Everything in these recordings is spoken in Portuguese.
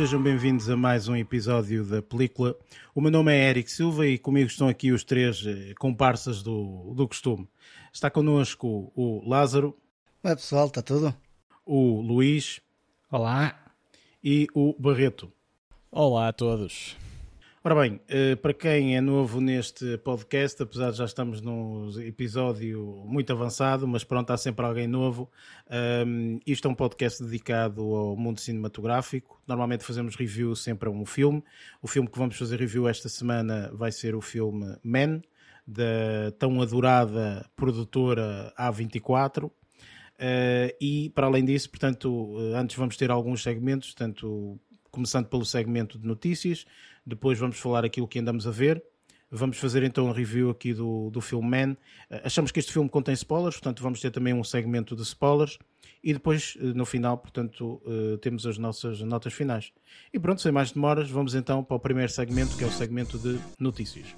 sejam bem-vindos a mais um episódio da película. O meu nome é Eric Silva e comigo estão aqui os três eh, comparsas do, do costume. Está connosco o Lázaro. Olá pessoal, está tudo? O Luís. Olá. E o Barreto. Olá a todos. Ora bem, eh, para quem é novo neste podcast, apesar de já estamos num episódio muito avançado, mas pronto, há sempre alguém novo. Um, isto é um podcast dedicado ao mundo cinematográfico. Normalmente fazemos review sempre a um filme. O filme que vamos fazer review esta semana vai ser o filme Men, da tão adorada produtora A24. Uh, e para além disso, portanto, antes vamos ter alguns segmentos, tanto começando pelo segmento de notícias, depois vamos falar aquilo que andamos a ver. Vamos fazer então um review aqui do, do filme Man. Eh, achamos que este filme contém spoilers, portanto vamos ter também um segmento de spoilers. E depois, eh, no final, portanto, eh, temos as nossas notas finais. E pronto, sem mais demoras, vamos então para o primeiro segmento, que é o segmento de notícias.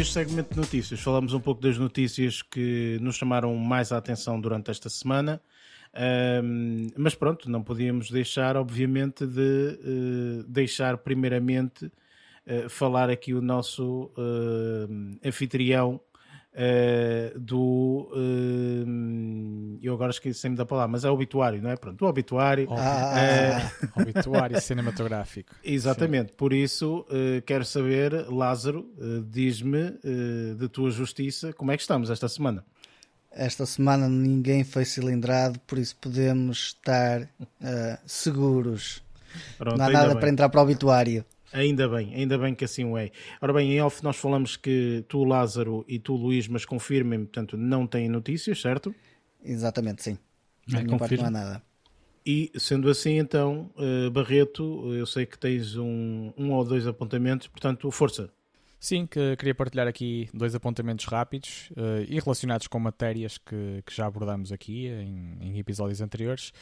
Neste segmento de notícias, falamos um pouco das notícias que nos chamaram mais a atenção durante esta semana. Um, mas pronto, não podíamos deixar, obviamente, de uh, deixar primeiramente uh, falar aqui o nosso uh, anfitrião Uh, do. Uh, eu agora esqueci-me da palavra, mas é obituário, não é? Pronto, o obituário. Ah, uh, obituário cinematográfico. Exatamente, Sim. por isso quero saber, Lázaro, diz-me de tua justiça, como é que estamos esta semana? Esta semana ninguém foi cilindrado, por isso podemos estar seguros. Pronto, não há nada bem. para entrar para o obituário. Ainda bem, ainda bem que assim o é. Ora bem, em off nós falamos que tu, Lázaro, e tu, Luís, mas confirmem, portanto, não têm notícias, certo? Exatamente, sim. Da é, minha parte não há nada. E sendo assim, então, uh, Barreto, eu sei que tens um, um ou dois apontamentos, portanto, força. Sim, que queria partilhar aqui dois apontamentos rápidos uh, e relacionados com matérias que, que já abordamos aqui em, em episódios anteriores.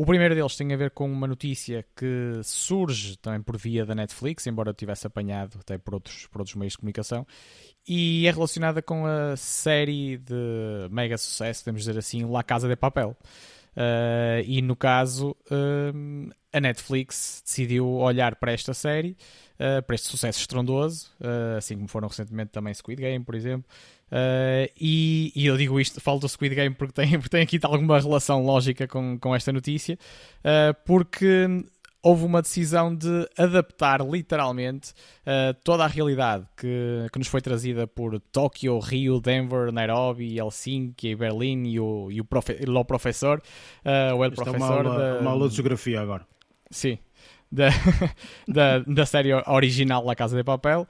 O primeiro deles tem a ver com uma notícia que surge também por via da Netflix, embora eu tivesse apanhado até por outros, por outros meios de comunicação, e é relacionada com a série de mega sucesso, podemos dizer assim, La Casa de Papel. Uh, e no caso, uh, a Netflix decidiu olhar para esta série, uh, para este sucesso estrondoso, assim como foram recentemente também Squid Game, por exemplo, Uh, e, e, eu digo isto, falo do Squid Game porque tem, porque tem aqui alguma relação lógica com, com esta notícia, uh, porque houve uma decisão de adaptar literalmente uh, toda a realidade que, que nos foi trazida por Tóquio, Rio, Denver, Nairobi, Helsinki, Berlim e o, e o, profe, o professor, uh, o el Esta professor. É uma, aula, da, uma aula de geografia agora. Sim, da, da, da série original La Casa de Papel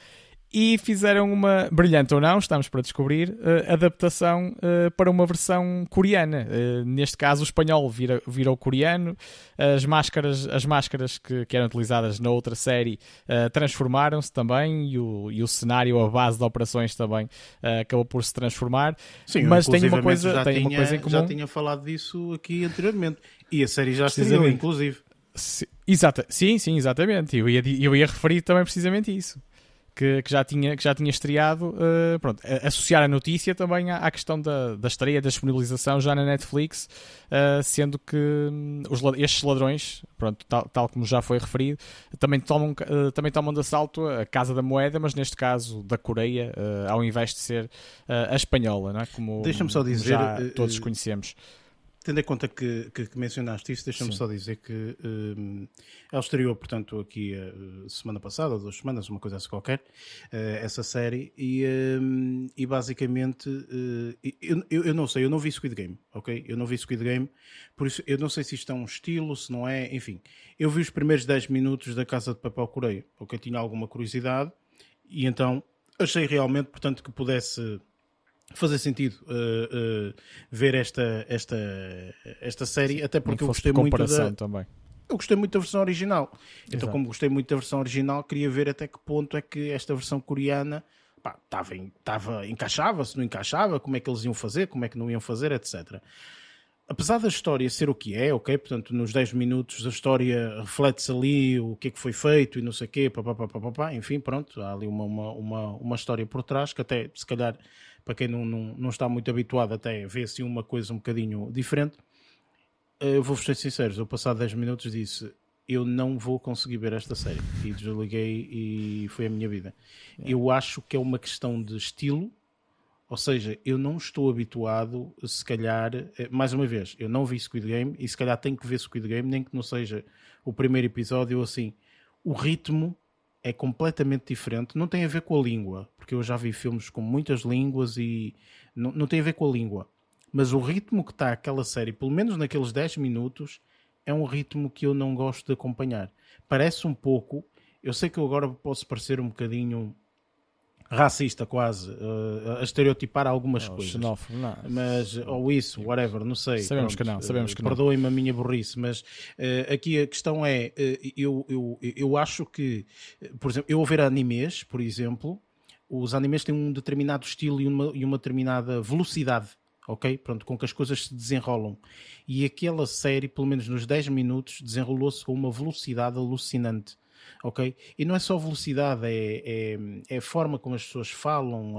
e fizeram uma, brilhante ou não, estamos para descobrir, uh, adaptação uh, para uma versão coreana. Uh, neste caso, o espanhol vira, virou coreano, as máscaras, as máscaras que, que eram utilizadas na outra série transformaram-se também e o, e o cenário, a base de operações também acabou por se transformar. Sim, mas tem uma coisa, tem tinha, uma coisa em comum. Já tinha falado disso aqui anteriormente e a série já estreou, inclusive. Sim, exata, sim, sim, exatamente. Eu ia, eu ia referir também precisamente isso que, que, já, tinha, que já tinha estreado, uh, pronto, associar a notícia também à, à, questão da, da estreia, da disponibilização já na Netflix, uh, sendo que um, os, estes ladrões, pronto, tal, tal, como já foi referido, também tomam, uh, também tomam de assalto a Casa da Moeda, mas neste caso da Coreia, ao invés de ser a espanhola, não é? como, Deixa-me só dizer, todos conhecemos tendo em conta que, que, que mencionaste isso, deixa-me só dizer que um, ela estreou, portanto, aqui uh, semana passada, ou duas semanas, uma coisa assim qualquer, uh, essa série, e, um, e basicamente, uh, eu, eu, eu, não sei, eu não vi Squid Game, ok? Eu não vi Squid Game, por isso eu não sei se isto é um estilo, se não é, enfim. Eu vi os primeiros 10 minutos da Casa de Papel Coreia, ok? Tinha alguma curiosidade, e então achei realmente, portanto, que pudesse fazer sentido uh, uh, ver esta, esta, esta série, até porque eu gostei muito da. Também. Eu gostei muito da versão original. Então, Exato. Então, como gostei muito da versão original, queria ver até que ponto é que esta versão coreana estava, encaixava, se não encaixava, como é que eles iam fazer, como é que não iam fazer, etc. apesar da história ser o que é, ok? Portanto, nos 10 minutos a história reflete-se ali o que é que foi feito e não sei o quê, papá, papá, papá, enfim, pronto, há ali uma, uma, uma, uma história por trás que até, se calhar, para quem não, não, não está muito habituado, até vê-se uma coisa um bocadinho diferente. Eu vou ser sincero, eu passado 10 minutos disse eu não vou conseguir ver esta série e desliguei e foi a minha vida. Eu acho que é uma questão de estilo ou seja, eu não estou habituado, se calhar, eh, mais uma vez, eu não vi Squid Game e se calhar tenho que ver Squid Game, nem que não seja o primeiro episódio ou assim. O ritmo é completamente diferente, não tem a ver com a língua, porque eu já vi filmes com muitas línguas e não, não tem a ver com a língua. Mas o ritmo que está aquela série, pelo menos naqueles 10 minutos, é um ritmo que eu não gosto de acompanhar. Parece um pouco, eu sei que eu agora posso parecer um bocadinho racista quase, uh, a estereotipar algumas oh, coisas. Xenófobo, não. Mas, ou isso, whatever, não sei. Sabemos pronto, que não, sabemos que não. Perdoem-me a minha burrice, mas uh, aqui a questão é, uh, eu, eu, eu acho que, por exemplo, eu ver animes, por exemplo, os animes têm um determinado estilo e uma, e uma determinada velocidade ok? Pronto, com que as coisas se desenrolam. E aquela série, pelo menos nos 10 minutos, desenrolou-se com uma velocidade alucinante ok? E não é só velocidade, é, é, é a forma como as pessoas falam,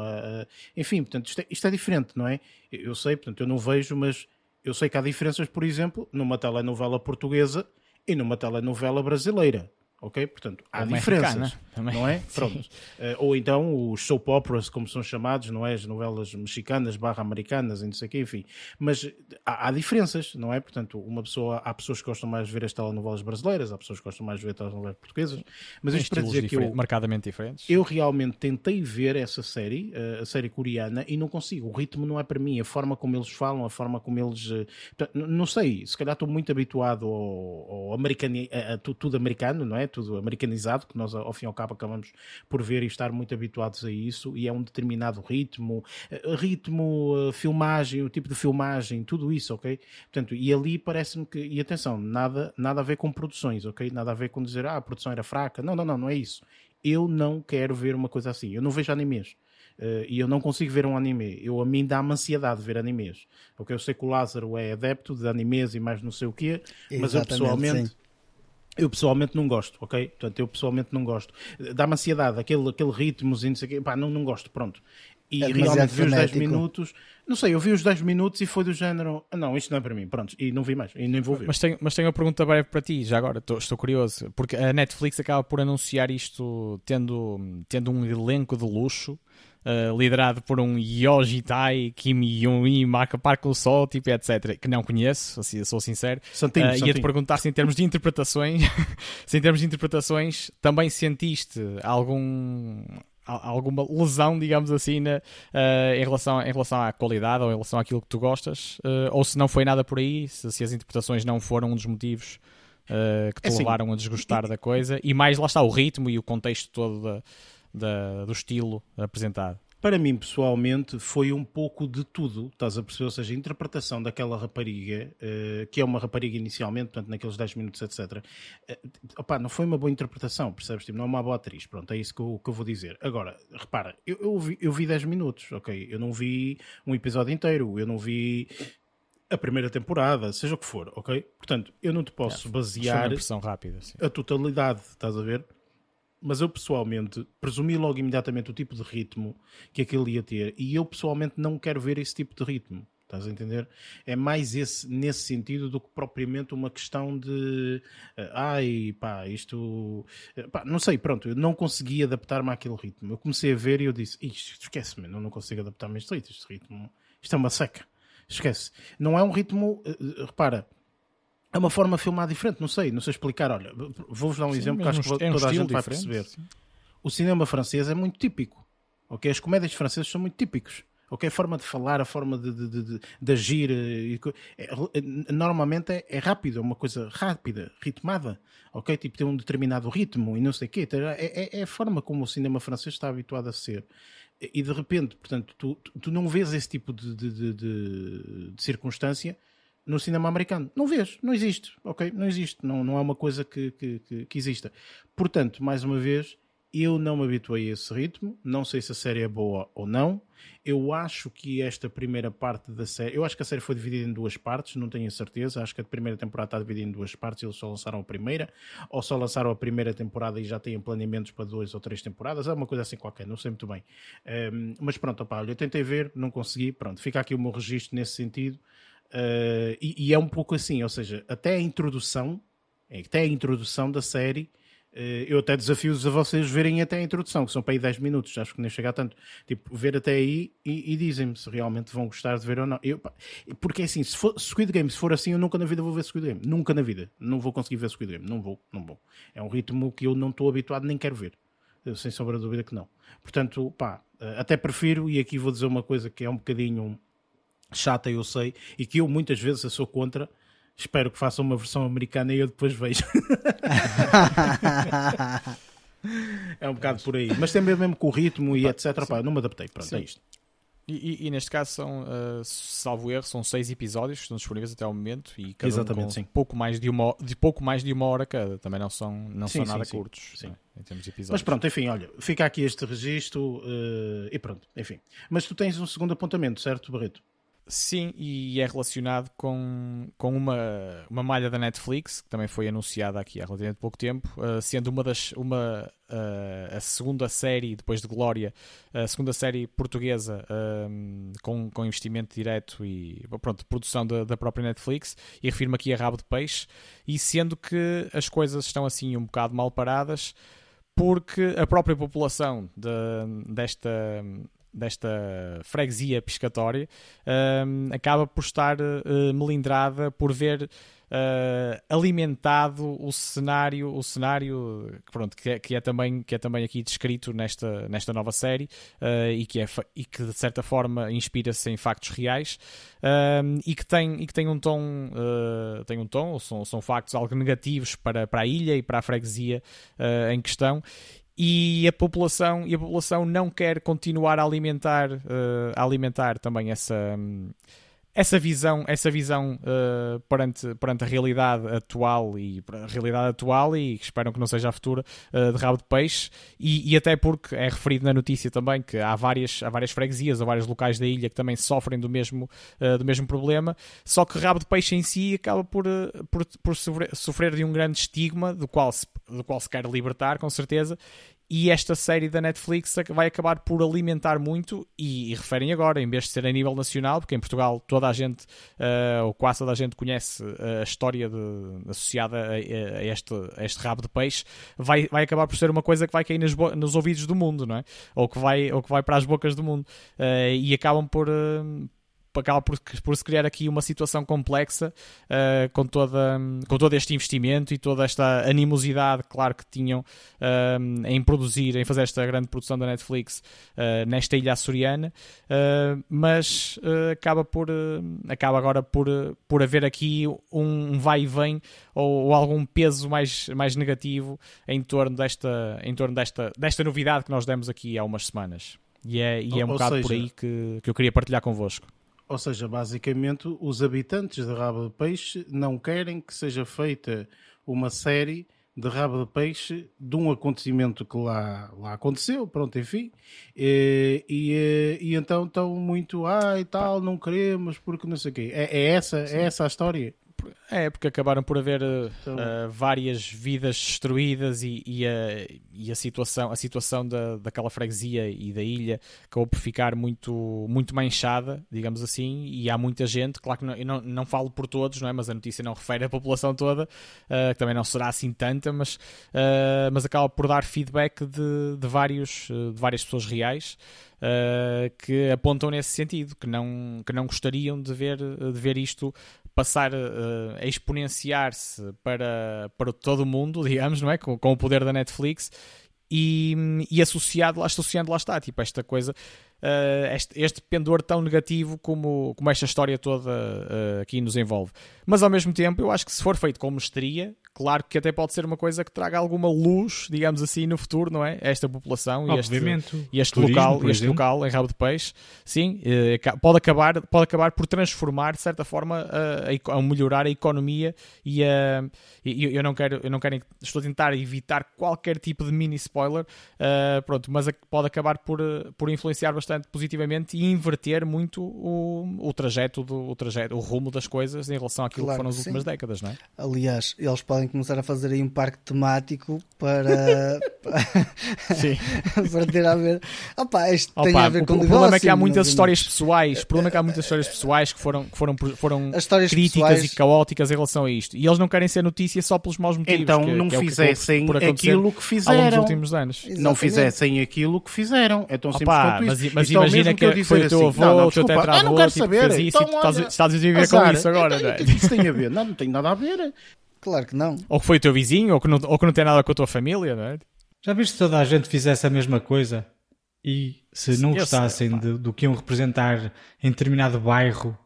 enfim, portanto, isto é, isto é diferente, não é? Eu sei, portanto, eu não vejo, mas eu sei que há diferenças, por exemplo, numa telenovela portuguesa e numa telenovela brasileira ok? Portanto, há diferenças, não é? Pronto. Uh, ou então os soap operas, como são chamados, não é? As novelas mexicanas barra americanas e não sei o quê, enfim. Mas há, há, diferenças, não é? Portanto, uma pessoa, há pessoas que gostam mais de ver as telenovelas brasileiras, há pessoas que gostam mais de ver as telenovelas portuguesas, mas isto para dizer que eu... Marcadamente diferentes. Eu realmente tentei ver essa série, uh, a série coreana, e não consigo. O ritmo não é para mim, a forma como eles falam, a forma como eles... Uh, não sei, se calhar estou muito habituado ao, ao americano, a, a, tudo americano, não é? Tudo americanizado, que nós ao fim e ao cabo acabamos por ver e estar muito habituados a isso, e é um determinado ritmo, eh, ritmo, eh, filmagem, o tipo de filmagem, tudo isso, ok? Portanto, e ali parece-me que, e atenção, nada, nada a ver com produções, ok? Nada a ver com dizer, ah, a produção era fraca. Não, não, não, não é isso. Eu não quero ver uma coisa assim. Eu não vejo animes. Uh, e eu não consigo ver um anime. Eu, a mim dá-me ansiedade ver animes. Okay? Eu sei que o Lázaro é adepto de animes e mais não sei o quê, mas eu pessoalmente. Sim. Eu pessoalmente não gosto, ok? Portanto, eu pessoalmente não gosto. Dá-me ansiedade, aquele, aquele ritmo, não sei quê, pá, não, não gosto, pronto. E é realmente vi os 10 minutos, não sei, eu vi os 10 minutos e foi do género, ah, não, isto não é para mim, pronto, e não vi mais, e nem vou ver. Mas tenho, mas tenho uma pergunta breve para ti, já agora, estou, estou curioso, porque a Netflix acaba por anunciar isto tendo, tendo um elenco de luxo, uh, liderado por um Yoji Tai, Kim Yun-i, Maka Park Sol, tipo, etc., que não conheço, assim, sou sincero. Santinho, uh, Ia-te perguntar se em termos de interpretações, se em termos de interpretações também sentiste algum alguma lesão, digamos assim, na, uh, em, relação, em relação à qualidade ou em relação àquilo que tu gostas, uh, ou se não foi nada por aí, se, se as interpretações não foram um dos motivos que te é assim, levaram a desgostar e, da coisa, e mais lá está o ritmo e o contexto todo da, da, do estilo apresentado. Para mim, pessoalmente, foi um pouco de tudo, estás a perceber? Ou seja, a interpretação daquela rapariga, uh, que é uma rapariga inicialmente, portanto, naqueles 10 minutos, etc. Eh, opa, não foi uma boa interpretação, percebes? Tipo, não é uma boa atriz, pronto, é isso que eu, que eu vou dizer. Agora, repara, eu, eu, vi, eu vi 10 minutos, ok? Eu não vi um episódio inteiro, eu não vi a primeira temporada, seja o que for, ok? Portanto, eu não te posso é, basear rápida, a totalidade, estás a ver? Mas eu pessoalmente presumi logo imediatamente o tipo de ritmo que aquele ia ter e eu pessoalmente não quero ver esse tipo de ritmo. Estás a entender? É mais esse, nesse sentido do que propriamente uma questão de uh, ai pá, isto uh, pá, não sei, pronto, eu não consegui adaptar-me àquele ritmo. Eu comecei a ver e eu disse, esquece-me, eu não consigo adaptar-me a este ritmo, este ritmo, isto é uma seca, esquece. Não é um ritmo, uh, repara, é uma forma de filmar diferente, não sei, não sei explicar. Olha, vou-vos dar um sim, exemplo que acho que é um toda a gente vai perceber. Sim. O cinema francês é muito típico, ok? As comédias francesas são muito típicos, ok? A forma de falar, a forma de, de, de, de agir, eh, é, é, normalmente é, é, rápido, é uma coisa rápida, ritmada, ok? Tipo, tem um determinado ritmo e não sei o quê. Então, é, é, é a forma como o cinema francês está habituado a ser e de repente, portanto, tu, tu não vês esse tipo de, de, de, de circunstância no cinema americano. Não vês, não existe, ok? Não existe, não, não é uma coisa que, que, que, que exista. Portanto, mais uma vez, eu não me habituei a esse ritmo, não sei se a série é boa ou não. Eu acho que esta primeira parte da série, eu acho que a série foi dividida em duas partes, não tenho certeza. Acho que a primeira temporada está dividida em duas partes, eles só lançaram a primeira, ou só lançaram a primeira temporada e já têm planeamentos para duas ou três temporadas, é uma coisa assim qualquer, não sei muito bem. Um, mas pronto, opa, olha, eu tentei ver, não consegui, pronto, fica aqui o meu registro nesse sentido. Uh, e, e, é um pouco assim, ou seja, até a introdução, até a introdução da série eh, eu até desafio-vos a vocês verem até a introdução, que são para aí 10 minutos, acho que nem chega a tanto. Tipo, ver até aí e, e dizem-me se realmente vão gostar de ver ou não. Eu, porque é assim, se for Squid Game, se for assim, eu nunca na vida vou ver Squid Game. Nunca na vida. Não vou conseguir ver Squid Game. Não vou, não vou. É um ritmo que eu não estou habituado, nem quero ver. Sem sombra de dúvida que não. Portanto, pá, eh, até prefiro, e aqui vou dizer uma coisa que é um bocadinho chata, eu sei, e que eu muitas vezes sou contra, Espero que façam uma versão americana e eu depois vejo. é um bocado por aí. Mas tem mesmo com o ritmo e etc. Pá, não me adaptei. Pronto, é isto. E, e, e, neste caso são, uh, salvo erro, são seis episódios que estão disponíveis até ao momento e cada Exatamente, um sim. pouco mais de uma de pouco mais de uma hora cada. Também não são não sim, são nada sim, curtos sim. em termos de episódios. Mas pronto, enfim, olha, fica aqui este registro uh, e pronto, enfim. Mas tu tens um segundo apontamento, certo, Barreto? Sim, e é relacionado com, com uma, uma malha da Netflix, que também foi anunciada aqui há relativamente pouco tempo, uh, sendo uma das uma, uh, a segunda série, depois de Glória, a segunda série portuguesa uh, com, com investimento direto e pronto, produção da, da própria Netflix, e refiro-me aqui a Rabo de Peixe, e sendo que as coisas estão assim um bocado mal paradas, porque a própria população de, desta desta freguesia pescatória uh, acaba por estar uh, melindrada por ver uh, alimentado o cenário o cenário pronto que é, que é, também que é também aqui descrito nesta nesta nova série uh, e que é e que de certa forma inspira-se em factos reais e que tem e que tem um tom tem um tom são, são factos algo negativos para para a ilha e para a freguesia em questão e a população e a população não quer continuar a alimentar uh, a alimentar também essa essa visão essa visão uh, perante perante a realidade atual e a realidade atual e esperam que não seja a futura uh, de rabo de peixe. E, e, até porque é referido na notícia também que há várias há várias freguesias há vários locais da ilha que também sofrem do mesmo do mesmo problema. Só que rabo de peixe em si acaba por por, por sofrer, sofrer de um grande estigma do qual se, do qual se quer libertar com certeza e esta série da Netflix vai acabar por alimentar muito, e, e, referem agora, em vez de ser a nível nacional, porque em Portugal toda a gente, uh, ou quase toda a gente conhece uh, a história de, associada a, a, este, a, este, rabo de peixe, vai, vai acabar por ser uma coisa que vai cair nos, nos ouvidos do mundo, não é? Ou que vai, ou que vai para as bocas do mundo. Uh, e acabam por, acaba por, por se criar aqui uma situação complexa uh, com, toda, com todo este investimento e toda esta animosidade, claro, que tinham uh, em produzir, em fazer esta grande produção da Netflix uh, nesta ilha açoriana, mas acaba por acaba agora por, por haver aqui um, vai e vem ou, ou, algum peso mais, mais negativo em torno desta, em torno desta, desta novidade que nós demos aqui há umas semanas. E é, e é um ou bocado seja, por aí que, que eu queria partilhar convosco. Ou seja, basicamente, os habitantes de Rabo de Peixe não querem que seja feita uma série de rabo de peixe de um acontecimento que lá, lá aconteceu, pronto, enfim, e, e, e então estão muito, ah, e tal, não queremos, porque não sei o quê. É, é essa, é essa a história? É, porque acabaram por haver uh, várias vidas destruídas e, e, a, e, a, situação, a situação da, daquela freguesia e da ilha acabou por ficar muito, muito manchada, digamos assim, e há muita gente, claro que não, eu não, não falo por todos, não é? mas a notícia não refere à população toda, uh, que também não será assim tanta, mas, mas acaba por dar feedback de, de, vários, de várias pessoas reais. Uh, que apontam nesse sentido, que não, que não gostariam de ver, de ver isto passar uh, a exponenciar-se para, para todo o mundo, digamos, não é? Com, com o poder da Netflix e, e associado, associando lá está, tipo, esta coisa uh, este, este, pendor tão negativo como, como esta história toda uh, aqui nos envolve. Mas ao mesmo tempo, eu acho que se for feito com mestria, claro que até pode ser uma coisa que traga alguma luz, digamos assim, no futuro, não é? Esta população e este, e este Turismo, local, este local em Rabo de Peixe, sim, eh, pode, acabar, pode acabar por transformar, de certa forma, a, a melhorar a economia e, a, e eu não quero, eu não quero, estou a tentar evitar qualquer tipo de mini spoiler, uh, pronto, mas pode acabar por, por influenciar bastante positivamente e inverter muito o, o trajeto, do, o trajeto, o rumo das coisas em relação àquilo claro que foram as últimas décadas, não é? Aliás, eles podem começar a fazer aí um parque temático para, para ter a ver. Opa, isto Opa, tem a ver o, com o problema é que há muitas histórias pessoais. O problema é que há muitas histórias pessoais que foram, que foram, foram críticas pessoais... e caóticas em relação a isto. E eles não querem ser notícia só pelos maus motivos. Então que, não que é fizessem que aquilo que fizeram. Nos últimos anos. Exatamente. Não fizessem aquilo que fizeram. É tão simples Opa, quanto isso. Mas, mas imagina que, que foi o teu assim, avô, não, não, o teu tetravô, não quero tipo, saber. Fez isso então, e estás a viver com isso agora. O que isso tem a ver? Não, não tem nada a ver. Claro que não. Ou que foi o teu vizinho, ou que não, ou que não tem nada com a tua família, não é? Já viste se toda a gente fizesse a mesma coisa e se não gostassem de, do que iam representar em determinado bairro,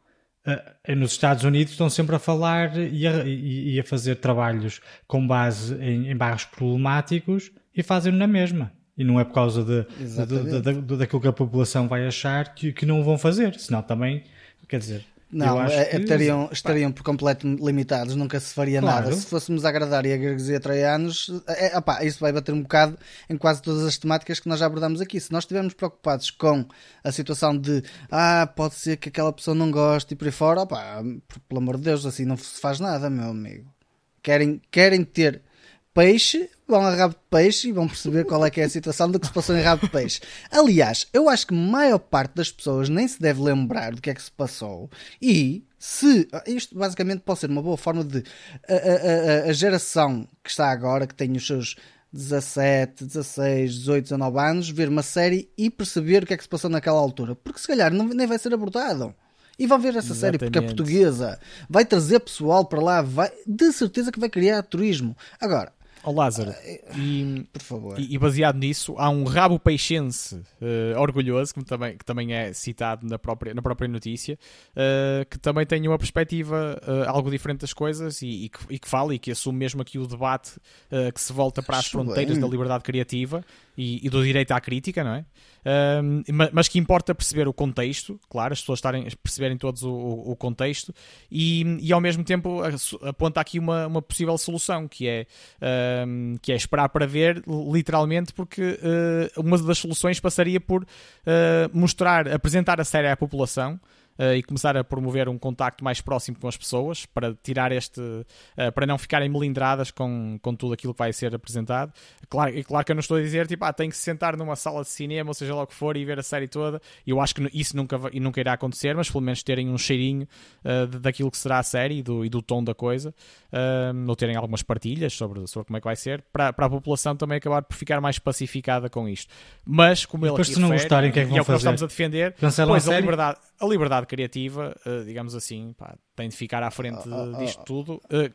uh, nos Estados Unidos estão sempre a falar e a, e, e a fazer trabalhos com base em, em bairros problemáticos e fazem-no na mesma. E não é por causa de, de, de, de, daquilo que a população vai achar que, que não o vão fazer, senão também, quer dizer, não, é, que... estariam, estariam por completo limitados, nunca se faria claro. nada. Se fôssemos agradar e a greguesia troianos, é, opá, isso vai bater um bocado em quase todas as temáticas que nós já abordamos aqui. Se nós estivermos preocupados com a situação de ah, pode ser que aquela pessoa não goste e por aí fora, opá, pelo amor de Deus, assim não se faz nada, meu amigo. Querem, querem ter peixe, vão a rabo de peixe e vão perceber qual é que é a situação do que se passou em rabo de peixe. Aliás, eu acho que a maior parte das pessoas nem se deve lembrar do que é que se passou e se isto basicamente pode ser uma boa forma de a, a, a, a geração que está agora, que tem os seus 17, 16, 18, 19 anos, ver uma série e perceber o que é que se passou naquela altura. Porque se calhar não, nem vai ser abordado. E vão ver essa Exatamente. série porque é portuguesa. Vai trazer pessoal para lá, vai, de certeza que vai criar turismo. Agora, Ó oh, Lázaro, uh, e, por favor. E, e, baseado nisso, há um rabo peixense uh, orgulhoso, que também, que também é citado na própria, na própria notícia, uh, que também tem uma perspectiva algo diferente das coisas e, e, que, e, que, fala e que assume mesmo aqui o debate que se volta para as Acho fronteiras bem. da liberdade criativa e, do direito à crítica, não é? Um, mas que importa perceber o contexto, claro, as pessoas estarem, perceberem todos o, o contexto e, e ao mesmo tempo aponta aqui uma, uma possível solução que é, um, que é esperar para ver, literalmente, porque uh, uma das soluções passaria por uh, mostrar, apresentar a série à população uh, e começar a promover um contacto mais próximo com as pessoas para tirar este uh, para não ficarem melindradas com, com tudo aquilo que vai ser apresentado. Claro, e claro que eu não estou a dizer tipo, ah, tem que se sentar numa sala de cinema, ou seja lá o que for, e ver a série toda. Eu acho que isso nunca, nunca irá acontecer, mas pelo menos terem um cheirinho uh, daquilo que será a série e do, e do tom da coisa, ou terem algumas partilhas sobre, sobre como é que vai ser, para, para a população também acabar por ficar mais pacificada com isto. Mas, como ele aqui se não refere, gostarem, o que é que vão e é o que nós estamos a defender, pois a, a liberdade, a liberdade criativa, uh, digamos assim, pá, tem de ficar à frente uh, disto tudo, uh,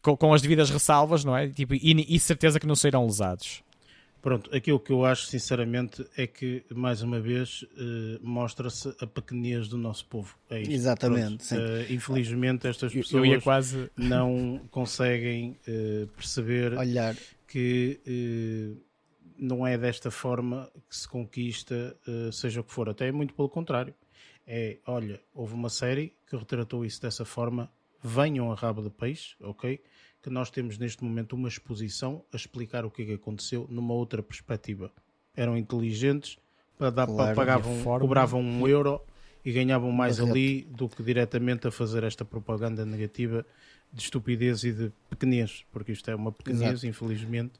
com, com, as devidas ressalvas, não é? Tipo, e, e certeza que não serão lesados. Pronto, aquilo que eu acho sinceramente é que, mais uma vez, mostra-se a pequenez do nosso povo. É isto. Exatamente. infelizmente, estas pessoas eu, eu quase... não conseguem perceber Olhar. que não é desta forma que se conquista, seja o que for. Até muito pelo contrário é, olha, houve uma série que retratou isso dessa forma, venham a rabo de peixe, ok? Que nós temos neste momento uma exposição a explicar o que é que aconteceu numa outra perspectiva. Eram inteligentes, para dar, claro, pagavam, cobravam um euro e ganhavam mais ali do que diretamente a fazer esta propaganda negativa de estupidez e de pequenez, porque isto é uma pequenez, Exato. infelizmente,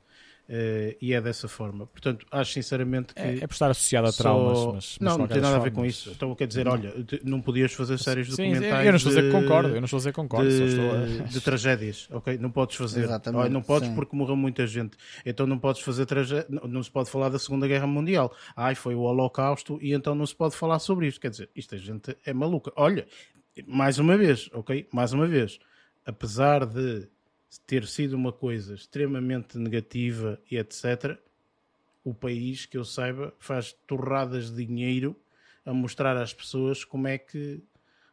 Uh, e é dessa forma. Portanto, acho sinceramente que. É, é por estar associado a traumas. Só... Mas, mas não, não tem nada formas. a ver com isso. Então, quer dizer, não. olha, não podias fazer séries Sim, documentais. Eu não estou a dizer que concordo, eu não estou a dizer que concordo. De, a... de tragédias, ok? Não podes fazer. Exatamente, não podes sim. porque morreu muita gente. Então não podes fazer tragédia. Não se pode falar da Segunda Guerra Mundial. Ai, foi o Holocausto e então não se pode falar sobre isto. Quer dizer, isto a gente é maluca. Olha, mais uma vez, ok? Mais uma vez. Apesar de ter sido uma coisa extremamente negativa e etc., o país, que eu saiba, faz torradas de dinheiro a mostrar às pessoas como é que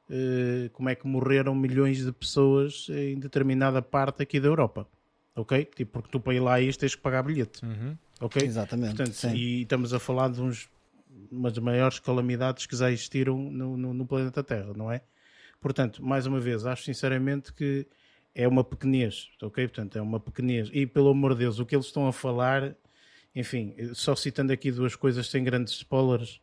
uh, como é que morreram milhões de pessoas em determinada parte aqui da Europa. Ok? Tipo, porque tu para ir lá isto tens que pagar bilhete. Uhum. Ok? Exatamente. Portanto, sim. e estamos a falar de uns, uma das maiores calamidades que já existiram no, no, no planeta Terra, não é? Portanto, mais uma vez, acho sinceramente que é uma pequenez, ok? Portanto, é uma pequenez. E pelo amor de Deus, o que eles estão a falar, enfim, só citando aqui duas coisas sem grandes spoilers,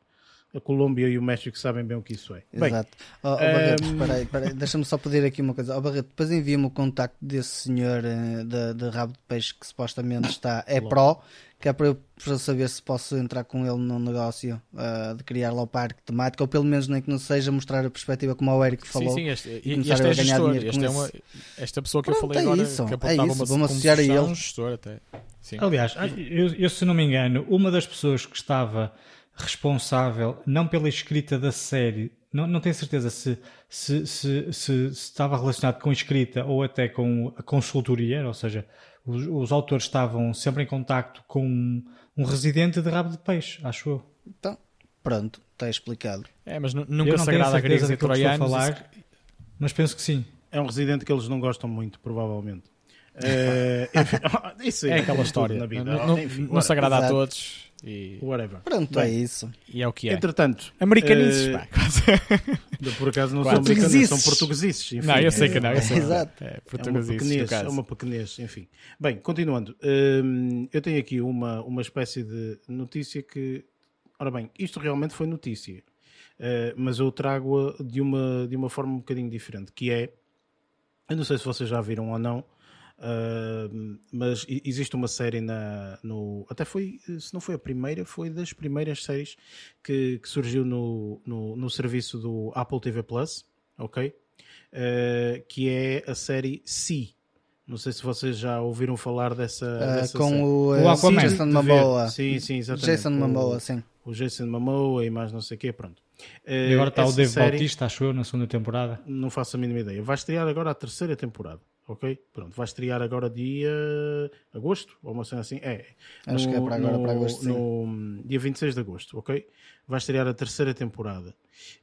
a Colômbia e o México sabem bem o que isso é. Exato. Bem, oh, oh, Barreto, um... peraí, peraí, deixa-me só pedir aqui uma coisa. Oh, Barreto, depois envia-me o contacto desse senhor de, de, rabo de peixe que supostamente está, é pró, que é para eu, para saber se posso entrar com ele no negócio uh, de criar lá o parque temático, ou pelo menos nem que não seja mostrar a perspectiva como o Eric falou. Sim, sim, este, e, este é gestor, este é uma, esta pessoa que Pronto, eu falei é agora, isso, que é isso, vou-me associar a ele. Gestor até. Sim. Aliás, eu, eu, se não me engano, uma das pessoas que estava responsável, não pela escrita da série, não, não tenho certeza se, se, se, se, estava relacionado com a escrita ou até com a consultoria, ou seja, os, os autores estavam sempre em contacto com um, um, residente de rabo de peixe, acho eu. Então, pronto, está explicado. É, mas nunca se agrada a gregos e troianos. Falar, mas penso que sim. É um residente que eles não gostam muito, provavelmente. É, enfim, isso é, é aquela história. Na vida. Não, não, enfim, não se agrada Exato. a todos. E... Whatever. Pronto, Bem, é isso. E é o que é. Entretanto, americanizes, uh... pá. por acaso não são americanos, são portugueses. Enfim, não, eu sei que não. Eu sei Exato. É, é uma pequenez, é uma pequenez, enfim. Bem, continuando. Hum, eu tenho aqui uma, uma espécie de notícia que. Ora bem, isto realmente foi notícia. Uh, mas eu trago-a de uma, de uma forma um bocadinho diferente, que é. Eu não sei se vocês já viram ou não, Uh, mas existe uma série na, no. Até foi, se não foi a primeira, foi das primeiras séries que, que surgiu no, no, no, serviço do Apple TV Plus, ok? Uh, que é a série Si. Não sei se vocês já ouviram falar dessa. Uh, dessa com série. o, o Aquaman. Jason Momoa. Sim, sim, exatamente. Jason Momoa, sim. O Jason Momoa e mais não sei o quê, pronto. E agora está o Dave série, Bautista, acho eu, na segunda temporada. Não faço a mínima ideia. Vai estrear agora a terceira temporada ok? Pronto, vai estrear agora dia agosto, ou uma cena assim. É, acho no, que é para agora, no, para agosto. No dia 26 de agosto, ok? Vai estrear a terceira temporada.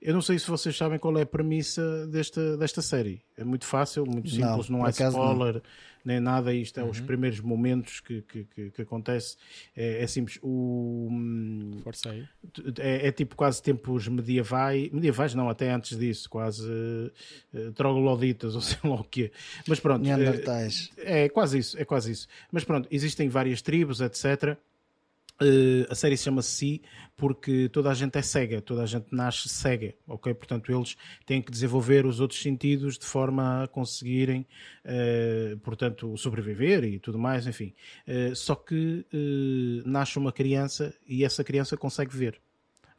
Eu não sei se vocês sabem qual é a premissa desta, desta série. É muito fácil, muito simples, não, não há spoiler. Não nem nada, isto é uhum. os primeiros momentos que, que, que, que acontece. É, é, simples. O, hum, Força aí. É, é, tipo quase tempos medievais, medievais não, até antes disso, quase uh, trogloditas ou sei lá o quê. Mas pronto. É, é quase isso, é quase isso. Mas pronto, existem várias tribos, etc. Uh, a série se chama Si porque toda a gente é cega, toda a gente nasce cega, ok? Portanto, eles têm que desenvolver os outros sentidos de forma a conseguirem, uh, portanto, sobreviver e tudo mais, enfim. Uh, só que nasce uma criança e essa criança consegue ver,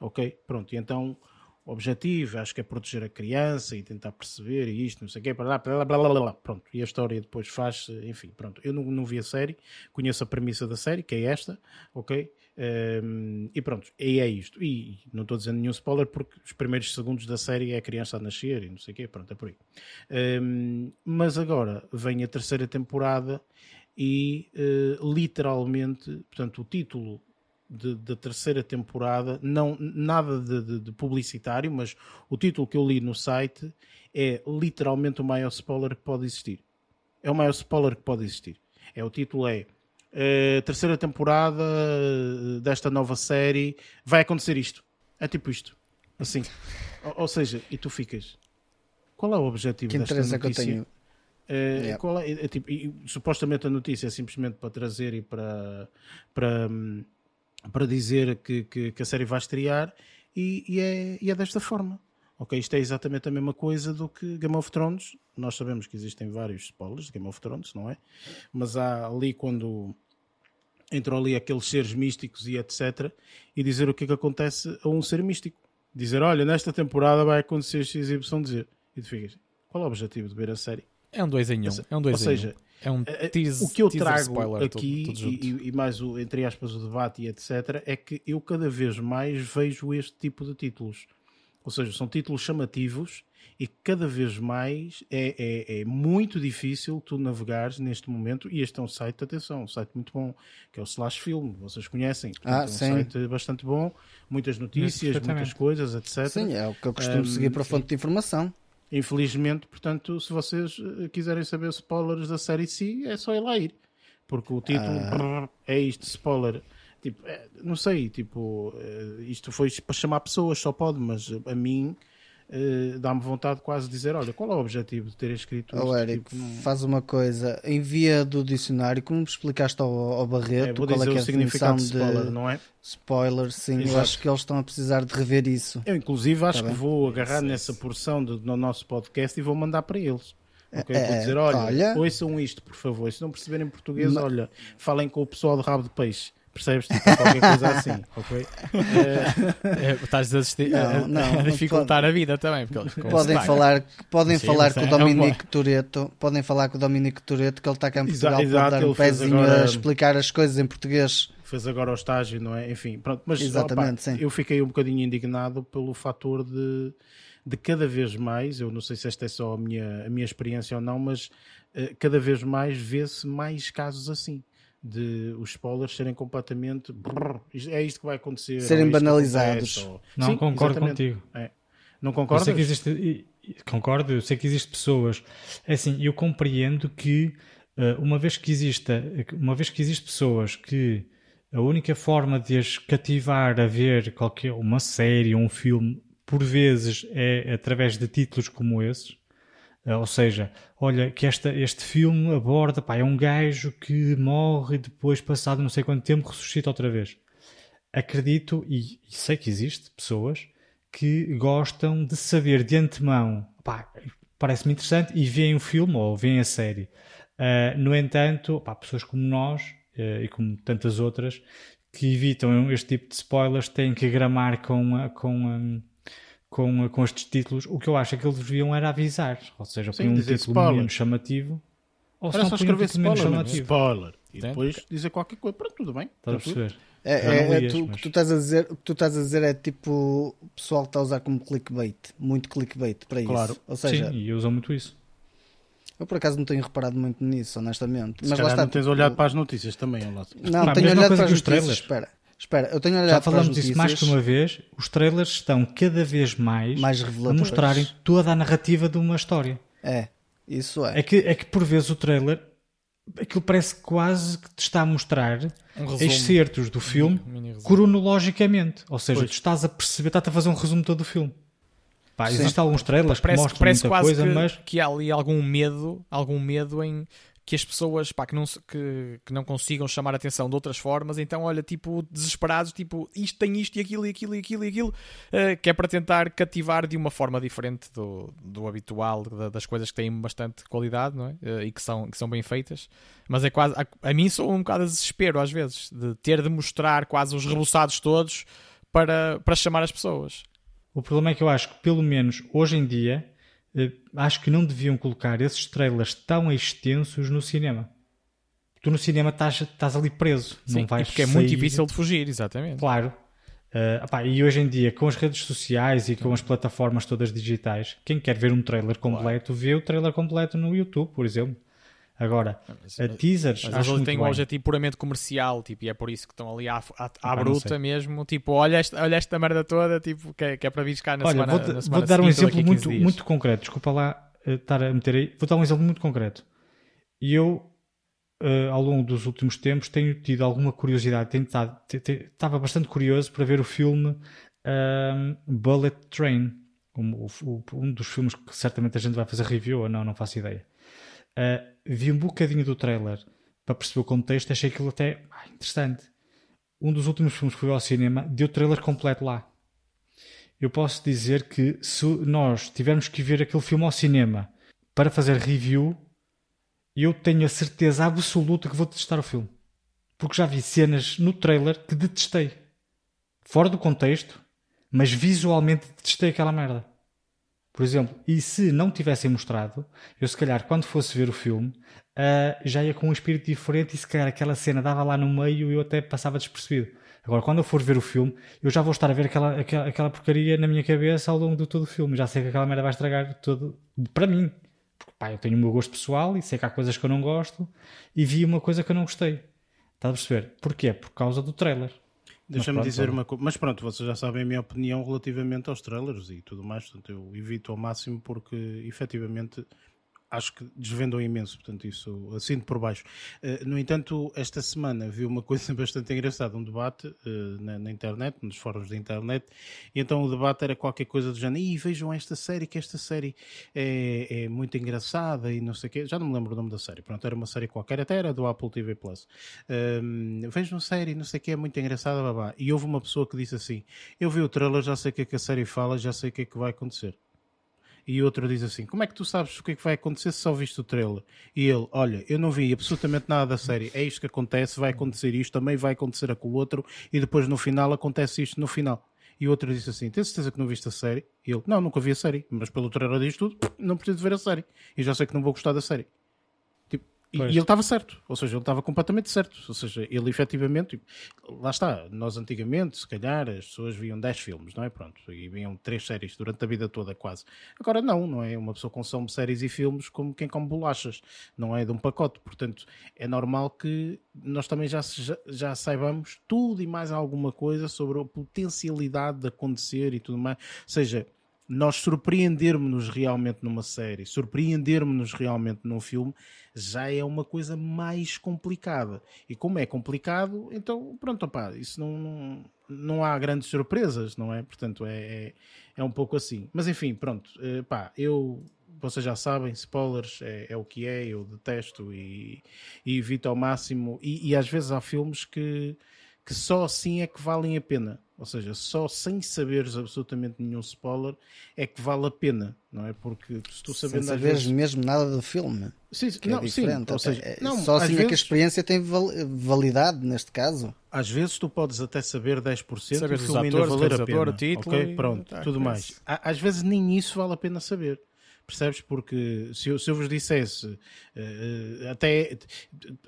ok? Pronto, e então objetivo acho que é proteger a criança e tentar perceber e isto, não sei o quê, blá, blá, blá, blá, blá, pronto. E a história depois faz, enfim, pronto. Eu não, não vi a série, conheço a premissa da série, que é esta, ok? Um, e pronto, e é isto. E não estou dizendo nenhum spoiler porque os primeiros segundos da série é a criança a nascer e não sei o quê, pronto, é por aí. Um, mas agora vem a terceira temporada e uh, literalmente, portanto, o título da terceira temporada, não nada de, de, de, publicitário, mas o título que eu li no site é literalmente o maior spoiler que pode existir. É o maior spoiler que pode existir. É o título é uh, terceira temporada eh, desta nova série vai acontecer isto. É tipo isto. Assim. ou, ou, seja, e tu ficas. Qual é o objetivo que desta notícia? Que eu tenho... Uh, yeah. qual é, é, tipo, e, supostamente a notícia é simplesmente para trazer e para, para, hum, para dizer que, que, que a série vai estrear e, e, é, e é desta forma. Ok, isto é exatamente a mesma coisa do que Game of Thrones. Nós sabemos que existem vários spoilers de Game of Thrones, não é? Mas há ali quando entram ali aqueles seres místicos e etc. E dizer o que é que acontece a um ser místico. Dizer, olha, nesta temporada vai acontecer XYZ. E tu ficas, qual é o objetivo de ver a série? É um 2 em 1. Um. É um 2 em 1. Ou seja, um é, é, tease, o que eu trago aqui tudo, tudo e, e, mais o, entre aspas o debate e etc é que eu cada vez mais vejo este tipo de títulos Ou seja, são títulos chamativos e cada vez mais é, é, é, muito difícil tu navegares neste momento. E este é um site, atenção, um site muito bom, que é o Slash Film, vocês conhecem. Ah, é um sim. site bastante bom, muitas notícias, muitas coisas, etc. Sim, é o que eu costumo um, seguir para a fonte de informação. Infelizmente, portanto, se vocês eh, quiserem saber spoilers da série C, é só ir lá ir. Porque o título ah. é isto, spoiler. Tipo, é, não sei, tipo, eh, isto foi para chamar pessoas, só pode, mas a mim Uh, dá-me vontade quase de dizer: olha, qual é o objetivo de ter escrito? Oh, Eric, tipo, não... faz uma coisa, envia do dicionário, como explicaste ao, ao Barreto, é, qual é que é a definição de spoiler, não é? Spoiler, sim, Exato. eu acho que eles estão a precisar de rever isso. Eu, inclusive, acho tá que vou agarrar nessa porção do, no nosso podcast e vou mandar para eles. Okay? É, vou dizer: olha, olha, ouçam isto, por favor. Se não perceberem português, mas... olha, falem com o pessoal de rabo de peixe. Percebes? Tipo, qualquer coisa assim, ok? É, estás a, assistir, não, não, a dificultar pode, a vida também. Porque podem falar, podem Sim, falar com o é Dominique é Toreto, podem falar com o Dominique Toreto, que ele está cá em Portugal para dar um pezinho agora, a explicar as coisas em português. Fez agora o estágio, não é? Enfim, pronto. Mas Exatamente, opa, eu fiquei um bocadinho indignado pelo fator de, de cada vez mais, eu não sei se esta é só a minha, a minha experiência ou não, mas uh, cada vez mais vê-se mais casos assim de os spoilers serem completamente brrr, é isto que vai acontecer serem banalizados ou... não Sim, concordo exatamente. contigo é. não concordo eu existe, concordo eu sei que existem pessoas é assim eu compreendo que eh, uma vez que exista uma vez que existem pessoas que a única forma de as cativar a ver qualquer uma série ou um filme por vezes é através de títulos como esses ou seja, olha que esta, este filme aborda, pá, é um gajo que morre e depois, passado não sei quanto tempo, ressuscita outra vez. Acredito e, e sei que existe pessoas que gostam de saber de antemão, pá, parece-me interessante e veem o filme ou veem a série. Uh, no entanto, pá, pessoas como nós uh, e como tantas outras que evitam este tipo de spoilers têm que gramar com, com, um, com, com estes títulos, o que eu acho é que eles deviam era avisar. Ou seja, põe um título spoiler. menos chamativo. Ou era só escrever um spoiler, menos chamativo. spoiler. E depois dizer qualquer coisa. Pronto, tudo bem. Estás a perceber? É, é, é tu, mas... tu estás a dizer, o que tu estás a dizer é tipo o pessoal está a usar como clickbait, muito clickbait para claro. isso. Ou seja, Sim, e usam muito isso. Eu por acaso não tenho reparado muito nisso, honestamente. Se mas lá está, não tens tipo... olhado para as notícias também, Não, não tenho olhado para as notícias. Espera. Espera, eu tenho olhado Já falamos disso mais que uma vez. Os trailers estão cada vez mais, mais a mostrarem toda a narrativa de uma história. É, isso é. É que, é que por vezes o trailer aquilo parece quase que te está a mostrar um excertos do filme cronologicamente. Ou seja, pois. tu estás a perceber, estás a fazer um resumo todo do filme. Pá, existem alguns trailers parece, que mostram parece muita coisa, que, mas... que há ali algum medo, algum medo em que as pessoas pá, que, não, que, que não consigam chamar a atenção de outras formas, então olha, tipo, desesperados, tipo, isto tem isto e aquilo e aquilo e aquilo e aquilo, uh, que é para tentar cativar de uma forma diferente do, do habitual, da, das coisas que têm bastante qualidade, não é? Uh, e que são, que são bem feitas. Mas é quase, a, a mim sou um bocado a desespero às vezes, de ter de mostrar quase os rebuçados todos para, para chamar as pessoas. O problema é que eu acho que, pelo menos hoje em dia, acho que não deviam colocar esses trailers tão extensos no cinema. Tu no cinema estás, estás ali preso. Sim, não vais porque sair. é muito difícil de fugir, exatamente. Claro. Uh, opá, e hoje em dia, com as redes sociais e com as plataformas todas digitais, quem quer ver um trailer completo, claro. vê o trailer completo no YouTube, por exemplo. Agora, mas, a teasers. Mas eles têm um objetivo puramente comercial, tipo, e é por isso que estão ali à, à, à bruta mesmo. Tipo, olha esta, olha esta merda toda, tipo, que é, que é para vir cá na olha, semana. Vou, na semana vou dar um exemplo muito, muito concreto. Desculpa lá uh, estar a meter aí. Vou dar um exemplo muito concreto. E eu, uh, ao longo dos últimos tempos, tenho tido alguma curiosidade. Tenho estado, estava bastante curioso para ver o filme um, Bullet Train. Um, um dos filmes que certamente a gente vai fazer review ou não, não faço ideia. Uh, vi um bocadinho do trailer para perceber o contexto, achei aquilo até ah, interessante. Um dos últimos filmes que fui ao cinema deu trailer completo lá. Eu posso dizer que se nós tivermos que ver aquele filme ao cinema para fazer review, eu tenho a certeza absoluta que vou detestar o filme. Porque já vi cenas no trailer que detestei. Fora do contexto, mas visualmente detestei aquela merda. Por exemplo, e se não tivessem mostrado, eu se calhar quando fosse ver o filme uh, já ia com um espírito diferente e se calhar aquela cena dava lá no meio e eu até passava despercebido. Agora, quando eu for ver o filme, eu já vou estar a ver aquela, aquela, aquela porcaria na minha cabeça ao longo de todo o filme. Já sei que aquela merda vai estragar todo. Para mim. Porque, pá, eu tenho o meu gosto pessoal e sei que há coisas que eu não gosto e vi uma coisa que eu não gostei. Estás a perceber? Porquê? Por causa do trailer. Deixa-me dizer uma coisa, mas pronto, vocês já sabem a minha opinião relativamente aos trailers e tudo mais, portanto eu evito ao máximo porque efetivamente acho que desvendam imenso, portanto, isso assino por baixo. Uh, no entanto, esta semana vi uma coisa bastante engraçada, um debate uh, na, na, internet, nos fóruns da internet, e então o debate era qualquer coisa do género, e vejam esta série, que esta série é, é, muito engraçada e não sei o quê, já não me lembro o nome da série, pronto, era uma série qualquer, até era do Apple TV Plus. Uh, vejam a série, não sei o quê, é muito engraçada, babá. E houve uma pessoa que disse assim, eu vi o trailer, já sei o que é que a série fala, já sei o que é que vai acontecer e outro diz assim: Como é que tu sabes o que é que vai acontecer se só viste o trailer? E ele: Olha, eu não vi absolutamente nada da série, é isto que acontece, vai acontecer isto, também vai acontecer com o outro, e depois no final acontece isto no final. E outro disse assim: Tens certeza que não viste a série? E ele: Não, nunca vi a série, mas pelo trailer diz tudo, não preciso ver a série. E já sei que não vou gostar da série. E, ele estava certo, ou seja, ele estava completamente certo. Ou seja, ele efetivamente, lá está, nós antigamente, se calhar, as pessoas viam 10 filmes, não é? Pronto, e viam 3 séries durante a vida toda, quase. Agora não, não é? Uma pessoa consome séries e filmes como quem come bolachas, não é de um pacote. Portanto, é normal que nós também já, já, já saibamos tudo e mais alguma coisa sobre a potencialidade de acontecer e tudo mais. Ou seja, nós surpreendermos-nos realmente numa série, surpreendermos-nos realmente num filme, já é uma coisa mais complicada. E como é complicado, então pronto, opá, isso não, não, há grandes surpresas, não é? Portanto, é, é, é um pouco assim. Mas enfim, pronto, eh, pá, eu vocês já sabem, spoilers é, é, o que é, eu detesto e, e evito ao máximo. E, e, às vezes há filmes que, que só assim é que valem a pena. Ou seja, só sem saberes absolutamente nenhum spoiler é que vale a pena, não é? Porque se tu sabendo sem saberes vezes... mesmo nada do filme, sim, que é não, é diferente. Sim, ou seja, é, não, só assim vezes... é que a experiência tem validade neste caso. Às vezes tu podes até saber 10% Sabes do filme ainda valer a pena. Título, okay? Pronto, tá, tudo mais. Às vezes nem isso vale a pena saber. Percebes? Porque se eu, se eu vos dissesse uh, até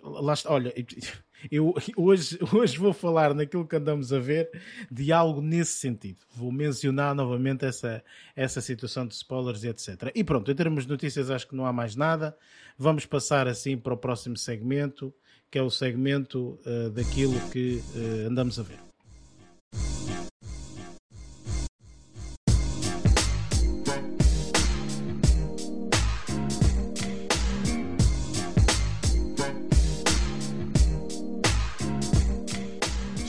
lá olha, eu hoje, hoje vou falar naquilo que andamos a ver de algo nesse sentido. Vou mencionar novamente essa, essa situação de spoilers e etc. E pronto, em termos de notícias acho que não há mais nada. Vamos passar assim para o próximo segmento, que é o segmento uh, daquilo que uh, andamos a ver.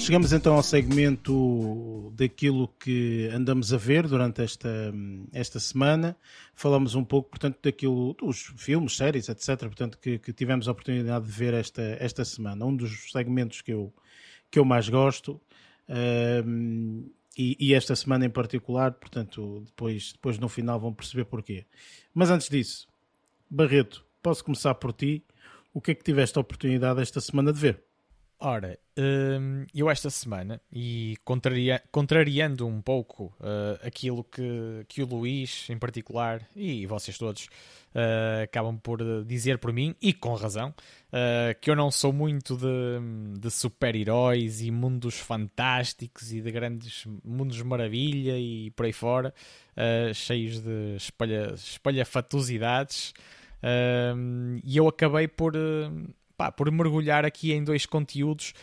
Chegamos então ao segmento daquilo que andamos a ver durante esta, esta semana. Falamos um pouco, portanto, daquilo, dos filmes, séries, etc., portanto, que, que tivemos a oportunidade de ver esta, esta semana. Um dos segmentos que eu, que eu mais gosto. Um, e, e, esta semana em particular, portanto, depois, depois no final vão perceber porquê. Mas antes disso, Barreto, posso começar por ti. O que é que tiveste a oportunidade esta semana de ver? Ora, hum, eu esta semana, e contraria, contrariando um pouco uh, aquilo que, que o Luís em particular e vocês todos uh, acabam por dizer por mim, e com razão, uh, que eu não sou muito de, de super-heróis e mundos fantásticos e de grandes mundos maravilha e por aí fora, cheios de espalha, espalhafatosidades. Hum, e eu acabei por pá, por mergulhar aqui em dois conteúdos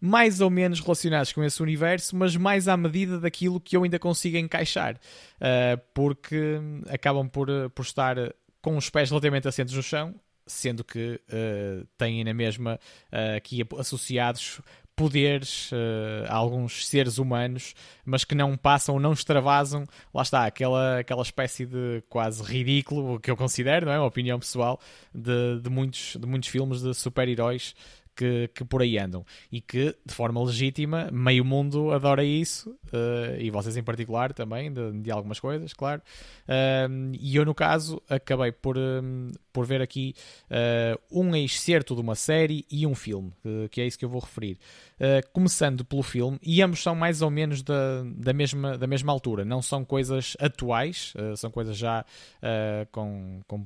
mais ou menos relacionados com esse universo, mas mais à medida daquilo que eu ainda consigo encaixar, uh, porque acabam por, por estar com os pés relativamente assentos no chão, sendo que uh, têm na mesma uh, aqui associados poderes uh, a alguns seres humanos, mas que não passam, não extravasam, lá está, aquela, aquela espécie de quase ridículo, que eu considero, não é? Uma opinião pessoal, de, de, muitos, de muitos filmes de super-heróis que, que por aí andam e que, de forma legítima, meio mundo adora isso uh, e vocês em particular também, de, de algumas coisas, claro. Uh, e eu, no caso, acabei por, um, por ver aqui uh, um excerto de uma série e um filme, que é isso que eu vou referir. começando pelo filme, e ambos são mais ou menos da, da, mesma, da mesma altura, não são coisas atuais, são coisas já com, com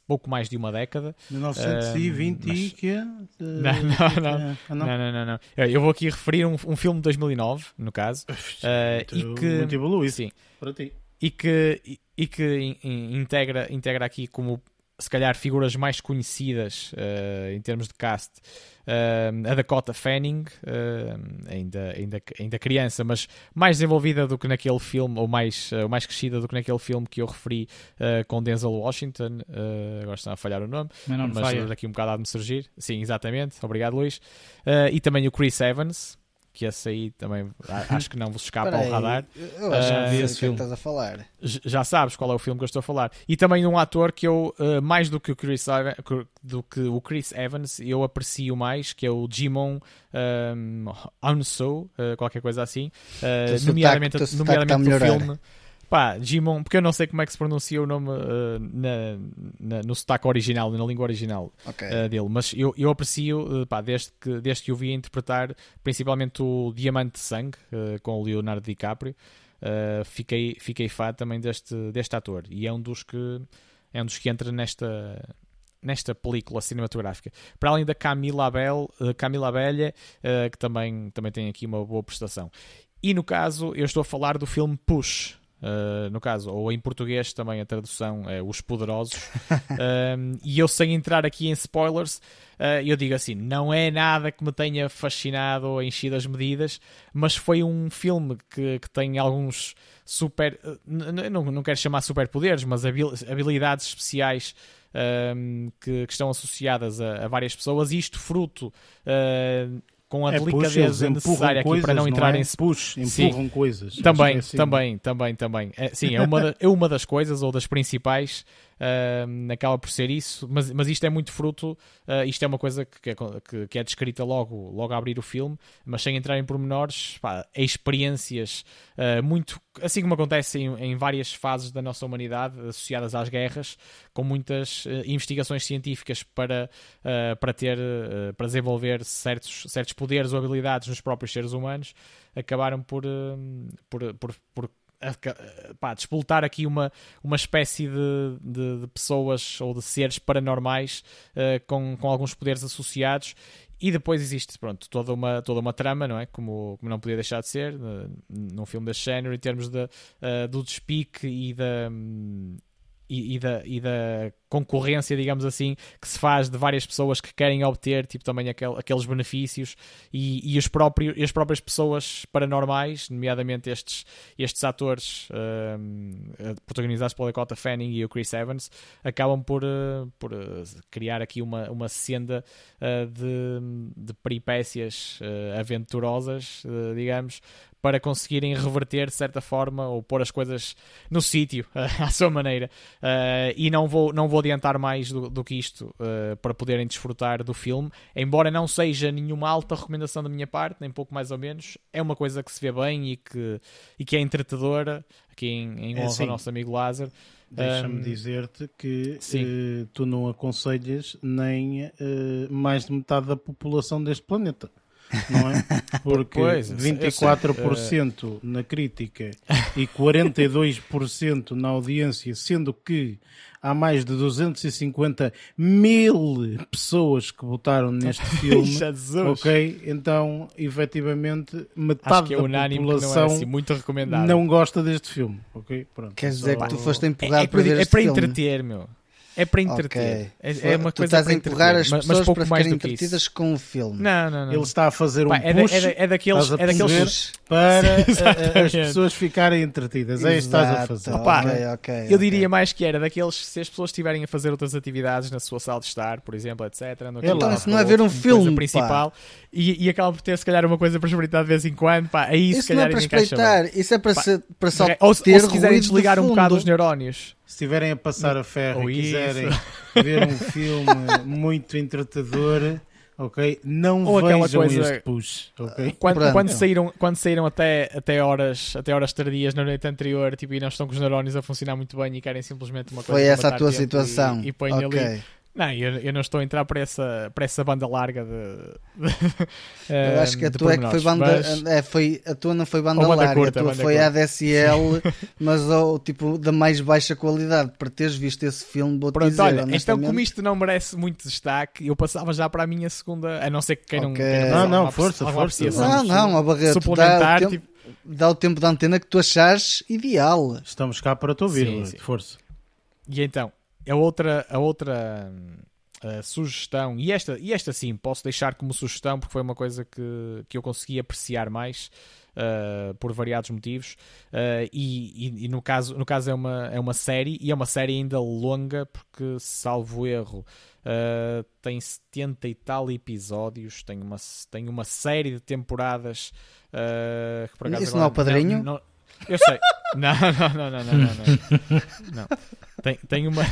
pouco mais de uma década. 1920 uh, mas... e que? Não, não, não. não, não, não, não. Eu vou aqui referir um, um filme de 2009, no caso. Uh, e que, muito evoluído sim, para ti. E que, e, e que in, in, integra, integra aqui como se calhar figuras mais conhecidas uh, em termos de cast Uh, a Dakota Fanning, uh, ainda, ainda, ainda criança, mas mais desenvolvida do que naquele filme, ou mais, uh, mais crescida do que naquele filme que eu referi ah, com Denzel Washington. agora está a falhar o nome, mas, mas daqui um bocado há de me surgir. Sim, exatamente. Obrigado, Luís. e também o Chris Evans, que esse aí também acho que não vos escapa ao radar. Eu acho uh, que esse filme. Que estás a falar. Já sabes qual é o filme que eu estou a falar. E também um ator que eu, uh, mais do que, o Chris Evans, do que o Chris Evans, eu aprecio mais, que é o Jimon um, Unso, uh, qualquer coisa assim. Uh, nomeadamente nomeadamente tá o filme. Pá, Jimon, porque eu não sei como é que se pronuncia o nome uh, na, na, no sotaque original, na língua original okay. uh, dele, mas eu, eu aprecio, uh, pá, desde que, desde que o vi interpretar, principalmente o Diamante de Sangue, com o Leonardo DiCaprio, fiquei, fiquei fã também deste, deste ator, e é um dos que, é um dos que entra nesta, nesta película cinematográfica. Para além da Camila, Abel, Camila Abelha, que também, também tem aqui uma boa prestação. E no caso, eu estou a falar do filme Push, Uh, no caso, ou em português também a tradução é Os Poderosos. uh, e eu, sem entrar aqui em spoilers, uh, eu digo assim: não é nada que me tenha fascinado ou enchido as medidas, mas foi um filme que, que tem alguns super. não, não quero chamar superpoderes, mas habilidades especiais. Que, que, estão associadas a, a, várias pessoas, isto fruto com a é, delicadeza push, necessária aqui coisas, para não entrar não é? em push, empurram sim. coisas. Também, assim. também, também, também. É, sim, é uma, é uma das coisas ou das principais uh, acaba por ser isso, mas, mas isto é muito fruto, uh, isto é uma coisa que, é, que, que, é descrita logo, logo a abrir o filme, mas sem entrar em pormenores, pá, experiências uh, muito, assim como acontece em, em, várias fases da nossa humanidade associadas às guerras, com muitas investigações científicas para, para ter, para desenvolver certos, certos poderes ou habilidades nos próprios seres humanos, acabaram por, por, por, por pá, despoltar aqui uma, uma espécie de, de, de pessoas ou de seres paranormais uh, com, com alguns poderes associados e depois existe pronto, toda, uma, toda uma trama, não é? Como, como não podia deixar de ser, uh, num filme deste género, em termos de, uh, do despique e da. Um, e, e, da, e da concorrência, digamos assim, que se faz de várias pessoas que querem obter tipo, também aquel, aqueles benefícios e, e, os próprios, as próprias pessoas paranormais, nomeadamente estes, estes atores uh, protagonizados pela Dakota Fanning e o Chris Evans, acabam por, uh, por uh, criar aqui uma, uma senda de, de peripécias aventurosas, digamos, para conseguirem reverter de certa forma ou pôr as coisas no sítio à sua maneira. E não vou, não vou adiantar mais do, do que isto uh, para poderem desfrutar do filme, embora não seja nenhuma alta recomendação da minha parte, nem pouco mais ou menos. É uma coisa que se vê bem e que, e que é entretadora, aqui em, em é honra assim, ao nosso amigo Lázaro. Deixa-me um, dizer-te que uh, tu não aconselhas nem mais de metade da população deste planeta não é? Porque pois, 24% na crítica e 42% na audiência, sendo que há mais de 250 mil pessoas que votaram neste filme. ok? Então, efetivamente, metade é da população não, é assim, muito não gosta deste filme. Ok? Pronto, Quer dizer só... que tu foste empurrado é, é para ver É para filme. entreter, meu. É para entreter. Okay. É, é, uma tu coisa estás a empurrar as pessoas mas, para ficarem entretidas com o filme. Não, não, não. Ele está a fazer um Pá, é push é, é, daqueles, é daqueles para as pessoas ficarem entretidas. É isso que estás a fazer. Opa, okay, okay, eu diria mais que era daqueles se as pessoas estiverem a fazer outras atividades na sua sala de estar, por exemplo, etc. então isso não é ver um filme principal e, e acaba por ter se calhar uma coisa para espreitar de vez em quando. Pá, aí isso se calhar não é para espreitar, isso é para, pá, ser, para só ou, ter ou se quiserem desligar um bocado os neurónios se estiverem a passar a ferro e quiserem ver um filme muito entretador, ok? Não Ou vejam coisa, este push, ok? Quando, quando, saíram, quando saíram até, até, horas, até horas tardias na noite anterior tipo, e não estão com os neurónios a funcionar muito bem e querem simplesmente uma coisa Foi essa a tua situação. E, e põem okay. ali Não, eu, eu, não estou a entrar para essa, para essa banda larga de. de eu acho que a tua é que foi banda. Mas... É, foi, a tua não foi banda, banda larga, curta, a tua foi curta. ADSL, mas ou, tipo da mais baixa qualidade. Para teres visto esse filme, vou Pronto, dizer, olha, então como isto não merece muito destaque, eu passava já para a minha segunda. A não ser que queiram. Okay. queiram não, não, força, força. Não, não, a barreira suplementar. Dá o, tempo, tipo... dá o tempo da antena que tu achares ideal. Estamos cá para te ouvir, sim, sim. força. E então, a outra, a outra uh, sugestão, e esta, e esta sim, posso deixar como sugestão porque foi uma coisa que, que eu consegui apreciar mais. Uh, por variados motivos uh, e, e, e, no caso no caso é uma é uma série e é uma série ainda longa porque salvo erro uh, tem 70 e tal episódios tem uma tem uma série de temporadas que por acaso Isso não é o padrinho não, não, eu sei não não não não não, não. não. Tem, tem, uma,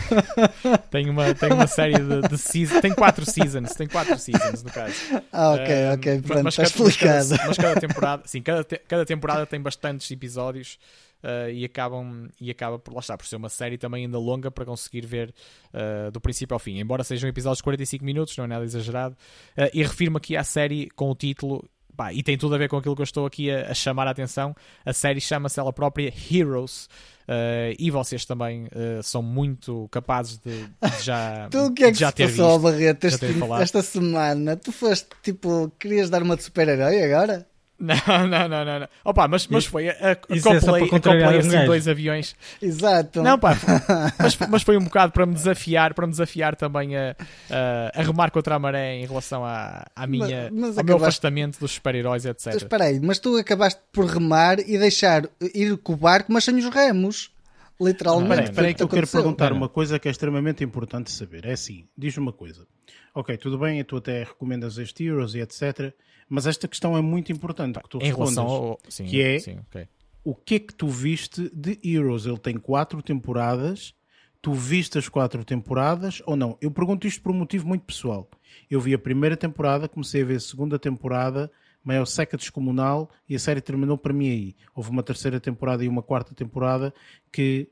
tem, uma, tem uma série de, de seasons. Tem quatro seasons. Tem quatro seasons, no caso. Ah, ok, uh, ok. Pronto, mas, está explicado. Mas cada, mas cada temporada, sim, cada, cada temporada tem bastantes episódios. Uh, e acabam e acaba por lá está por ser uma série também ainda longa para conseguir ver uh, do princípio ao fim embora sejam episódios de 45 minutos não é nada exagerado uh, e refiro-me aqui à série com o título pá, e tem tudo a ver com aquilo que eu estou aqui a, a chamar a atenção a série chama-se ela própria Heroes Uh, e vocês também uh, são muito capazes de, de já Tu o que é que já se passou, Barreto, este, esta semana? Tu foste, tipo, querias dar uma de super-herói agora? Não, não, não, não. não. Opa, mas, mas foi. A, acoplei, é acoplei assim dois aviões. Exato. Não, pá, mas, mas foi um bocado para me desafiar, para me desafiar também a, a, a remar contra a maré em relação à, à minha, mas, mas ao acabaste... meu afastamento dos super-heróis, etc. Espera aí, mas tu acabaste por remar e deixar ir com o barco, mas sem os remos. Literalmente. Espera aí, que eu quero perguntar uma coisa que é extremamente importante saber. É assim, diz uma coisa. Ok, tudo bem, tu até recomendas este Heroes e etc. Mas esta questão é muito importante que tu em respondas, ao... sim, que é sim, okay. o que é que tu viste de Heroes? Ele tem quatro temporadas. Tu viste as quatro temporadas ou não? Eu pergunto isto por um motivo muito pessoal. Eu vi a primeira temporada, comecei a ver a segunda temporada, maior seca descomunal e a série terminou para mim aí. Houve uma terceira temporada e uma quarta temporada que,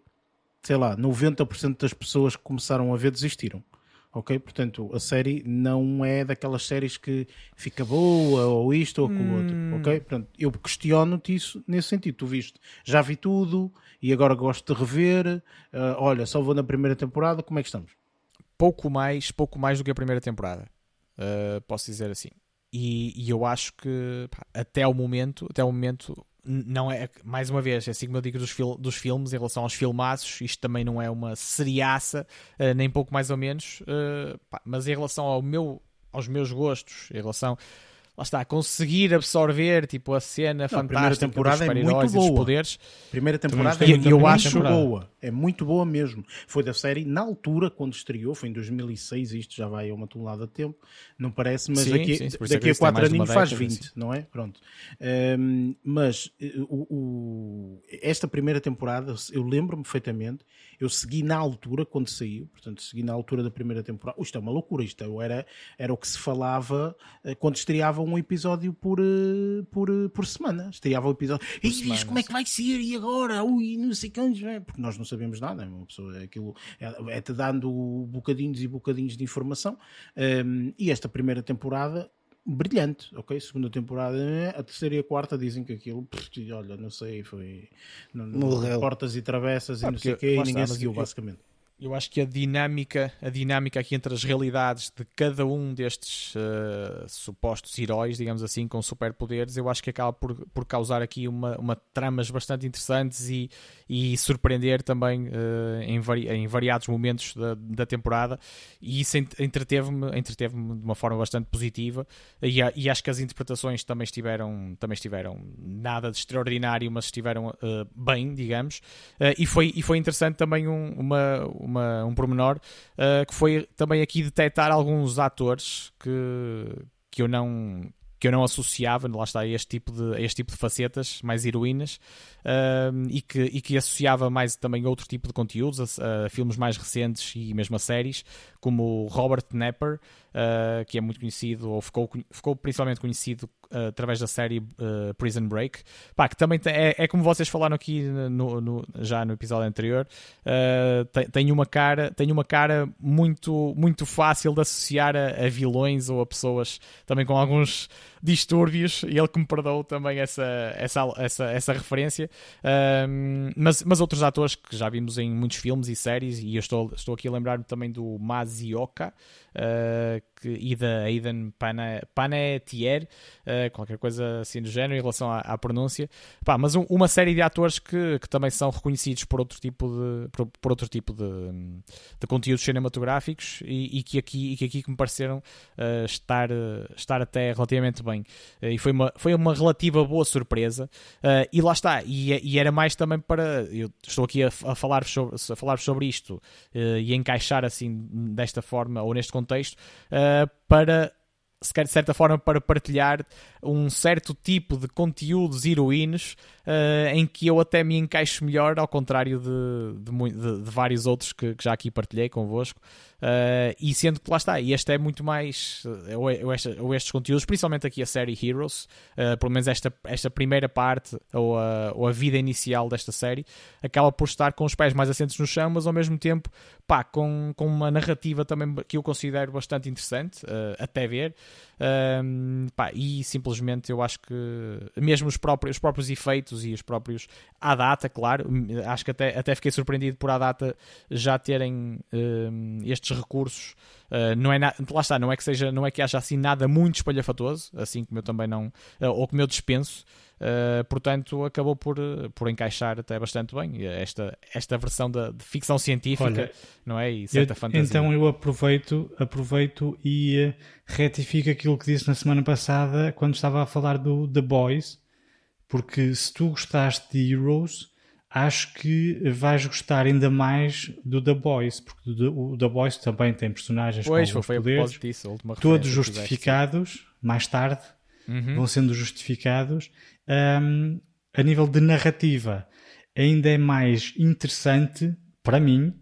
sei lá, 90% das pessoas que começaram a ver desistiram ok? Portanto, a série não é daquelas séries que fica boa ou isto ou aquilo hum. outro, ok? Portanto, eu questiono-te isso nesse sentido. Tu viste, já vi tudo e agora gosto de rever. Uh, olha, só vou na primeira temporada, como é que estamos? Pouco mais, pouco mais do que a primeira temporada, uh, posso dizer assim. E, e eu acho que pá, até o momento, até o momento não é, mais uma vez, é assim como eu digo dos, fil dos filmes em relação aos filmaços, isto também não é uma seriaça, uh, nem pouco mais ou menos, uh, pá, mas em relação ao meu, aos meus gostos, em relação lá está, conseguir absorver tipo a cena não, fantástica a temporada dos é muito boa. poderes. Primeira temporada é muito, eu acho boa, é muito boa mesmo. Foi da série na altura quando estreou, foi em 2006, isto já vai a uma tonelada de tempo, não parece, mas sim, daqui, sim, daqui a 4 aninhos faz 20, assim. não é? Pronto. Um, mas eh, o, o, esta primeira temporada, eu lembro-me perfeitamente, eu segui na altura quando saiu, portanto, segui na altura da primeira temporada. Isto é uma loucura, isto era, era o que se falava eh, quando estreava um episódio por, eh, por, eh, por semana. Estreava o um episódio. E diz como é que vai ser? E agora? Ui, não sei quantos. É? Porque nós não sabemos nada. É uma pessoa, é aquilo é-te é dando bocadinhos e bocadinhos de informação. Um, e esta primeira temporada brilhante, ok? Segunda temporada, a terceira e a quarta dizem que aquilo, pff, olha, não sei, foi Morreu. portas e travessas ah, e não sei o quê, e ninguém seguiu, basicamente eu acho que a dinâmica, a dinâmica aqui entre as realidades de cada um destes uh, supostos heróis, digamos assim, com superpoderes, eu acho que acaba por, por causar aqui uma, uma tramas bastante interessantes e, e surpreender também uh, em, vari, em variados momentos da, da temporada. E isso entreteve-me entreteve de uma forma bastante positiva. E, e, acho que as interpretações também estiveram, também estiveram nada de extraordinário, mas estiveram uh, bem, digamos. e, foi, e foi interessante também um, uma uma, um pormenor, uh, que foi também aqui detectar alguns atores que, que eu não que eu não associava, lá está, a este tipo de, a este tipo de facetas, mais heroínas, uh, e, que, e que associava mais também a outro tipo de conteúdos, a, a filmes mais recentes e mesmo a séries, como Robert Knapper, uh, que é muito conhecido, ou ficou, ficou principalmente conhecido uh, através da série uh, Prison Break, Pá, que também tem, é, é, como vocês falaram aqui no, no, já no episódio anterior, tem, tem, uma cara, tem uma cara muito, muito fácil de associar a, a vilões ou a pessoas também com alguns distúrbios, e ele que me perdoou também essa, essa, essa, essa referência. Um, mas, mas outros atores que já vimos em muitos filmes e séries, e eu estou, estou aqui a lembrar-me também do Mazioka uh, que, da Aidan Panettiere, uh, qualquer coisa assim do género em relação à, à pronúncia. Pá, mas um, uma série de atores que, que também são reconhecidos por outro tipo de, por, por outro tipo de, de conteúdos cinematográficos e, e, que aqui, e que aqui me pareceram uh, estar, estar até relativamente bem. E foi uma, foi uma relativa boa surpresa. e lá está, e, e, era mais também para. Eu estou aqui a, a falar sobre, a falar sobre isto e encaixar assim desta forma ou neste contexto uh, para de certa forma para partilhar um certo tipo de conteúdos heroínos uh, em que eu até me encaixo melhor, ao contrário de, de, de, de vários outros que, que, já aqui partilhei convosco. Uh, e sendo que lá está, e este é muito mais, ou, ou, esta, ou estes conteúdos, principalmente aqui a série Heroes, uh, pelo menos esta, esta primeira parte, ou a, ou a vida inicial desta série, acaba por estar com os pés mais assentos no chão, mas ao mesmo tempo, pá, com, com uma narrativa também que eu considero bastante interessante, até ver. pá, e simplesmente eu acho que mesmo os próprios, os próprios efeitos e os próprios à data, claro. Acho que até, até fiquei surpreendido por à data já terem uh, estes recursos. Uh, não é na, lá está, não é que seja, não é que haja assim nada muito espalhafatoso, assim como eu também não, uh, ou como eu dispenso. Uh, portanto, acabou por, por encaixar até bastante bem esta, esta versão de, de ficção científica, Olha, não é? E certa eu, fantasia. Então eu aproveito, aproveito e retifico aquilo que disse na semana passada quando estava a falar do The Boys porque se tu gostaste de Heroes, acho que vais gostar ainda mais do The Boys, porque o The Boys também tem personagens pois, com foi poderes, disso, todos justificados, mais tarde, uhum. vão sendo justificados. Um, a nível de narrativa, ainda é mais interessante, para mim,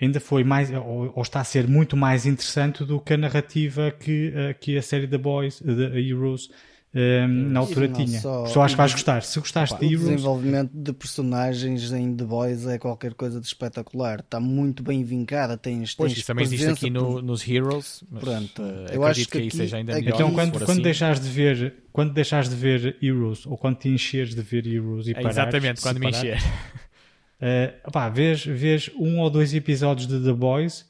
ainda foi mais, ou, ou, está a ser muito mais interessante do que a narrativa que, uh, que a série The Boys, The Heroes, um, na altura tinha. Só, só acho que vais gostar. Se gostaste opa, de Heroes... O desenvolvimento de personagens em The Boys é qualquer coisa de espetacular. Está muito bem vincada. Tens, pois, tens isso também existe aqui no, nos Heroes. Mas, Pronto, uh, eu acho que, que aí seja ainda melhor. Então, quando, quando, assim. deixares de ver, quando deixares de ver Heroes ou quando te encheres de ver Heroes e é parares, Exatamente, quando me encher. Uh, vês, vês um ou dois episódios de The Boys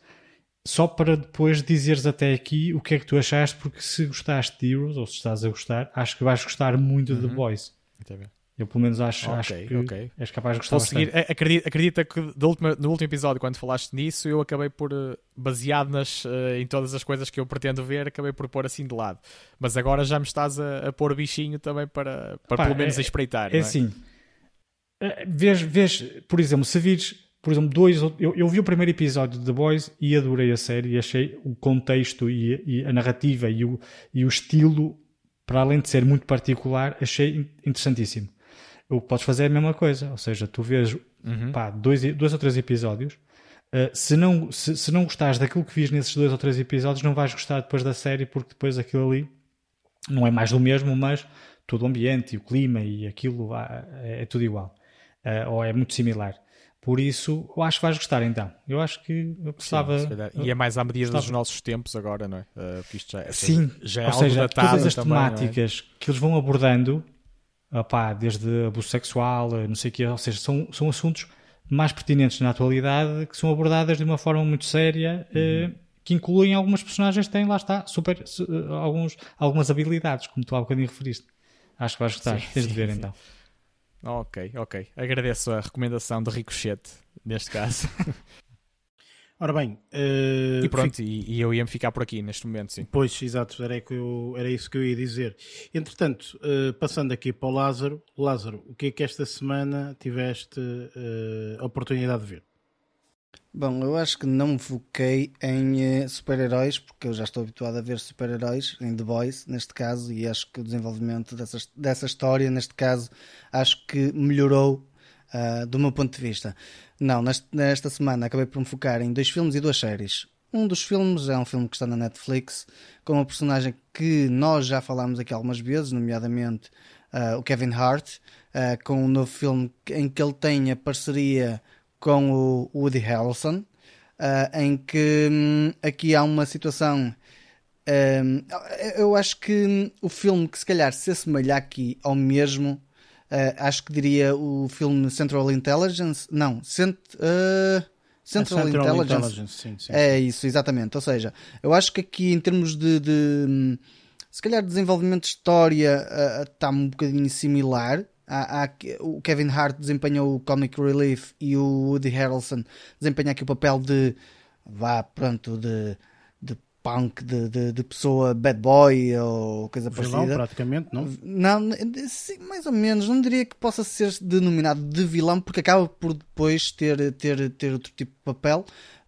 só para depois dizeres até aqui o que é que tu achaste, porque se gostaste de Heroes, ou se estás a gostar, acho que vais gostar muito uhum. de The Boys. Eu pelo menos acho, okay, acho que okay. és capaz de gostar Vou seguir. Acredita, acredita que do último, no último episódio, quando falaste nisso, eu acabei por, eh, baseado nas, uh, em todas as coisas que eu pretendo ver, acabei por pôr assim de lado. Mas agora já me estás a, a pôr bichinho também para, para Pá, pelo menos é, espreitar. É, é assim, eh, vês, vês, por exemplo, se vires por exemplo, dois. Eu, eu vi o primeiro episódio de The Boys e adorei a série e achei o contexto e, e, a narrativa e o, e o estilo, para além de ser muito particular, achei interessantíssimo. O que podes fazer é a mesma coisa, ou seja, tu vês uhum. pá, dois, dois ou três episódios. Uh, se, não, se, se não gostares daquilo que vis nesses dois ou três episódios, não vais gostar depois da série, porque depois aquilo ali não é mais do mesmo, mas todo o ambiente e o clima e aquilo é, é tudo igual. Uh, ou é muito similar. Por isso, eu acho que vais gostar então. Eu acho que eu gostava. Sim, e é mais à medida gostava. dos nossos tempos agora, não é? Uh, isto já, é, Sim, já é ou seja, todas as também, é? temáticas é? que eles vão abordando, opá, desde abuso sexual, eh, não sei o quê, ou seja, são, são assuntos mais pertinentes na atualidade que são abordadas de uma forma muito séria. Eh, uhum. Uh, que incluem algumas personagens que têm, lá está, super, uh, alguns, algumas habilidades, como tu há bocadinho referiste. Acho que vais gostar, sim, tens sim, de ver sim. então. Ok, ok. Agradeço a recomendação de Ricochete, neste caso. Ora bem, uh, e pronto, fico... e, e, eu ia-me ficar por aqui neste momento, sim. Pois, exato, era, que eu, era isso que eu ia dizer. Entretanto, uh, passando aqui para o Lázaro, Lázaro, o que é que esta semana tiveste uh, a oportunidade de ver? Bom, eu acho que não me foquei em uh, super-heróis, porque eu já estou habituado a ver super-heróis, em The Boys, neste caso, e acho que o desenvolvimento dessa, dessa história, neste caso, acho que melhorou uh, do meu ponto de vista. Não, neste, nesta semana acabei por me focar em dois filmes e duas séries. Um dos filmes é um filme que está na Netflix, com uma personagem que nós já falámos aqui algumas vezes, nomeadamente uh, o Kevin Hart, com um novo filme em que ele tem a parceria com o Woody Harrelson, uh, em que um, aqui há uma situação. Um, eu acho que o filme que se calhar se assemelha aqui ao mesmo, uh, acho que diria o filme Central Intelligence. Não, cent, uh, Central, Central, Intelligence. Intelligence sim, sim, é isso, exatamente. Ou seja, eu acho que aqui em termos de, de hum, se calhar desenvolvimento de história está um bocadinho similar. Há, há, o Kevin Hart desempenhou o Comic Relief e o Woody Harrelson desempenha aqui o papel de vá, pronto, de, de punk, de, de, de pessoa bad boy ou coisa Vilão, parecida. praticamente, não? Não, sim, mais ou menos. Não diria que possa ser denominado de vilão porque acaba por depois ter, ter, ter outro tipo de papel,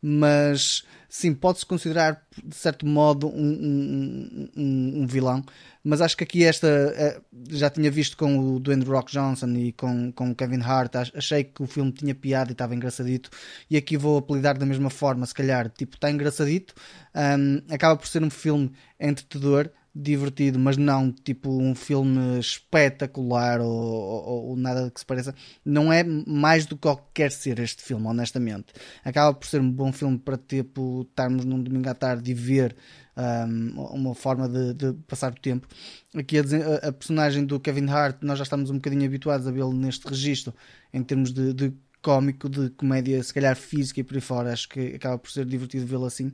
mas sim, pode-se considerar de certo modo um, um, um, um, vilão, mas acho que aqui esta eh, já tinha visto com o Dwayne Rock Johnson e com, com o Kevin Hart, achei que o filme tinha piada e estava engraçadito, e aqui vou apelidar da mesma forma, se calhar, tipo, está engraçadito, acaba por ser um filme entretedor, divertido, mas não tipo um filme espetacular ou, ou, ou, nada que se pareça. Não é mais do que quer ser este filme, honestamente. Acaba por ser um bom filme para tipo estarmos num domingo à tarde e ver um, uma forma de, de, passar o tempo. Aqui a, a, personagem do Kevin Hart, nós já estamos um bocadinho habituados a vê-lo neste registro em termos de, de cómico, de comédia, se calhar física e por aí fora. Acho que acaba por ser divertido vê-lo assim.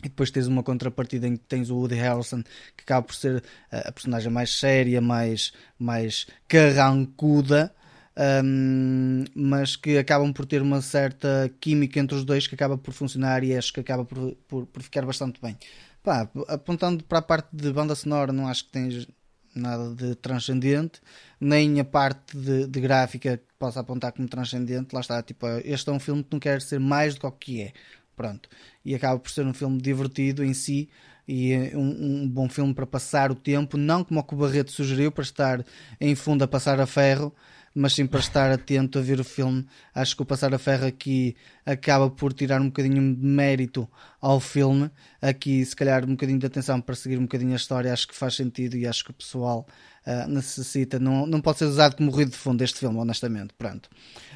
E depois tens uma contrapartida em que tens o Woody Harrelson, que acaba por ser a personagem mais séria, mais, mais carrancuda, um, mas que acabam por ter uma certa química entre os dois que acaba por funcionar e acho que acaba por, por, por ficar bastante bem. Pá, apontando para a parte de banda sonora, não acho que tens nada de transcendente, nem a parte de, de gráfica que possa apontar como transcendente. Lá está, tipo, este é um filme que não quer ser mais do que o que é. Pronto. E acaba por ser um filme divertido em si e eh, um, um bom filme para passar o tempo, não como o que o Barreto sugeriu, para estar em fundo a passar a ferro, mas sim para estar atento a ver o filme. Acho que o Passar a Ferro aqui acaba por tirar um bocadinho de mérito ao filme. Aqui, se calhar, um bocadinho de atenção para seguir um bocadinho a história. Acho que faz sentido e acho que o pessoal uh, necessita. Não, não pode ser usado como ruído de fundo este filme, honestamente. Pronto.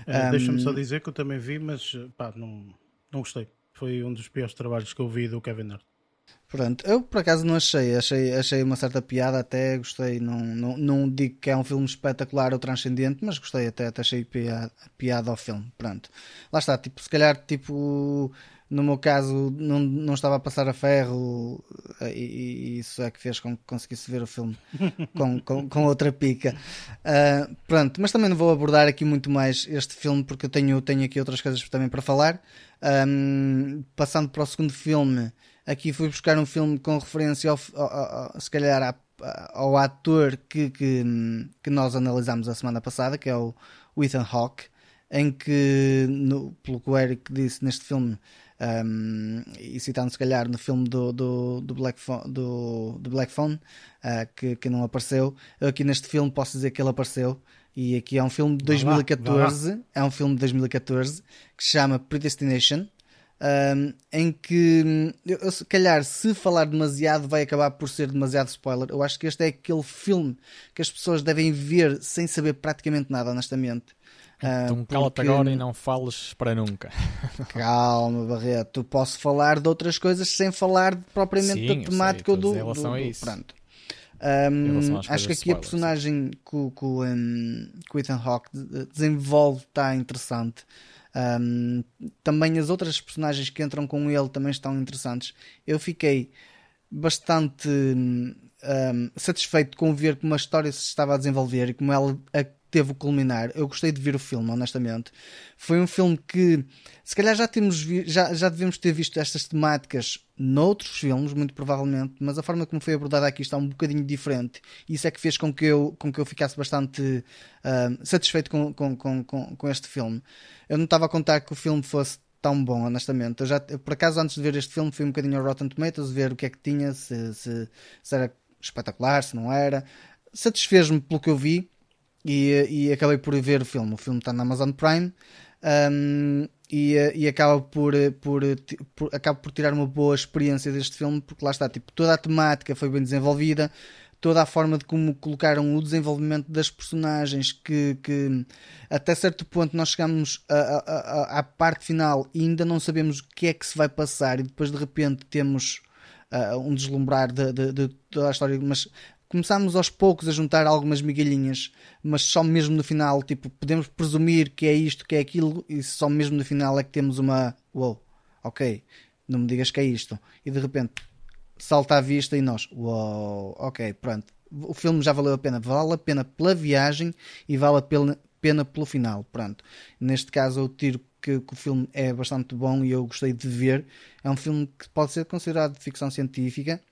É, um, Deixa-me só dizer que eu também vi, mas pá, não, não gostei foi um dos piores trabalhos que eu vi do Kevin Hart. Pronto, eu por acaso não achei, achei, achei uma certa piada, até gostei, não, não, não digo que é um filme espetacular ou transcendente, mas gostei até, até achei piada, piada ao filme, pronto. Lá está, tipo, se calhar, tipo, no meu caso não, não estava a passar a ferro e, e isso é que fez com que conseguisse ver o filme com, com, com outra pica. Uh, pronto, mas também não vou abordar aqui muito mais este filme porque eu tenho, tenho aqui outras coisas também para falar. Um, passando para o segundo filme, aqui fui buscar um filme com referência, ao, ao, ao, se calhar, ao ator que, que, que, nós analisámos a semana passada, que é o Ethan Hawke, em que, no, pelo que o Eric disse neste filme, um, e citando se calhar no filme do, do, do Black Phone, do, do Black Phone uh, que, que não apareceu, eu aqui neste filme posso dizer que ele apareceu e aqui é um filme de 2014, lá, lá. é um filme de 2014 que se chama Predestination, um, em que eu, se calhar se falar demasiado vai acabar por ser demasiado spoiler. Eu acho que este é aquele filme que as pessoas devem ver sem saber praticamente nada, honestamente. Então uh, cala-te agora e não fales para nunca. Calma, Barreto. Posso falar de outras coisas sem falar propriamente Sim, da temática sei, do, em relação do, a isso. Pronto. Um, acho que aqui spoiler, a personagem que, que, um, o Ethan Hawke desenvolve está interessante. Um, também as outras personagens que entram com ele também estão interessantes. Eu fiquei bastante um, satisfeito com ver como a história se estava a desenvolver e como ela teve o culminar. Eu gostei de ver o filme, honestamente. Foi um filme que, se calhar, já, temos já, já devemos ter visto estas temáticas noutros filmes, muito provavelmente, mas a forma como foi abordada aqui está um bocadinho diferente. Isso é que fez com que eu, com que eu ficasse bastante uh, satisfeito com, com, com, com, este filme. Eu não estava a contar que o filme fosse tão bom, honestamente. Eu já, por acaso, antes de ver este filme, fui um bocadinho ao Rotten Tomatoes ver o que é que tinha, se, se, se era espetacular, se não era. Satisfez-me pelo que eu vi e, e acabei por ver o filme. O filme está na Amazon Prime um, e, e acaba por, por, por, acaba por tirar uma boa experiência deste filme, porque lá está, tipo, toda a temática foi bem desenvolvida toda a forma de como colocaram o desenvolvimento das personagens que, que até certo ponto nós chegamos à parte final e ainda não sabemos o que é que se vai passar e depois de repente temos uh, um deslumbrar de, de, de, toda a história, mas começamos aos poucos a juntar algumas migalhinhas, mas só mesmo no final, tipo, podemos presumir que é isto, que é aquilo, e só mesmo no final é que temos uma wow, ok, não me digas que é isto, e de repente salta à vista e nós, uau, ok, pronto. O filme já valeu a pena. Vale a pena pela viagem e vale a pena, pena pelo final. Pronto. Neste caso, eu tiro que, que, o filme é bastante bom e eu gostei de ver. É um filme que pode ser considerado de ficção científica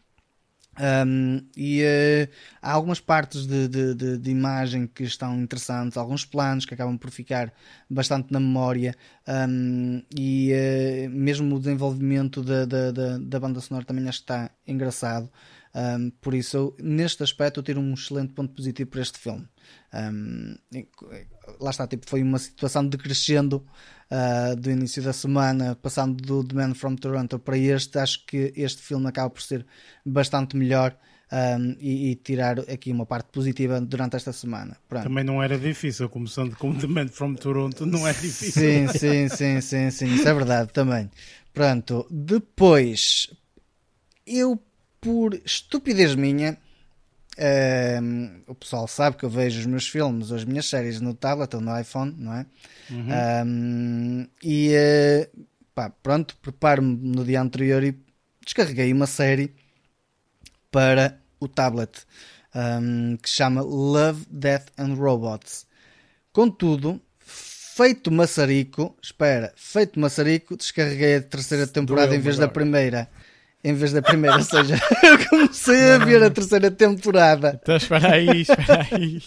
um, e uh, há algumas partes de, de, de, de, imagem que estão interessantes, alguns planos que acabam por ficar bastante na memória, um, e uh, mesmo o desenvolvimento da, da, da, da, banda sonora também acho que está engraçado. Um, por isso, eu, neste aspecto, eu tiro um excelente ponto positivo para este filme. Um, lá está, tipo, foi uma situação de crescendo uh, do início da semana, passando do The Man from Toronto para este. Acho que este filme acaba por ser bastante melhor. Um, e, e, tirar aqui uma parte positiva durante esta semana. Pronto. Também não era difícil, começando com The Man from Toronto, não é difícil. Sim, sim, sim, sim, sim, isso é verdade também. Pronto, depois eu por estupidez minha, um, o pessoal sabe que eu vejo os meus filmes, as minhas séries no tablet ou no iPhone, não é? Uhum. Um, e uh, pá, pronto, preparo-me no dia anterior e descarreguei uma série para o tablet um, que se chama Love, Death and Robots. Contudo, feito maçarico, espera, feito maçarico, descarreguei a terceira temporada em vez da primeira em vez da primeira, ou seja, eu comecei a ver a terceira temporada. Então espera aí, espera aí.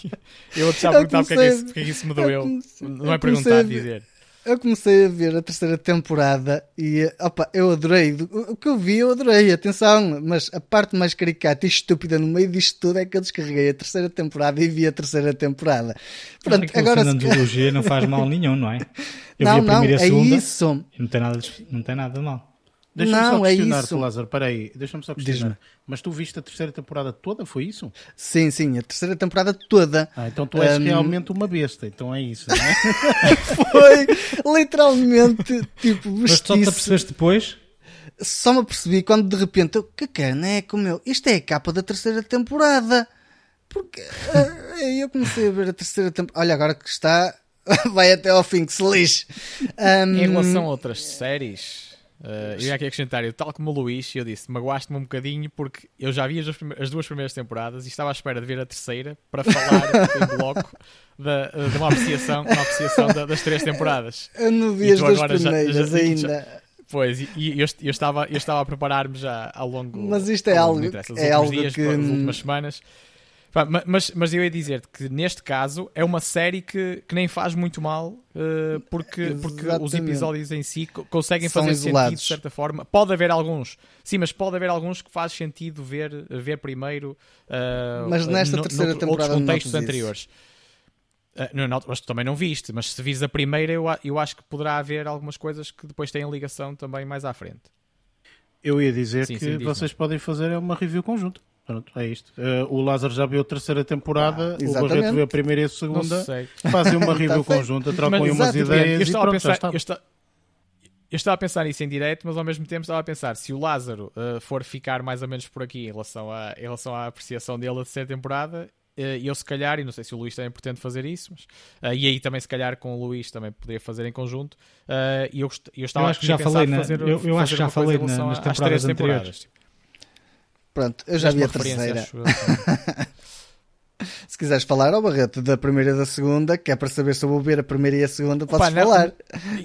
Eu vou-te já perguntar porque, é que isso, porque é isso me doeu. Comecei, não é perguntar, a dizer. Eu comecei a ver a terceira temporada e opa, eu adorei. O que eu vi, eu adorei, atenção, mas a parte mais caricata e estúpida no meio disto tudo é que eu descarreguei a terceira temporada e vi a terceira temporada. Pronto, é agora. A se... não faz mal nenhum, não é? Eu não, vi a primeira não, e a é segunda. É isso. Não tem nada, não tem nada de mal. Deixa-me só é questionar-te, é Lázaro, peraí, deixa-me só questionar. Mas tu viste a terceira temporada toda, foi isso? Sim, sim, a terceira temporada toda. Ah, então tu és um... realmente uma besta, então é isso, não é? foi literalmente tipo Mas só te apercebeste depois? Só me apercebi quando de repente, eu, que caneco meu, isto é a capa da terceira temporada. Porque uh, eu comecei a ver a terceira temporada. Olha, agora que está, vai até ao fim, que se lixe. Um... Em relação a outras séries, Uh, eu ia aqui acrescentar, eu, tal como o Luís, eu disse, magoaste-me um bocadinho porque eu já vi as duas, as duas, primeiras temporadas e estava à espera de ver a terceira para falar em bloco da, de uma apreciação, uma apreciação da, das três temporadas. Eu não vi as duas primeiras já, já, ainda. Já, pois, e, e eu, eu, estava, eu estava a preparar-me já ao longo Mas isto é algo, é algo dias, que... As últimas semanas mas, mas eu ia dizer-te que neste caso é uma série que, que nem faz muito mal uh, porque, porque os episódios em si conseguem São fazer isolados. sentido de certa forma. Pode haver alguns, sim, mas pode haver alguns que faz sentido ver, ver primeiro uh, mas nesta no, terceira temporada outros contextos anteriores. Uh, não, não, mas tu também não viste, mas se vires a primeira, eu, eu acho que poderá haver algumas coisas que depois têm ligação também mais à frente. Eu ia dizer sim, que sim, vocês podem fazer uma review conjunta. Pronto, é isto. Uh, o Lázaro já viu a terceira temporada, ah, o Barreto viu a primeira e a segunda. Fazem uma review tá conjunta, trocam aí umas ideias e pronto, pensar. Eu, está, eu estava a pensar nisso em direto, mas ao mesmo tempo estava a pensar se o Lázaro uh, for ficar mais ou menos por aqui em relação, a, em relação à apreciação dele da terceira temporada, uh, eu se calhar, e não sei se o Luís também pretende fazer isso, mas, uh, e aí também se calhar com o Luís também poderia fazer em conjunto, e eu, eu estava eu acho que já falei, na, fazer, eu, eu acho que já falei na, nas temporadas anteriores. Tipo. Pronto, eu já vi a terceira. se quiseres falar ao Barreto da primeira e da segunda, que é para saber se eu vou ver a primeira e a segunda, podes Opa, falar.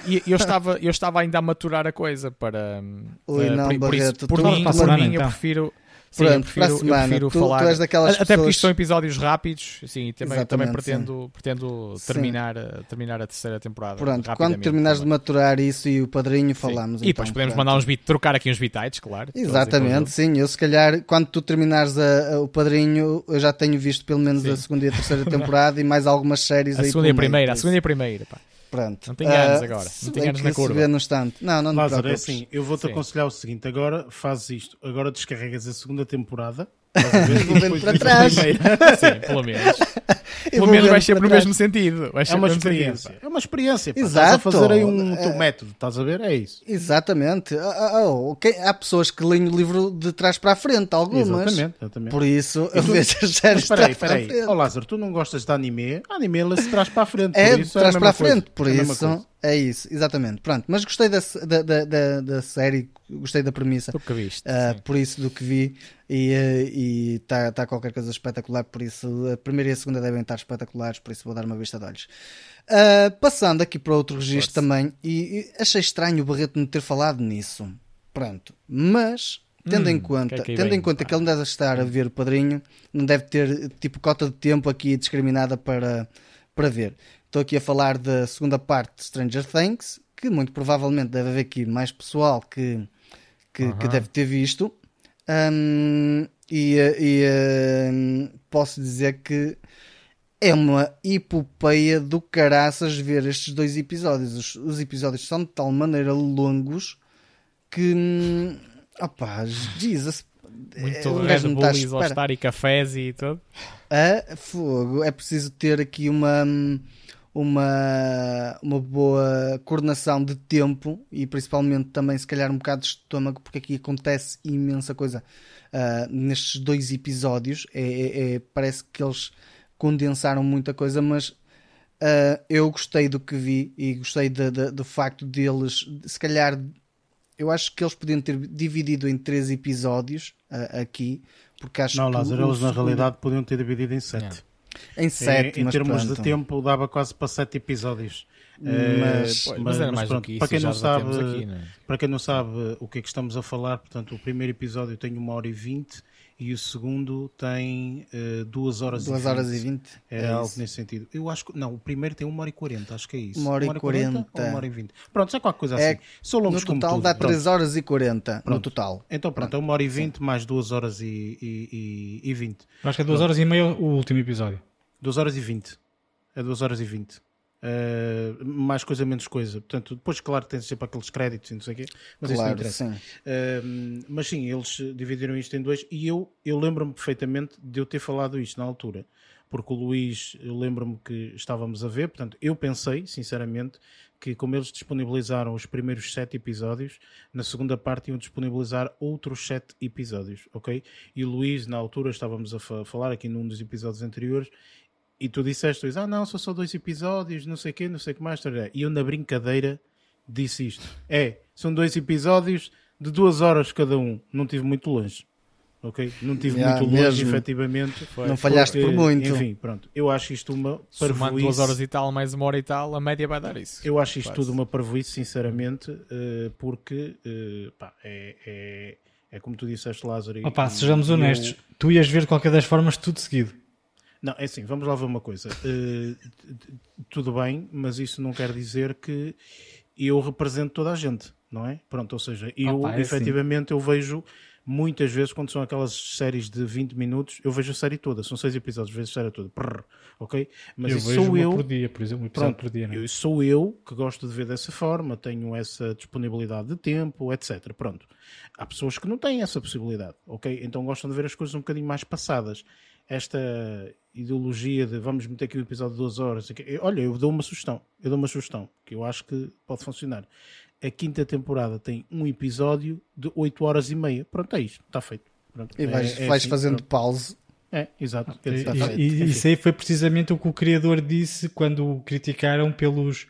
Eu, eu, estava, eu estava ainda a maturar a coisa para. Ui, uh, não, por, Barreto, por, isso, por mim, por mim eu prefiro. Sim, Pronto, eu prefiro, para a semana, eu prefiro tu, falar. Tu és daquelas Até pessoas... porque isto são episódios rápidos, sim, e também, também pretendo, pretendo terminar, terminar a terceira temporada. Pronto, quando terminares de maturar isso e o padrinho, falamos. Sim. E então, depois podemos mandar uns bit, trocar aqui uns bitites, claro. Exatamente, sim. Eu se calhar, quando tu terminares a, a, o padrinho, eu já tenho visto pelo menos sim. a segunda e a terceira temporada e mais algumas séries a aí. Segunda e a primeira, a segunda e a primeira, pá. Pronto. Não tem anos uh, agora. Não tem anos na curva. no instante. Não, não Lázaro, é assim, eu vou-te aconselhar o seguinte: agora fazes isto, agora descarregas a segunda temporada Para trás. Sim, pelo menos. Pelo menos vai ser no mesmo sentido. é uma experiência. Sentido. É uma experiência. Pá. Exato. Estás a fazer aí um teu é... método, estás a ver? É isso. Exatamente. Oh, okay. Há pessoas que leem o livro de trás para a frente, algumas. Exatamente. exatamente. Por isso, eu vejo as séries de trás para a frente. Ó oh, Lázaro, tu não gostas de anime? Anime lê-se de trás para a frente. É, de trás é para a frente. Por isso, é isso, exatamente. Pronto, mas gostei da, da, da, da série, gostei da premissa. Do que viste. Uh, por isso, do que vi. E está uh, tá qualquer coisa espetacular. Por isso, a primeira e a segunda devem estar espetaculares. Por isso, vou dar uma vista de olhos. Uh, passando aqui para outro registro também. E, e, achei estranho o Barreto não ter falado nisso. Pronto, mas. Tendo hum, em conta, que é tendo em conta que ele não deve estar a ver o padrinho, não deve ter tipo cota de tempo aqui discriminada para, para ver. Estou aqui a falar da segunda parte de Stranger Things, que muito provavelmente deve haver aqui mais pessoal que, que, uhum. que deve ter visto. Um, e, e um, posso dizer que é uma epopeia do caraças ver estes dois episódios. Os, os episódios são de tal maneira longos que. Hum, opá, Jesus. Muito é, Red Bull, Isostar e cafés e tudo. A fogo. É preciso ter aqui uma. Uma, uma boa coordenação de tempo e principalmente também se calhar um bocado de estômago porque aqui acontece imensa coisa uh, nestes dois episódios é, é, é, parece que eles condensaram muita coisa mas uh, eu gostei do que vi e gostei de, de, do facto deles se calhar eu acho que eles podiam ter dividido em três episódios uh, aqui porque acho não, que Lázaro, eles na realidade podiam ter dividido em sete yeah. Em sete, em, em termos pronto. de tempo, dava quase para sete episódios. Mas, uh, mas, mas, mas pronto, para quem não sabe, aqui, não é? para quem não sabe o que é que estamos a falar, portanto, o primeiro episódio tem uma hora e vinte e o segundo tem uh, duas horas duas e horas e vinte. É, é algo isso. nesse sentido. Eu acho que não, o primeiro tem uma hora e quarenta, acho que é isso. Uma hora, uma hora e quarenta ou uma hora e vinte. Pronto, é qualquer coisa é, assim. São longos no total dá três horas e quarenta no total. Então pronto, pronto. é uma hora e vinte mais duas horas e, vinte. Acho que é duas pronto. horas e meia o último episódio. 2 horas e 20. É 2 horas e 20. Uh, eh, mais coisa, menos coisa. Portanto, depois, claro, tem sempre aqueles créditos e não sei o quê, mas claro, isso não interessa. Sim. Uh, mas sim, eles dividiram isto em dois e eu, eu lembro-me perfeitamente de eu ter falado isto na altura, porque o Luís, eu lembro-me que estávamos a ver, portanto, eu pensei, sinceramente, que como eles disponibilizaram os primeiros sete episódios, na segunda parte iam disponibilizar outros sete episódios, ok? E o Luís, na altura, estávamos a falar aqui num dos episódios anteriores, e tu disseste, ah não, são só dois episódios, não sei o quê, não sei o que mais. E eu na brincadeira disse isto. É, são dois episódios de duas horas cada um. Não tive muito longe. Ok? Não tive yeah, muito longe, mesmo. efetivamente. Foi, não falhaste porque, por muito. Enfim, pronto. Eu acho isto uma parvoíce. duas horas e tal, mais uma hora e tal, a média vai dar isso. Eu acho isto Quase. tudo uma parvoíce, sinceramente, uh, porque uh, pá, é, é, é, como tu disseste, Lázaro. Opa, e, sejamos honestos, tu ias ver de qualquer das formas tudo seguido. Não, é assim, vamos lá ver uma coisa. Uh, tudo bem, mas isso não quer dizer que eu represento toda a gente, não é? Pronto, ou seja, eu Opa, é assim. efetivamente assim. eu vejo muitas vezes quando são aquelas séries de 20 minutos, eu vejo a série toda, são seis episódios, vejo a série toda, Prrr, ok? Mas eu sou eu por dia, por exemplo, um episódio pronto, por dia, não é? eu, sou eu que gosto de ver dessa forma, tenho essa disponibilidade de tempo, etc. Pronto. Há pessoas que não têm essa possibilidade, ok? Então gostam de ver as coisas um bocadinho mais passadas esta ideologia de vamos meter aqui um episódio de duas horas. Olha, eu dou uma sugestão. Eu dou uma sugestão que eu acho que pode funcionar. A quinta temporada tem um episódio de 8 horas e meia. Pronto, é isto. Está feito. Pronto, e vais, é, é vais assim, fazendo pronto. pause. É, exato. E, e, e isso aí foi precisamente o que o criador disse quando o criticaram pelos,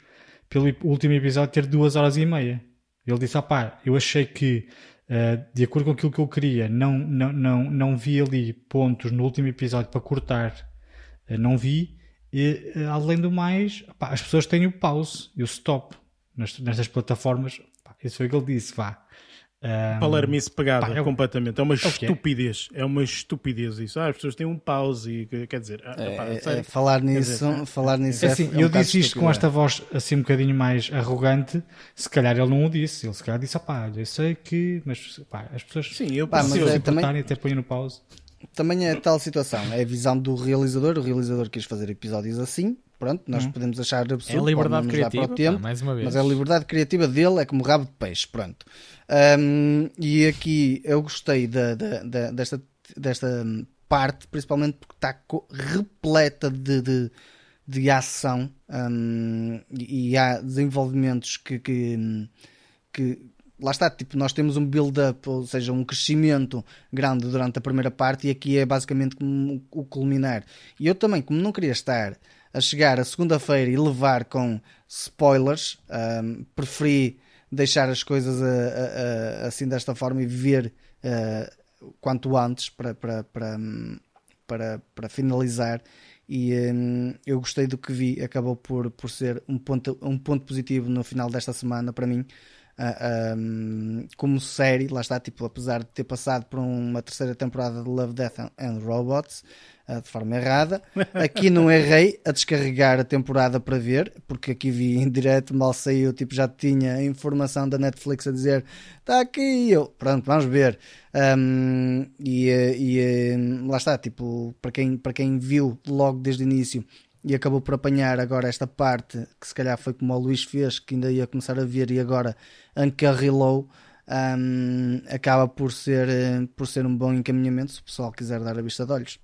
pelo último episódio ter duas horas e meia. Ele disse: ah pá, eu achei que Uh, de acordo com aquilo que eu queria, não, não, não, não vi ali pontos no último episódio para cortar, não vi. E, uh, além do mais, pá, as pessoas têm o pause e o stop nestas plataformas. Pá, isso foi o que ele disse, vá. Um, Palermice pegada pá, é completamente. É uma okay. estupidez. É uma estupidez isso. Ah, as pessoas têm um pause e quer dizer. Ah, é, pá, é, falar nisso, dizer, falar nisso é, assim, é Eu disse isto com esta voz assim um bocadinho mais arrogante. Se calhar ele não o disse. Ele se calhar disse: opá, eu sei que. Mas pá, as pessoas Sim, eu pá, mas se é, também, até põem no pause. Também é tal situação. É a visão do realizador. O realizador quis fazer episódios assim. Pronto, nós hum. podemos achar absurdo. É a liberdade criativa, para o tempo, pá, vez. Mas a liberdade criativa dele é como rabo de peixe. Pronto. Um, e aqui eu gostei da, da, da, desta, desta parte, principalmente porque está repleta de, de, de ação um, e, há desenvolvimentos que, que, que lá está, tipo, nós temos um build-up, ou seja, um crescimento grande durante a primeira parte e aqui é basicamente o culminar. E eu também, como não queria estar a chegar a segunda-feira e levar com spoilers, um, preferi deixar as coisas a, a, a, assim desta forma e ver uh, quanto antes para, para, para, para, para finalizar. E um, eu gostei do que vi, acabou por, por ser um ponto, um ponto positivo no final desta semana para mim. Uh, um, como série, lá está, tipo, apesar de ter passado por uma terceira temporada de Love, Death and Robots, de forma errada. Aqui não errei a descarregar a temporada para ver, porque aqui vi em direto, mal saiu, tipo, já tinha a informação da Netflix a dizer está aqui, eu, pronto, vamos ver. Um, e, e lá está, tipo, para quem, para quem viu logo desde o início e acabou por apanhar agora esta parte que se calhar foi como o Luís fez, que ainda ia começar a ver e agora encarrilou. Um, acaba por ser, por ser um bom encaminhamento se o pessoal quiser dar a vista de olhos.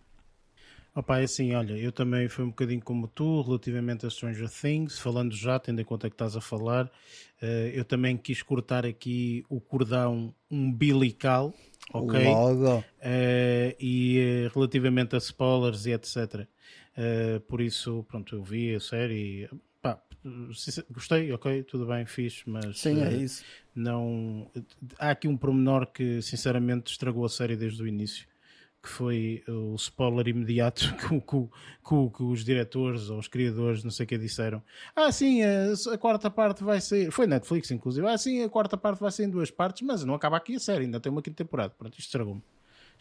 Opa, é assim, olha, eu também fui um bocadinho como tu relativamente a Stranger Things, falando já, tendo em conta que estás a falar, uh, eu também quis cortar aqui o cordão umbilical, ok? Logo. Uh, e relativamente a spoilers e etc. por isso, pronto, eu vi a série, pá, gostei, ok, tudo bem, fixe, mas Sim, é isso. não há aqui um promenor que sinceramente estragou a série desde o início que foi o spoiler imediato que, que, que, que, os diretores ou os criadores, não sei o que, disseram. Ah, sim, a, a, quarta parte vai ser. Foi Netflix, inclusive. Ah, sim, a quarta parte vai ser em duas partes, mas não acaba aqui a série, ainda tem uma quinta temporada. Pronto, isto estragou-me.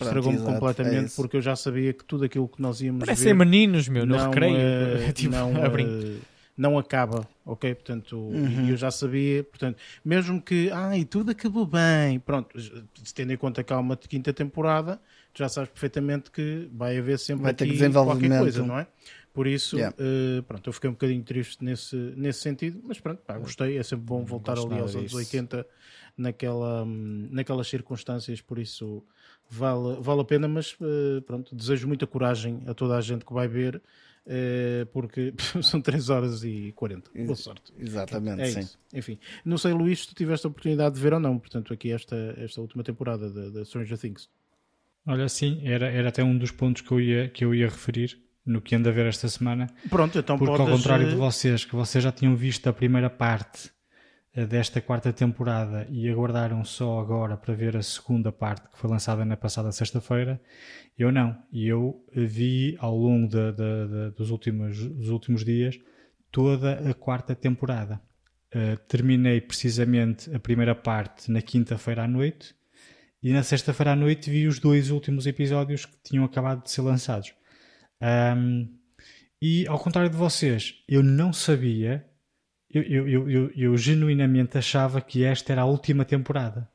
Estragou-me completamente é porque eu já sabia que tudo aquilo que nós íamos Parecem ver. meninos, meu, no não, recreio. Uh, tipo, não, uh, não acaba, ok? Portanto, uhum. eu já sabia, portanto, mesmo que, ai, tudo acabou bem, pronto, tendo em conta que há uma quinta temporada, já sabes perfeitamente que vai haver sempre vai ter qualquer coisa, não é? Por isso, yeah. uh, pronto, eu fiquei um bocadinho triste nesse, nesse sentido, mas pronto, pá, gostei, é sempre bom voltar ali aos anos 80 naquela, naquelas circunstâncias, por isso vale, vale a pena, mas uh, pronto, desejo muita coragem a toda a gente que vai ver, uh, porque são 3 horas e 40, boa sorte. Exatamente, é sim. Isso. Enfim, não sei Luís se tu tiveste a oportunidade de ver ou não, portanto aqui esta, esta última temporada da Stranger Things. Olha, sim, era, era até um dos pontos que eu ia, que eu ia referir no que anda a ver esta semana. Pronto, então Porque podes... ao contrário de vocês, que vocês já tinham visto a primeira parte eh, desta quarta temporada e aguardaram só agora para ver a segunda parte que foi lançada na passada sexta-feira, eu não. E eu vi ao longo de, de, de, dos, últimos, dos últimos dias toda a quarta temporada. Uh, terminei precisamente a primeira parte na quinta-feira à noite e na sexta-feira à noite vi os dois últimos episódios que tinham acabado de ser lançados. Um, e ao contrário de vocês, eu não sabia, eu, eu, eu, eu, genuinamente achava que esta era a última temporada.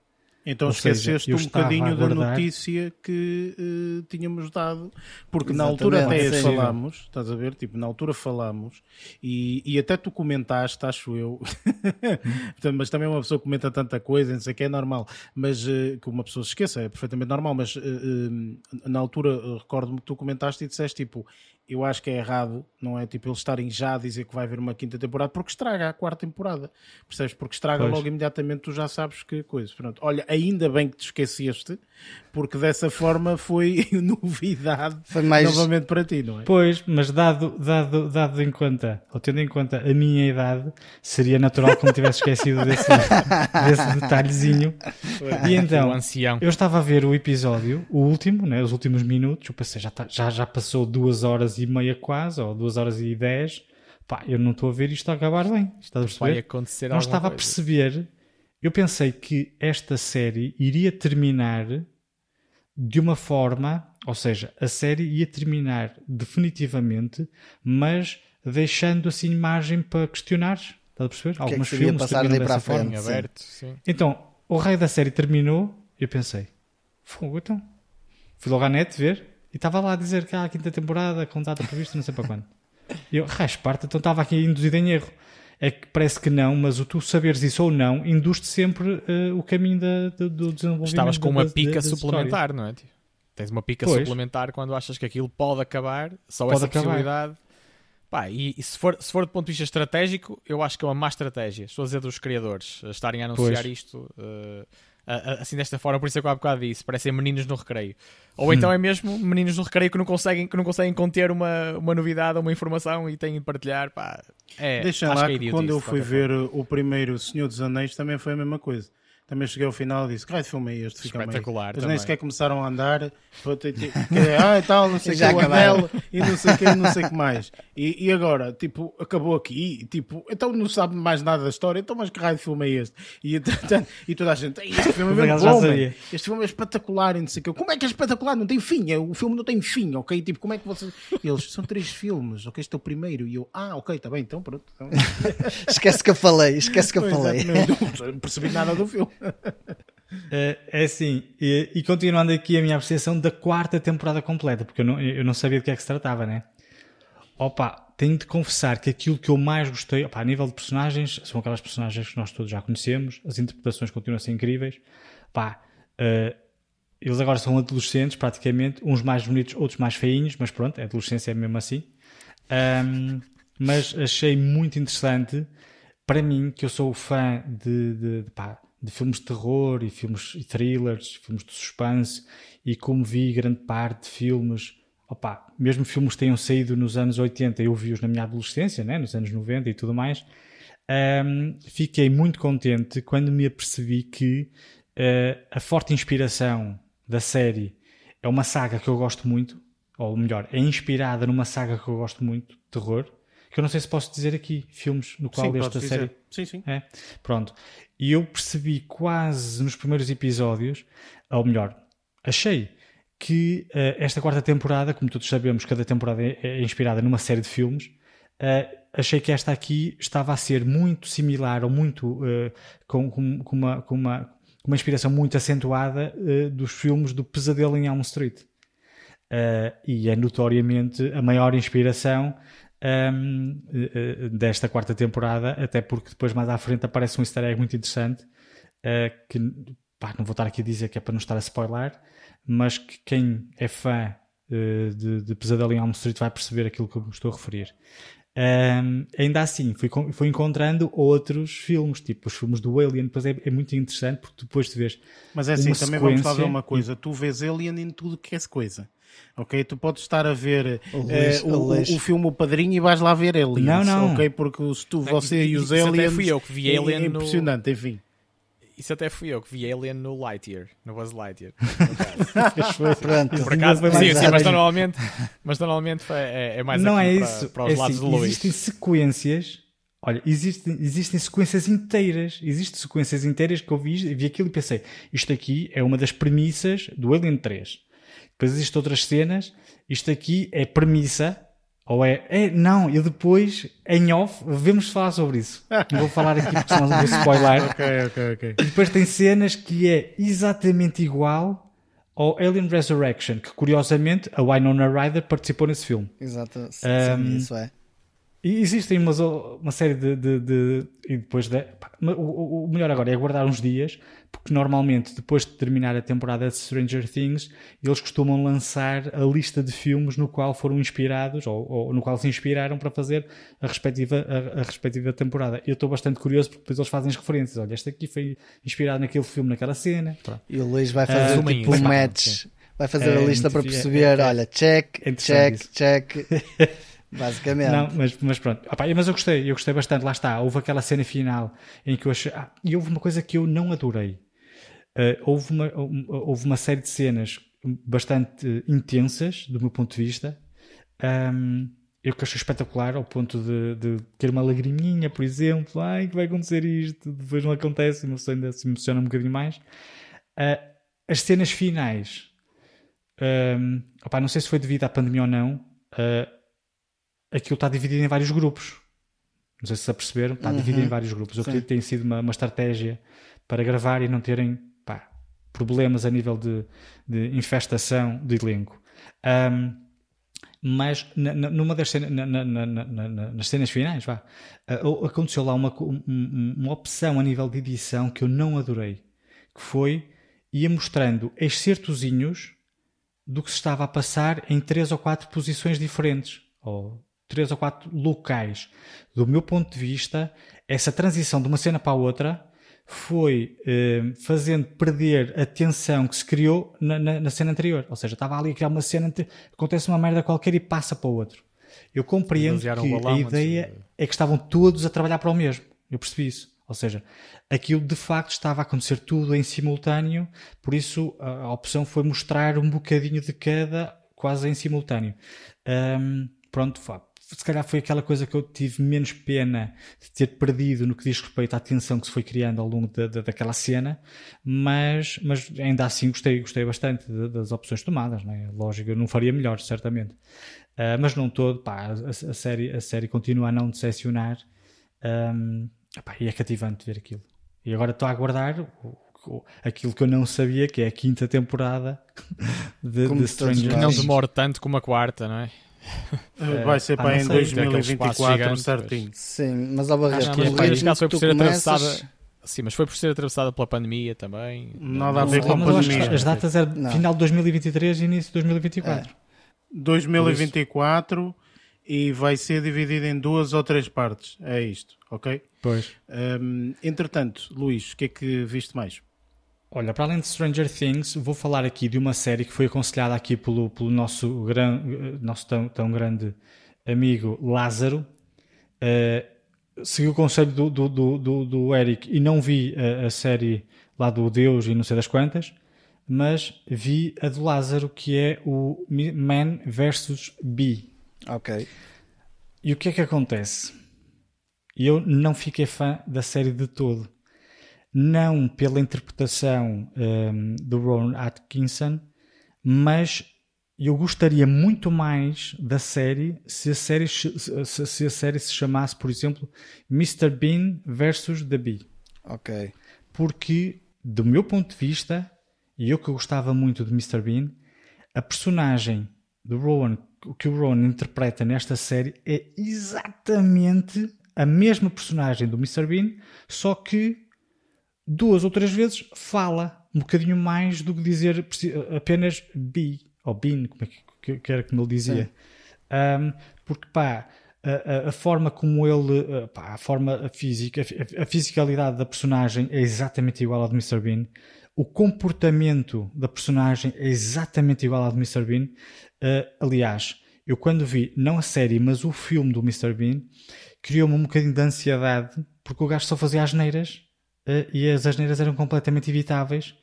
Então Ou esqueceste seja, um bocadinho da notícia que uh, tínhamos dado, porque Exatamente. na altura até falámos, estás a ver? Tipo, na altura falámos e, e até tu comentaste, acho eu, mas também uma pessoa comenta tanta coisa, não sei que é normal, mas uh, que uma pessoa se esqueça, é perfeitamente normal, mas uh, na altura recordo-me que tu comentaste e disseste tipo, eu acho que é errado, não é? Tipo, eles estarem já a dizer que vai haver uma quinta temporada, porque estraga a quarta temporada. Percebes? Porque estraga pois. logo imediatamente, tu já sabes que coisa. Pronto. Olha, ainda bem que te esqueceste, porque dessa forma foi novidade foi mais... novamente para ti, não é? Pois, mas dado, dado, dado em conta, ou tendo em conta a minha idade, seria natural que me tivesse esquecido desse, desse detalhezinho. E então, eu estava a ver o episódio, o último, né, os últimos minutos, eu pensei, já, tá, já, já passou duas horas e meia quase, ou duas horas e dez, pá, eu não estou a ver isto a acabar bem. Está a perceber? Vai acontecer não estava coisa. a perceber eu pensei que esta série iria terminar de uma forma, ou seja, a série ia terminar definitivamente, mas deixando assim margem para questionar. Estás a perceber? Que Alguns é que filmes passar daí para a frente, aberto, sim. Então, o raio da série terminou, eu pensei, fogo, então. Fui logo à net ver e estava lá a dizer que há a quinta temporada com data prevista, não sei para quando. E eu, raio, parte, então estava aqui induzido em erro é que parece que não, mas o tu saberes isso ou não induz-te sempre uh, o caminho da, do, do desenvolvimento. Estavas com uma pica suplementar, não é? Tens uma pica pois. suplementar quando achas que aquilo pode acabar, só pode essa acabar. possibilidade. Pá, e, e, se, for, se for do ponto de vista estratégico, eu acho que é uma má estratégia. Estou a dizer dos criadores a estarem a anunciar pois. isto. Uh, assim desta forma, por isso é que eu há bocado disse, parecem meninos no recreio. Ou hum. então é mesmo meninos no recreio que não conseguem, que não conseguem conter uma, uma novidade ou uma informação e têm de partilhar. Pá, é, Deixa lá que, é que quando eu fui ver o primeiro Senhor dos Anéis também foi a mesma coisa também cheguei ao final e disse: que filme é este? Fica Espetacular. Eles nem sequer começaram a andar. ah, e tal, não sei o que, o anel e não sei o que, não sei o que mais. E, e agora, tipo, acabou aqui. Tipo, então não sabe mais nada da história. Então, mas que raio de filme é este? E, e toda a gente: este filme é mesmo bom, este filme é espetacular. E não sei o que. Como é que é espetacular? Não tem fim. É, o filme não tem fim, ok? Tipo, como é que vocês. Eles são três filmes, ok? Este é o primeiro. E eu: ah, ok, está bem, então pronto. Então... esquece que eu falei, esquece que eu falei. não percebi nada do filme. É, é assim, e, e, continuando aqui a minha apreciação da quarta temporada completa, porque eu não, eu não sabia de que é que se tratava, né? Opa, tenho de confessar que aquilo que eu mais gostei, opa, a nível de personagens, são aquelas personagens que nós todos já conhecemos, as interpretações continuam a ser incríveis. Uh, eles agora são adolescentes, praticamente, uns mais bonitos, outros mais feinhos, mas pronto, a adolescência é mesmo assim. Um, mas achei muito interessante, para mim, que eu sou fã de, de, de pá, de filmes de terror e filmes e thrillers, filmes de suspense, e como vi grande parte de filmes, opa, mesmo filmes que tenham saído nos anos 80, eu vi-os na minha adolescência, né, nos anos 90 e tudo mais, um, fiquei muito contente quando me apercebi que uh, a forte inspiração da série é uma saga que eu gosto muito, ou melhor, é inspirada numa saga que eu gosto muito, terror, que eu não sei se posso dizer aqui, filmes no qual sim, esta série. Sim, sim. É? Pronto. E eu percebi quase nos primeiros episódios, ou melhor, achei que uh, esta quarta temporada, como todos sabemos, cada temporada é, é inspirada numa série de filmes. Uh, achei que esta aqui estava a ser muito similar ou muito uh, com, com, com, uma, com, uma, uma inspiração muito acentuada dos filmes do Pesadelo em Elm Street. e é notoriamente a maior inspiração um, desta quarta temporada, até porque depois mais à frente aparece um easter egg muito interessante uh, que pá, não vou estar aqui a dizer que é para não estar a spoiler, mas que quem é fã uh, de, de Pesadelo em Elm Street vai perceber aquilo que eu me estou a referir. Um, ainda assim, fui, fui encontrando outros filmes, tipo os filmes do Alien, depois é, é muito interessante porque depois tu vês. Mas é assim, também vamos fazer uma coisa: tu vês Alien em tudo que é coisa. Ok? Tu podes estar a ver o, uh, o, o, o, filme O Padrinho e vais lá ver Aliens. Não, não. Ok? Porque se tu, você e os Aliens. Até fui eu que vi Alien. É impressionante, no... enfim. Isso até fui eu que vi Alien no Lightyear, no Buzz Lightyear. Pronto. Por acaso, sim, sim, mas normalmente, mas normalmente é, é mais não é isso. para, para os é lados assim, do Luís. Existem sequências, olha, existem, existem sequências inteiras, existem sequências inteiras que eu vi, vi aquilo e pensei, isto aqui é uma das premissas do Alien 3. Depois existem outras cenas, isto aqui é premissa ou é, é, não, e depois, em off, vamos falar sobre isso. Não vou falar aqui porque senão vou spoiler. ok, ok, ok. E depois tem cenas que é exatamente igual ao Alien Resurrection, que curiosamente a Winona Ryder participou nesse filme. Exato, sim, um, isso é. E existem uma, uma série de, de, de, E depois. De, o, o, melhor agora é aguardar uns dias, porque normalmente, depois de terminar a temporada de Stranger Things, eles costumam lançar a lista de filmes no qual foram inspirados, ou, ou no qual se inspiraram para fazer a respectiva, a, a respectiva temporada. Eu estou bastante curioso porque depois eles fazem as referências. Olha, este aqui foi inspirado naquele filme, naquela cena. Pronto. E o Luís vai fazer uh, tipo um match. Vai fazer é, a lista para perceber, é, é, olha, check, é check, check. Basicamente. Não, mas, mas pronto. Opa, mas eu gostei, eu gostei bastante. Lá está, houve aquela cena final em que eu achei. Ah, e houve uma coisa que eu não adorei. Uh, houve, uma, houve uma série de cenas bastante intensas, do meu ponto de vista, um, eu que achei espetacular, ao ponto de, de ter uma lagriminha, por exemplo, ai que vai acontecer isto, depois não acontece, ainda se emociona um bocadinho mais. Uh, as cenas finais, um, opa, não sei se foi devido à pandemia ou não, uh, aquilo está dividido em vários grupos. Não sei se se aperceberam, está uhum. dividido em vários grupos. Eu acredito que tem sido uma, uma estratégia para gravar e não terem pá, problemas a nível de, de infestação de elenco. Um, mas na, numa das cenas, na, na, nas cenas finais, vá, uh, aconteceu lá uma, uma, uma opção a nível de edição que eu não adorei, que foi ia mostrando excertozinhos do que se estava a passar em três ou quatro posições diferentes, ou três ou quatro locais. Do meu ponto de vista, essa transição de uma cena para a outra foi eh, fazendo perder a tensão que se criou na, na, na, cena anterior. Ou seja, estava ali a criar uma cena, acontece uma merda qualquer e passa para o outro. Eu compreendo que a ideia é que estavam todos a trabalhar para o mesmo. Eu percebi isso. Ou seja, aquilo de facto estava a acontecer tudo em simultâneo, por isso a, a opção foi mostrar um bocadinho de cada quase em simultâneo. Um, pronto, se calhar foi aquela coisa que eu tive menos pena de ter perdido no que diz respeito à tensão que se foi criando ao longo da, da, daquela cena, mas, mas ainda assim gostei, gostei bastante das opções tomadas, não é? Lógico, eu não faria melhor, certamente. Uh, mas não todo, pá, a, a, série, a série continua a não decepcionar um, epá, e é cativante ver aquilo. E agora estou a aguardar o, o, aquilo que eu não sabia, que é a quinta temporada de, de Stranger Things. Que não demora tanto como a quarta, não é? Eh, vai ser para em 2024 certinho. Sim, mas a barreira acho que é, foi por ser começas... atravessada. Sim, mas foi por ser atravessada pela pandemia também. Nada a ver com a pandemia. As datas eram não. final de 2023 e início de 2024. É. 2024 e vai ser dividido em duas ou três partes. É isto, ok? Pois. Um, entretanto, Luís, o que é que viste mais? Olha, para além de Stranger Things, vou falar aqui de uma série que foi aconselhada aqui pelo, pelo nosso, gran, nosso tão, tão grande amigo Lázaro. Uh, segui o conselho do, do, do, do, Eric e não vi a, a, série lá do Deus e não sei das quantas, mas vi a do Lázaro que é o Man vs. Bee. Ok. E o que é que acontece? Eu não fiquei fã da série de todo não pela interpretação um, do Ron Atkinson, mas eu gostaria muito mais da série se a série se, se a série se chamasse, por exemplo, Mr. Bean versus The Bee. Ok. Porque, do meu ponto de vista, e eu que gostava muito de Mr. Bean, a personagem do Rowan, o que o Rowan interpreta nesta série é exatamente a mesma personagem do Mr. Bean, só que duas ou três vezes fala um bocadinho mais do que dizer apenas be ou bin, como é que, que era que me dizia. Um, porque pá, a, a, forma como ele, pá, a forma física, a, a, fisicalidade da personagem é exatamente igual à de Mr. Bean. O comportamento da personagem é exatamente igual à de Mr. Bean. Uh, aliás, eu quando vi, não a série, mas o filme do Mr. Bean, criou-me um bocadinho de ansiedade porque o gajo só fazia asneiras uh, e as asneiras eram completamente evitáveis,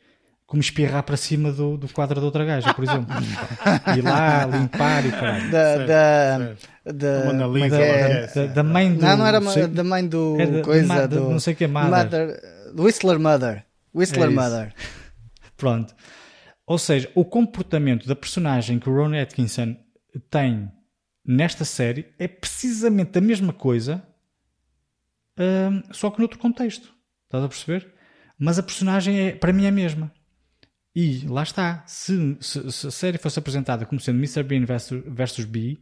como espirrar para cima do, do quadro da outra gaja, por exemplo. Ir lá, limpar e caralho. Da, da, da, é? da, da, mãe do. Não, não era sei, da mãe do. Era coisa, do, não sei o que é Mother. Mother Whistler Mother. Whistler é Mother. Pronto. Ou seja, o comportamento da personagem que o Ron Atkinson tem nesta série é precisamente a mesma coisa, hum, só que noutro contexto. Estás a perceber? Mas a personagem é, para mim é a mesma. E lá está. Se, se, se a série fosse apresentada como sendo Mr. Bean versus, versus B,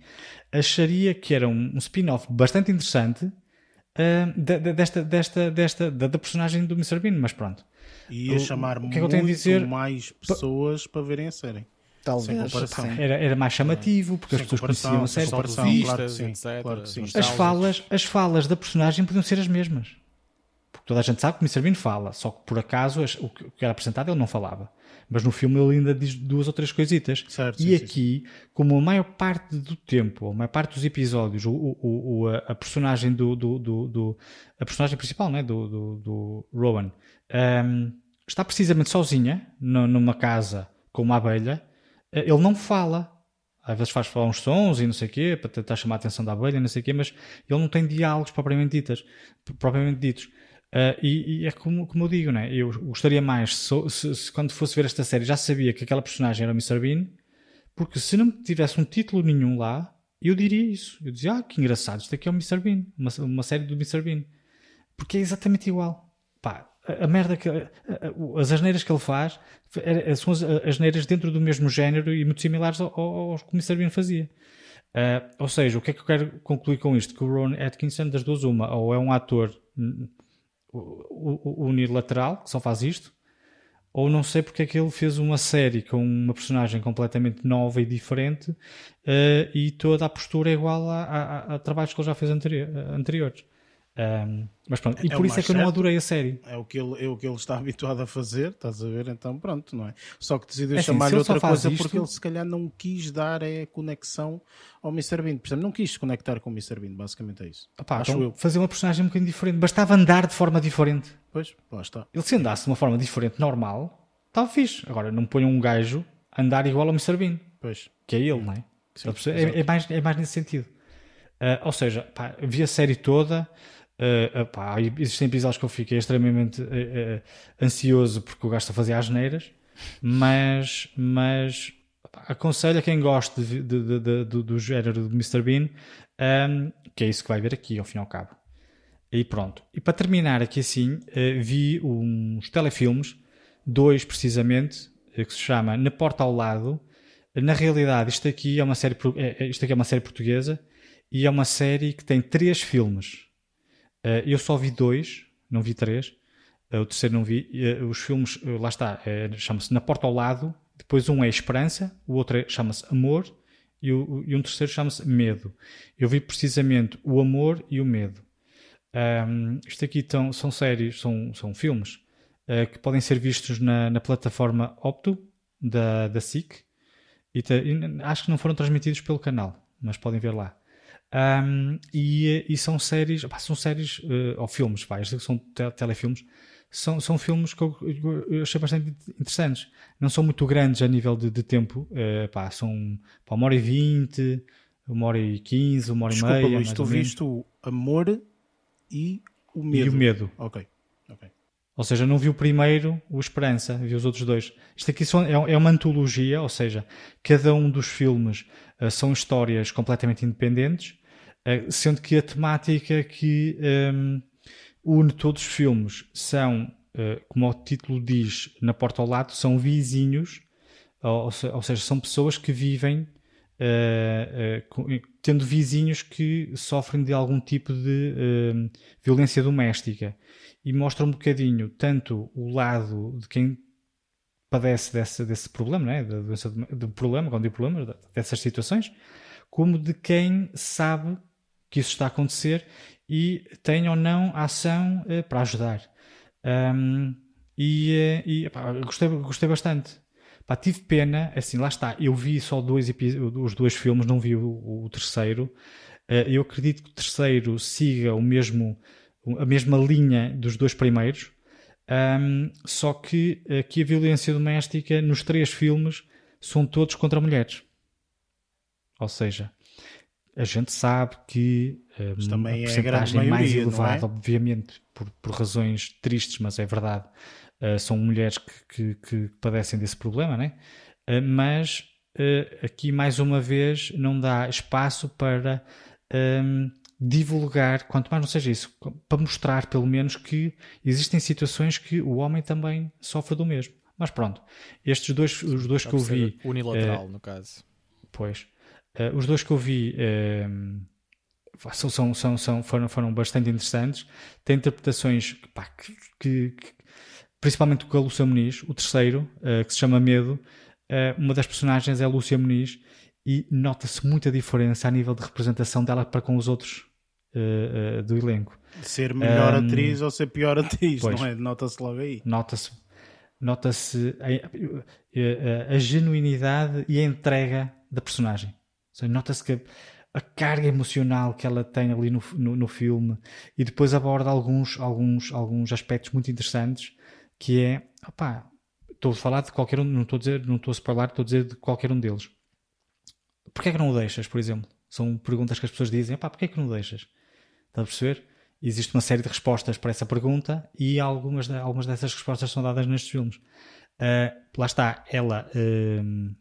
acharia que era um, um spin-off bastante interessante uh, desta, desta, desta, da, da, personagem do Mr. Bean. Mas pronto. E ia chamar o, que muito é que dizer? mais pessoas para verem a série. Talvez. Era, era mais chamativo, porque sem as pessoas conheciam a série. Claro sim, etc. Claro as, falas, as falas da personagem podiam ser as mesmas. Toda a gente sabe que o Mr. Bean fala, só que por acaso o que era apresentado ele não falava. Mas no filme ele ainda diz duas ou três coisitas. Certo, e sim, aqui, sim. como a maior parte do tempo, a maior parte dos episódios, o, o, o a, personagem do, do, do, do, a personagem principal, né, do, do, do Rowan, um, está precisamente sozinha numa casa com uma abelha, eh, ele não fala. Às vezes faz falar uns sons e não sei o quê, para tentar chamar a atenção da abelha, não sei o quê, mas ele não tem diálogos propriamente, ditas, propriamente ditos. Uh, e, e, é como, como eu digo, né? eu gostaria mais, se, se, se, quando fosse ver esta série, já sabia que aquela personagem era o Mr. Bean, porque se não tivesse um título nenhum lá, eu diria isso. Eu dizia, ah, que engraçado, isto aqui é o Mr. Bean, uma, uma série do Mr. Bean. Porque é exatamente igual. Pá, a, a merda que. A, a, as asneiras que ele faz são as asneiras dentro do mesmo género e muito similares aos que o Mr. Bean fazia. Uh, ou seja, o que é que eu quero concluir com isto? Que o Ron Atkinson, das duas, uma, ou é um ator unilateral, que só faz isto, ou não sei porque é que ele fez uma série com uma personagem completamente nova e diferente uh, e toda a postura é igual a, a, a, trabalhos que ele já fez anterior, anteriores. Um, mas pronto, e é por isso é que eu não adorei a série. É o, que ele, é o que ele está habituado a fazer, estás a ver? Então pronto, não é? Só que decidiu é assim, chamar-lhe outra coisa isto... porque ele se calhar não quis dar a conexão ao Mr. Bean. Por exemplo, não quis se conectar com o Mr. Bean, basicamente é isso. Opa, Acho então, eu. Fazer uma personagem um bocadinho diferente, bastava andar de forma diferente. Pois, lá está. Ele se andasse de uma forma diferente, normal, estava fixe. Agora, não ponham um gajo a andar igual ao Mr. Bean. Pois. Que é ele, não é? Sim, é, é, mais, é mais nesse sentido. Uh, ou seja, pá, vi a série toda. Uh, pá, existem episódios que eu fiquei extremamente uh, ansioso porque o gajo está a fazer as neiras, mas, mas pá, aconselho a quem gosta de, de, de, do, do género do Mr. Bean um, que é isso que vai ver aqui, ao fim e ao cabo. E pronto. E para terminar aqui assim, vi uns telefilmes, dois precisamente, que se chama Na Porta ao Lado. Na realidade, isto aqui é uma série, é, isto aqui é uma série portuguesa e é uma série que tem três filmes. Uh, eu só vi dois, não vi três. Uh, o terceiro não vi. Uh, os filmes, lá está, chama-se Na Porta ao Lado. Depois um é Esperança, o outro é, chama-se Amor e, o, e um terceiro chama-se Medo. Eu vi precisamente o Amor e o Medo. Um, isto aqui tão, são séries, são, são filmes que podem ser vistos na, na plataforma Opto da, da SIC. E, e acho que não foram transmitidos pelo canal, mas podem ver lá. Um, e, e, são séries, pá, são séries uh, ou filmes, pá, estes são te telefilmes, são, são filmes que eu, eu, achei bastante interessantes. Não são muito grandes a nível de, de tempo, uh, pá, são pá, uma hora e vinte, uma hora e quinze, uma hora Desculpa, e meia. Luís, tu viste o amor e o medo. E o medo. Ok, ok. Ou seja, não vi o primeiro, o Esperança, vi os outros dois. Isto aqui são, é, é uma antologia, ou seja, cada um dos filmes uh, são histórias completamente independentes sendo que a temática que um, ehm, une todos os filmes são, uh, como o título diz, na porta ao lado, são vizinhos, ou, ou seja, são pessoas que vivem uh, uh, tendo vizinhos que sofrem de algum tipo de ehm, violência doméstica. E mostra um bocadinho tanto o lado de quem padece desse, desse problema, né? da doença do problema, quando digo problema, dessas situações, como de quem sabe que isso está a acontecer e tem ou não ação uh, para ajudar. Um, e, uh, e gostei, gostei bastante. Tive pena, assim, lá está. Eu vi só dois os dois filmes, não vi o, o terceiro. Uh, eu acredito que o terceiro siga o mesmo, a mesma linha dos dois primeiros. Um, só que aqui a violência doméstica nos três filmes são todos contra mulheres. Ou seja, a gente sabe que mas também a porcentagem é mais elevada, é? obviamente, por, por, razões tristes, mas é verdade, uh, são mulheres que, que, que, padecem desse problema, né? Uh, mas uh, aqui, mais uma vez, não dá espaço para um, ehm, divulgar, quanto mais não seja isso, para mostrar, pelo menos, que existem situações que o homem também sofre do mesmo. Mas pronto, estes dois, os dois que eu vi. Unilateral, no caso. Pois. Uh, os dois que eu vi uh, são, são, são, foram, foram bastante interessantes. Tem interpretações pá, que, que, que, principalmente com a Lúcia Muniz, o terceiro, uh, que se chama Medo. uma das personagens é a Lúcia Muniz e nota-se muita diferença a nível de representação dela para com os outros do elenco. Ser melhor um, atriz ou ser pior atriz, pois, não é? Nota-se logo aí. Nota-se nota-se a, a, a, genuinidade e a entrega da personagem. Nota-se que a carga emocional que ela tem ali no, no, no, filme e depois aborda alguns, alguns, alguns aspectos muito interessantes que é, opá, estou a falar de qualquer um, não estou a dizer, não estou a spoiler, estou a dizer de qualquer um deles. porquê é que não o deixas, por exemplo? São perguntas que as pessoas dizem, pá, porquê é que não o deixas? Está a perceber? Existe uma série de respostas para essa pergunta e algumas, algumas dessas respostas são dadas nestes filmes. Uh, lá está, ela uh,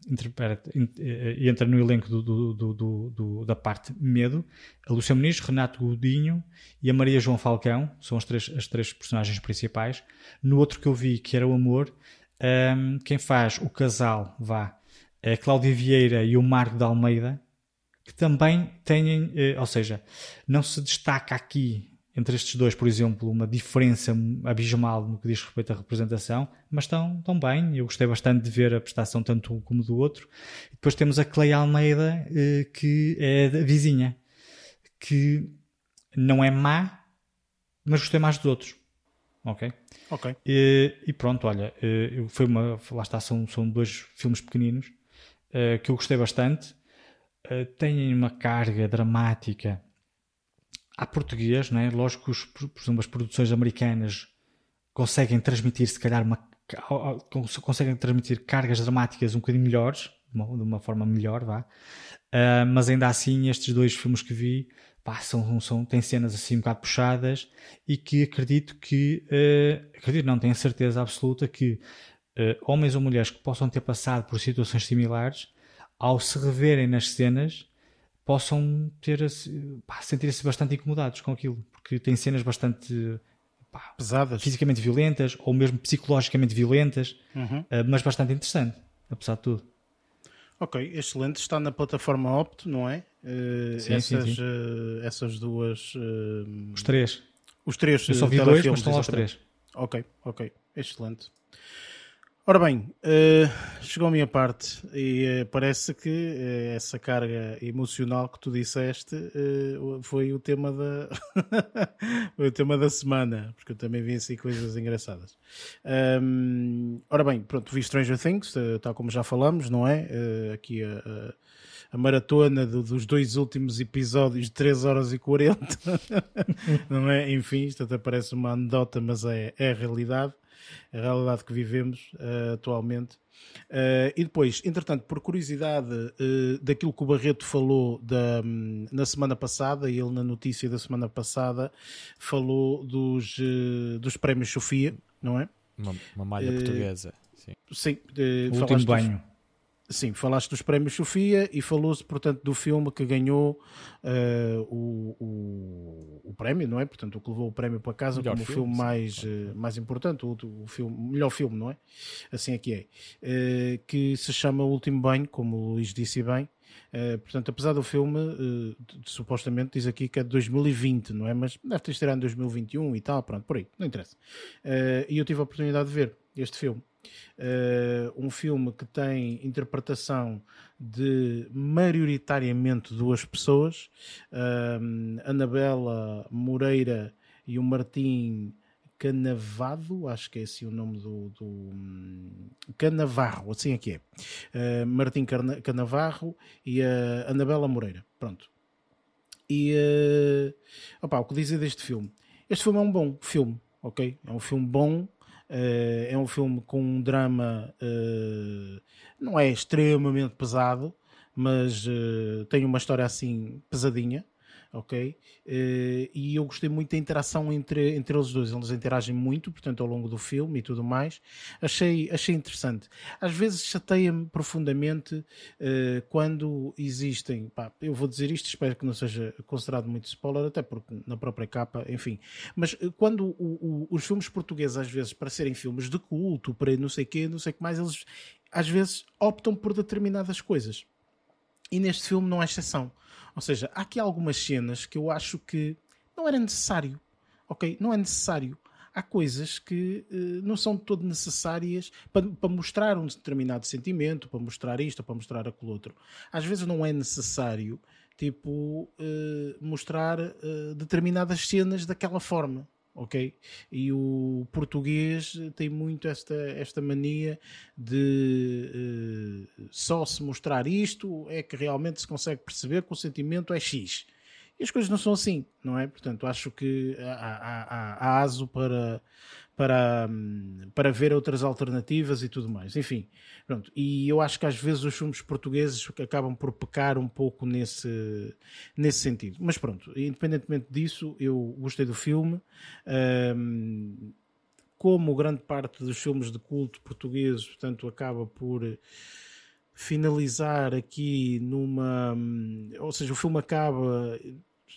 entra no elenco do, do, do, da parte medo. A Lúcia Muniz, Renato Godinho e a Maria João Falcão são as três, as três personagens principais. No outro que eu vi, que era o Amor, quem faz o casal, vá, é a Cláudia Vieira e o Marco de Almeida, que também têm, ou seja, não se destaca aqui entre estes dois, por exemplo, uma diferença abismal no que diz respeito à representação, mas estão, estão bem. Eu gostei bastante de ver a prestação tanto um como do outro. E depois temos a Clay Almeida, eh, que é a vizinha, que não é má, mas gostei mais dos outros. Ok? Ok. E, e pronto, olha, eh, foi uma, lá está, são, são dois filmes pequeninos eh, que eu gostei bastante. Têm uma carga dramática há português, não é? Lógico que os, por exemplo, as produções americanas conseguem transmitir, se calhar, uma, conseguem transmitir cargas dramáticas um bocadinho melhores, de uma, de uma forma melhor, vá. Uh, mas ainda assim, estes dois filmes que vi pá, são, são, têm cenas assim um bocado puxadas e que acredito que, uh, acredito não, tenho certeza absoluta que uh, homens ou mulheres que possam ter passado por situações similares, ao se reverem nas cenas, possam ter sentir-se bastante incomodados com aquilo, porque tem cenas bastante pá, pesadas, fisicamente violentas ou mesmo psicologicamente violentas, uhum. uh, mas bastante interessante, apesar de tudo. Ok, excelente. Está na plataforma Opto, não é? Uh, sim, essas, sim, sim. Uh, essas duas. os três. Os três. Eu só vi dois, mas estão lá os três. Ok, ok. Excelente. Ora bem, uh, chegou a minha parte e uh, parece que uh, essa carga emocional que tu disseste foi o tema da o tema da semana, porque eu também vi assim coisas engraçadas. Um, ora bem, pronto, vi Stranger Things, tal como já falamos, não é? aqui a, a, a maratona do, dos dois últimos episódios de 3 horas e 40, não é? Enfim, isto até parece uma anedota, mas é, é a realidade a realidade que vivemos uh, atualmente. Uh, e depois, entretanto, por curiosidade uh, daquilo que o Barreto falou da, um, na semana passada, ele na notícia da semana passada falou dos, dos prémios Sofia, não é? Uma, uma malha portuguesa. Sim, sim o último banho. Dos, Sim, falaste dos prémios Sofia e falou-se, portanto, do filme que ganhou uh, o, o, o, prémio, não é? Portanto, o que levou o prémio para casa melhor como filme, o filme mais, uh, mais importante, o, o, filme, melhor filme, não é? Assim é que é. Uh, que se chama O Último Banho, como o Luís disse bem. portanto, apesar do filme, supostamente diz aqui que é de 2020, não é? Mas deve ter estreado em 2021 e tal, pronto, por aí, não interessa. e eu tive a oportunidade de ver este filme. Uh, um filme que tem interpretação de maioritariamente duas pessoas, uh, Anabela Moreira e o Martim Canavado, acho que é assim o nome do, do um, Canavarro, assim é que é. Uh, Martim Canavarro e a Anabela Moreira. Pronto. E uh, opa, o que dizer deste filme? Este filme é um bom filme, ok? É um filme bom Uh, é um filme com um drama, uh, não é extremamente pesado, mas uh, tem uma história assim pesadinha, ok? Uh, e eu gostei muito da interação entre, entre eles dois. Eles interagem muito, portanto, ao longo do filme e tudo mais. Achei, achei interessante. Às vezes chateia-me profundamente uh, quando existem. Pá, eu vou dizer isto, espero que não seja considerado muito spoiler, até porque na própria capa, enfim. Mas uh, quando o, o, os filmes portugueses, às vezes, para serem filmes de culto, para não sei o quê, não sei o que mais, eles às vezes optam por determinadas coisas. E neste filme não é exceção. Ou seja, há aqui algumas cenas que eu acho que não era necessário. Ok? Não é necessário. Há coisas que uh, não são todo necessárias para, para, mostrar um determinado sentimento, para mostrar isto, para mostrar aquilo outro. Às vezes não é necessário, tipo, uh, mostrar uh, determinadas cenas daquela forma ok? E o português tem muito esta, esta mania de uh, só se mostrar isto é que realmente se consegue perceber que o sentimento é X. E as coisas não são assim, não é? Portanto, acho que há, há, há aso para, para, para ver outras alternativas e tudo mais. Enfim, pronto. E eu acho que às vezes os filmes portugueses acabam por pecar um pouco nesse, nesse sentido. Mas pronto, independentemente disso, eu gostei do filme. Um, como grande parte dos filmes de culto portugueses, portanto, acaba por finalizar aqui numa. Ou seja, o filme acaba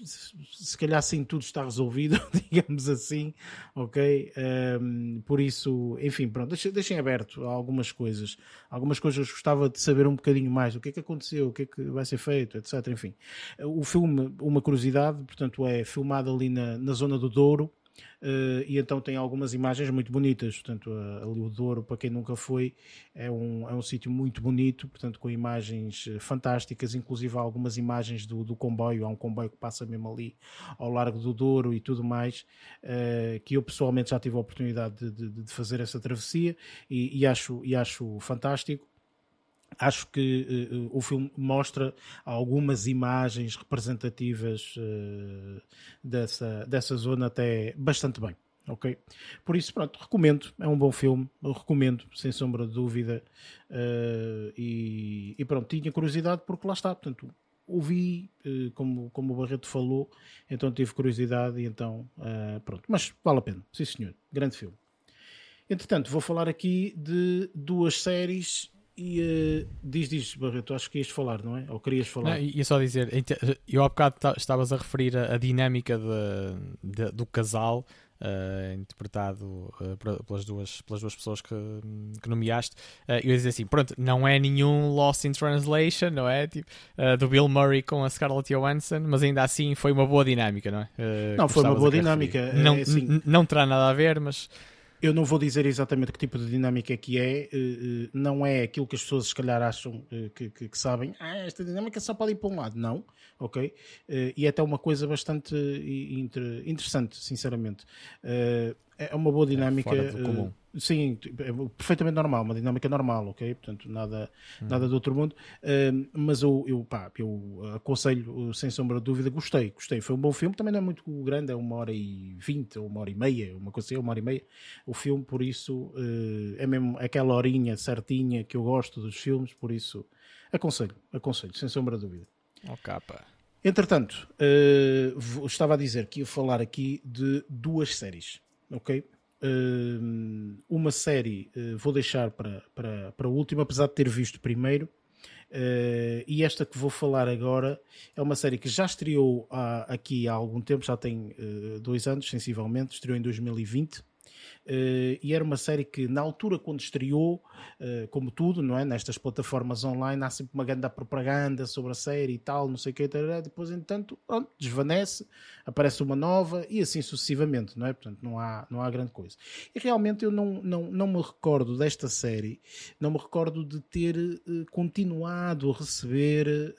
se calhar sem tudo está resolvido, digamos assim, ok? Um, por isso, enfim, pronto, deixem, deixem aberto algumas coisas. Algumas coisas gostava de saber um bocadinho mais. O que é que aconteceu, o que é que vai ser feito, etc. Enfim, o filme, uma curiosidade, portanto, é filmado ali na, na zona do Douro. Uh, e então tem algumas imagens muito bonitas. Portanto, ali o Douro, para quem nunca foi, é um, é um sítio muito bonito, portanto, com imagens eh, fantásticas, inclusive há algumas imagens do, do comboio. Há um comboio que passa mesmo ali ao largo do Douro e tudo mais, uh, que eu pessoalmente já tive a oportunidade de, de, de fazer essa travessia e, e, acho, e acho fantástico acho que uh, o filme mostra algumas imagens representativas uh, dessa, dessa zona até bastante bem. Ok? Por isso, pronto, recomendo. É um bom filme. Recomendo, sem sombra de dúvida. Uh, e, e, pronto, tinha curiosidade porque lá está. Portanto, ouvi, como, como o Barreto falou, então tive curiosidade e então, pronto. Mas vale a pena. Sim, senhor. Grande filme. Entretanto, vou falar aqui de duas séries e uh, diz, diz, Barreto, acho que ias falar, não é? Ou querias falar? Não, ia só dizer, eu há bocado estavas a referir a, a dinâmica de, de, do casal, uh, interpretado uh, pelas, duas, pelas duas pessoas que, que nomeaste. Eu ia dizer assim: pronto, não é nenhum Lost in Translation, não é? Tipo, do Bill Murray com a Scarlett Johansson, mas ainda assim foi uma boa dinâmica, não é? não, foi uma boa dinâmica. É, não, assim... não terá nada a ver, mas eu não vou dizer exatamente que tipo de dinâmica é que é, eh, eh, não é aquilo que as pessoas se calhar acham eh, que, que, que sabem, ah, esta dinâmica só pode ir para um lado, não, ok? E é até uma coisa bastante interessante, sinceramente. É uma boa é dinâmica. É Sim, é perfeitamente normal, uma dinâmica normal, ok? Portanto, nada, hum. nada do outro mundo. Uh, mas eu, eu, pá, eu aconselho, sem sombra de dúvida, gostei, gostei. Foi um bom filme, também não é muito grande, é uma hora e vinte, ou uma hora e meia, uma coisa assim, uma hora e meia. O filme, por isso, uh, é mesmo aquela horinha certinha que eu gosto dos filmes, por isso, aconselho, aconselho, sem sombra de dúvida. Oh, capa. Entretanto, estava a dizer que ia falar aqui de duas séries, ok? uh, uma série uh, vou deixar para, para, para a última, apesar de ter visto primeiro. Uh, e esta que vou falar agora é uma série que já estreou há, aqui há algum tempo, já tem dois anos, sensivelmente, estreou em 2020. Uh, e era uma série que na altura quando estreou, uh, como tudo, não é? Nestas plataformas online há sempre uma grande propaganda sobre a série e tal, não sei o que, depois entanto, pronto, desvanece, aparece uma nova e assim sucessivamente, não é? Portanto, não há, não há grande coisa. E realmente eu não, não, não me recordo desta série, não me recordo de ter uh, continuado a receber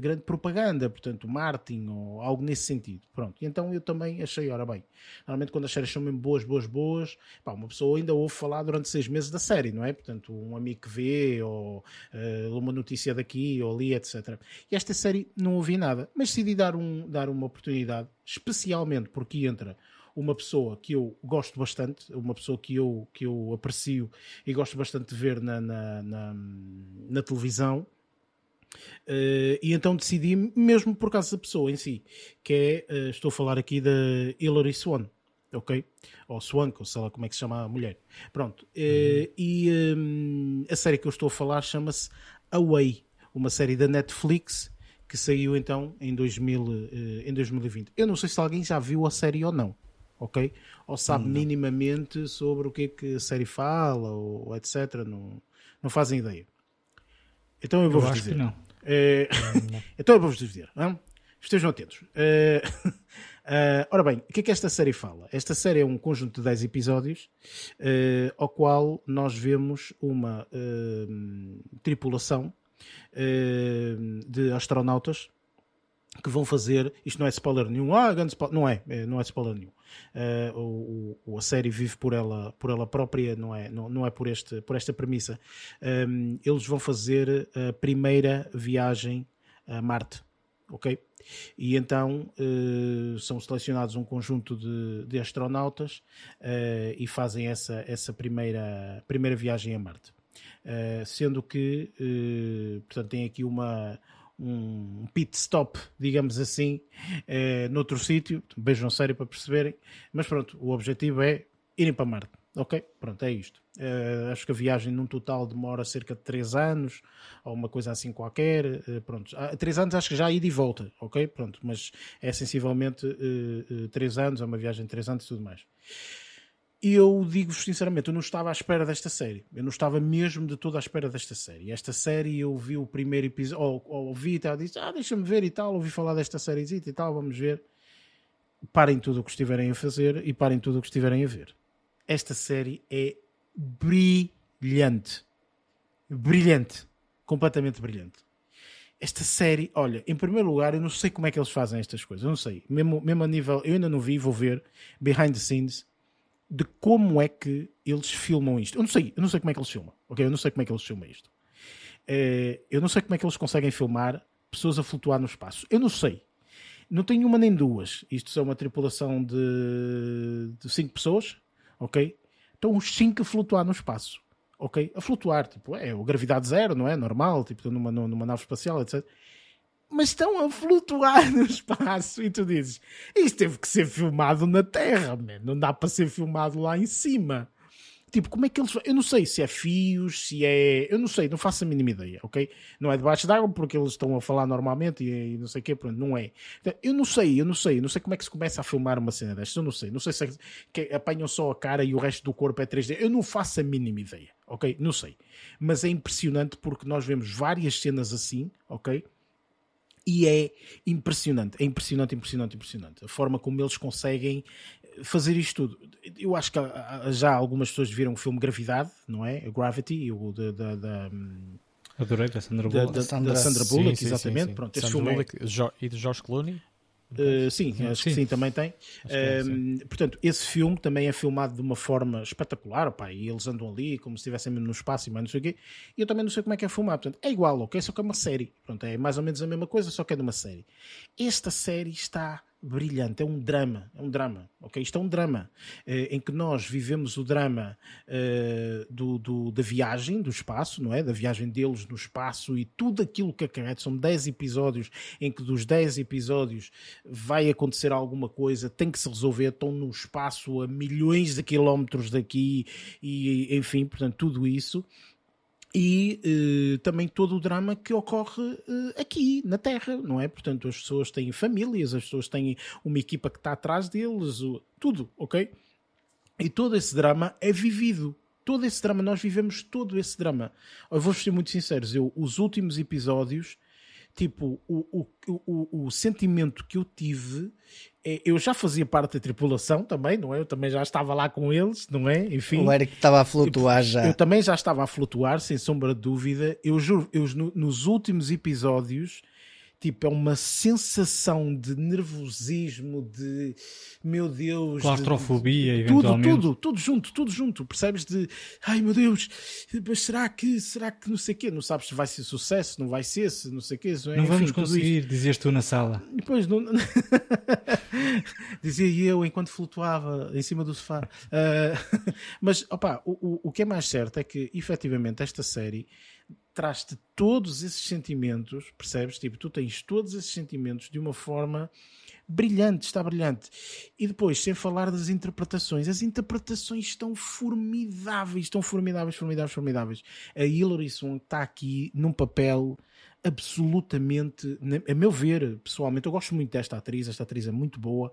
grande propaganda, portanto, marketing ou algo nesse sentido. Pronto, e então eu também achei, ora bem, normalmente quando as séries são mesmo boas, boas, boas, pá, uma pessoa ainda ouve falar durante seis meses da série, não é? Portanto, um amigo que vê, ou uh, uma notícia daqui ou ali, etc. E esta série não ouvi nada, mas decidi dar, um, dar uma oportunidade, especialmente porque entra uma pessoa que eu gosto bastante, uma pessoa que eu, que eu aprecio e gosto bastante de ver na, na, na, na televisão. Uh, e então decidi, mesmo por causa da pessoa em si, que é, uh, estou a falar aqui da Hilary Swan ok? Ou Swank, ou sei lá como é que se chama a mulher. Pronto. Eh, uhum. e um, a série que eu estou a falar chama-se Away, uma série da Netflix que saiu então em, 2000, uh, eh, em 2020. Eu não sei se alguém já viu a série ou não, ok? Ou sabe não. minimamente sobre o que é que a série fala, ou etc. Não, não fazem ideia. Então eu vou-vos dizer. não. É... então eu vou-vos dizer. Não? Estejam atentos. Uh... Uh, ora bem, o que é que esta série fala? Esta série é um conjunto de 10 episódios uh, ao qual nós vemos uma uh, tripulação de astronautas que vão fazer, isto não é spoiler nenhum, ah, grande spoiler, não é, não é spoiler nenhum. O, o, a série vive por ela, por ela própria, não é, não, não é por, este, por esta premissa. eles vão fazer a primeira viagem a Marte ok? E então uh, são selecionados um conjunto de, de astronautas uh, e fazem essa, essa primeira, primeira viagem a Marte. Uh, sendo que, portanto, tem aqui uma, um pit stop, digamos assim, noutro sítio, beijam sério para perceberem, mas pronto, o objetivo é irem para Marte. Ok, pronto, é isto. Uh, acho que a viagem num total demora cerca de 3 anos, ou uma coisa assim qualquer. Uh, pronto, 3 anos acho que já ida e volta, ok? Pronto, mas é sensivelmente uh, 3 anos, é uma viagem de 3 anos e tudo mais. Eu digo-vos sinceramente, eu não estava à espera desta série. Eu não estava mesmo de toda à espera desta série. Esta série eu vi o primeiro episódio, ou ouvi e tal, disse, ah, deixa-me ver e tal, ouvi falar desta série e tal, vamos ver. Parem tudo o que estiverem a fazer e parem tudo o que estiverem a ver esta série é brilhante. Brilhante. Completamente brilhante. Esta série, olha, em primeiro lugar, eu não sei como é que eles fazem estas coisas. Eu não sei. Mesmo, mesmo a nível, eu ainda não vi, vou ver behind the scenes de como é que eles filmam isto. Eu não sei, eu não sei como é que eles filmam. Ok? Eu não sei como é que eles filmam isto. É, eu não sei como é que eles conseguem filmar pessoas a flutuar no espaço. Eu não sei. Não tenho uma nem duas. Isto é uma tripulação de, de cinco pessoas ok? Estão os 5 a flutuar no espaço, ok? A flutuar, tipo, é o gravidade zero, não é? Normal, tipo, numa, numa nave espacial, etc. Mas estão a flutuar no espaço e tu dizes, isto teve que ser filmado na Terra, man. não dá para ser filmado lá em cima. Tipo, como é que eles. Eu não sei se é fios, se é. Eu não sei, não faço a mínima ideia, ok? Não é debaixo d'água porque eles estão a falar normalmente e, e não sei o quê, pronto, não é. Então, eu não sei, eu não sei, eu não sei como é que se começa a filmar uma cena destas, eu não sei. Não sei se é que apanham só a cara e o resto do corpo é 3D. Eu não faço a mínima ideia, ok? Não sei. Mas é impressionante porque nós vemos várias cenas assim, ok? E é impressionante, é impressionante, impressionante, impressionante. A forma como eles conseguem fazer isto tudo. Eu acho que já algumas pessoas viram o filme Gravidade, não é? Gravity, o da. da, da Adorei, da Sandra Bullock. Da, da, Sandra, da Sandra Bullock, sim, exatamente. Sim, sim, Pronto, esse filme é Bullock, é... E de George Clooney? Uh, sim, sim, acho que sim, também tem. Uh, portanto, esse filme também é filmado de uma forma espetacular, opa, e eles andam ali como se estivessem no espaço e mais não sei o quê. E eu também não sei como é que é filmado. Portanto, é igual, ok? Só que é uma série. Pronto, é mais ou menos a mesma coisa, só que é de uma série. Esta série está brilhante, é um drama, é um drama, ok? Isto é um drama eh, em que nós vivemos o drama eh, do, do, da viagem do espaço, não é? Da viagem deles no espaço e tudo aquilo que acarreta. São 10 episódios em que dos 10 episódios vai acontecer alguma coisa, tem que se resolver, estão no espaço a milhões de quilómetros daqui e enfim, portanto, tudo isso e uh, também todo o drama que ocorre uh, aqui na Terra, não é? Portanto, as pessoas têm famílias, as pessoas têm uma equipa que está atrás deles, o, tudo, ok? E todo esse drama é vivido. Todo esse drama, nós vivemos todo esse drama. Eu vou ser muito sinceros, eu, os últimos episódios, tipo, o, o, o, o sentimento que eu tive eu já fazia parte da tripulação também, não é? Eu também já estava lá com eles, não é? Enfim. O Eric estava a flutuar já. Eu também já estava a flutuar, sem sombra de dúvida. Eu juro, eu, nos últimos episódios Tipo, é uma sensação de nervosismo, de meu Deus. Claustrofobia, de, de, eventualmente. Tudo, tudo, tudo junto, tudo junto. Percebes? De ai meu Deus, mas será que, será que não sei o quê? Não sabes se vai ser sucesso, não vai ser, se não sei o quê. Não, é, não vamos conseguir, dizias tu na sala. Depois, não... dizia eu enquanto flutuava em cima do sofá. Uh... mas, opa, o, o, o que é mais certo é que, efetivamente, esta série traz-te todos esses sentimentos, percebes? Tipo, tu tens todos esses sentimentos de uma forma brilhante, está brilhante. E depois, sem falar das interpretações, as interpretações estão formidáveis, estão formidáveis, formidáveis, formidáveis. A Hilary Swank está aqui num papel absolutamente, a meu ver, pessoalmente, eu gosto muito desta atriz, esta atriz é muito boa.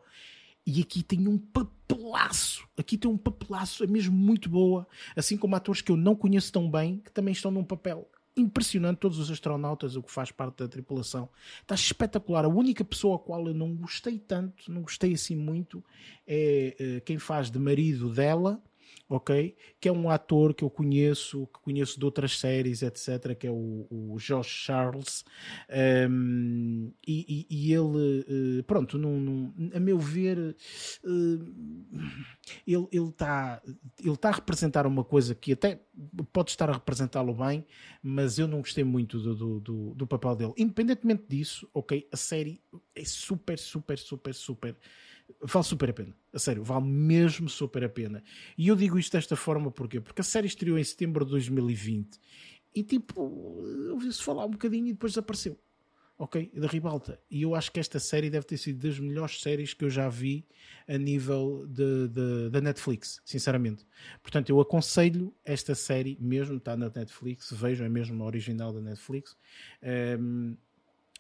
E aqui tem um papelaço. Aqui tem um papelaço, é mesmo muito boa. Assim como atores que eu não conheço tão bem, que também estão num papel impressionante todos os astronautas, o que faz parte da tripulação. Está espetacular. A única pessoa a qual eu não gostei tanto, não gostei assim muito, é, é quem faz de marido dela, ok? Que é um ator que eu conheço, que conheço de outras séries, etc., que é o, o Josh Charles, um, e, e, e, ele, uh, pronto, a meu ver, uh, ele está ele tá a representar uma coisa que até pode estar a representá-lo bem, mas eu não gostei muito do, do, do, do papel dele. Independentemente disso, ok, a série é super, super, super, super vale super a pena. A sério, vale mesmo super a pena. E eu digo isto desta forma porquê? Porque a série estreou em setembro de 2020 e tipo, ouviu-se falar um bocadinho e depois desapareceu. Ok? Da ribalta. E eu acho que esta série deve ter sido das melhores séries que eu já vi a nível da Netflix, sinceramente. Portanto, eu aconselho esta série, mesmo está na Netflix, vejam, é mesmo a original da Netflix. Um, ehm,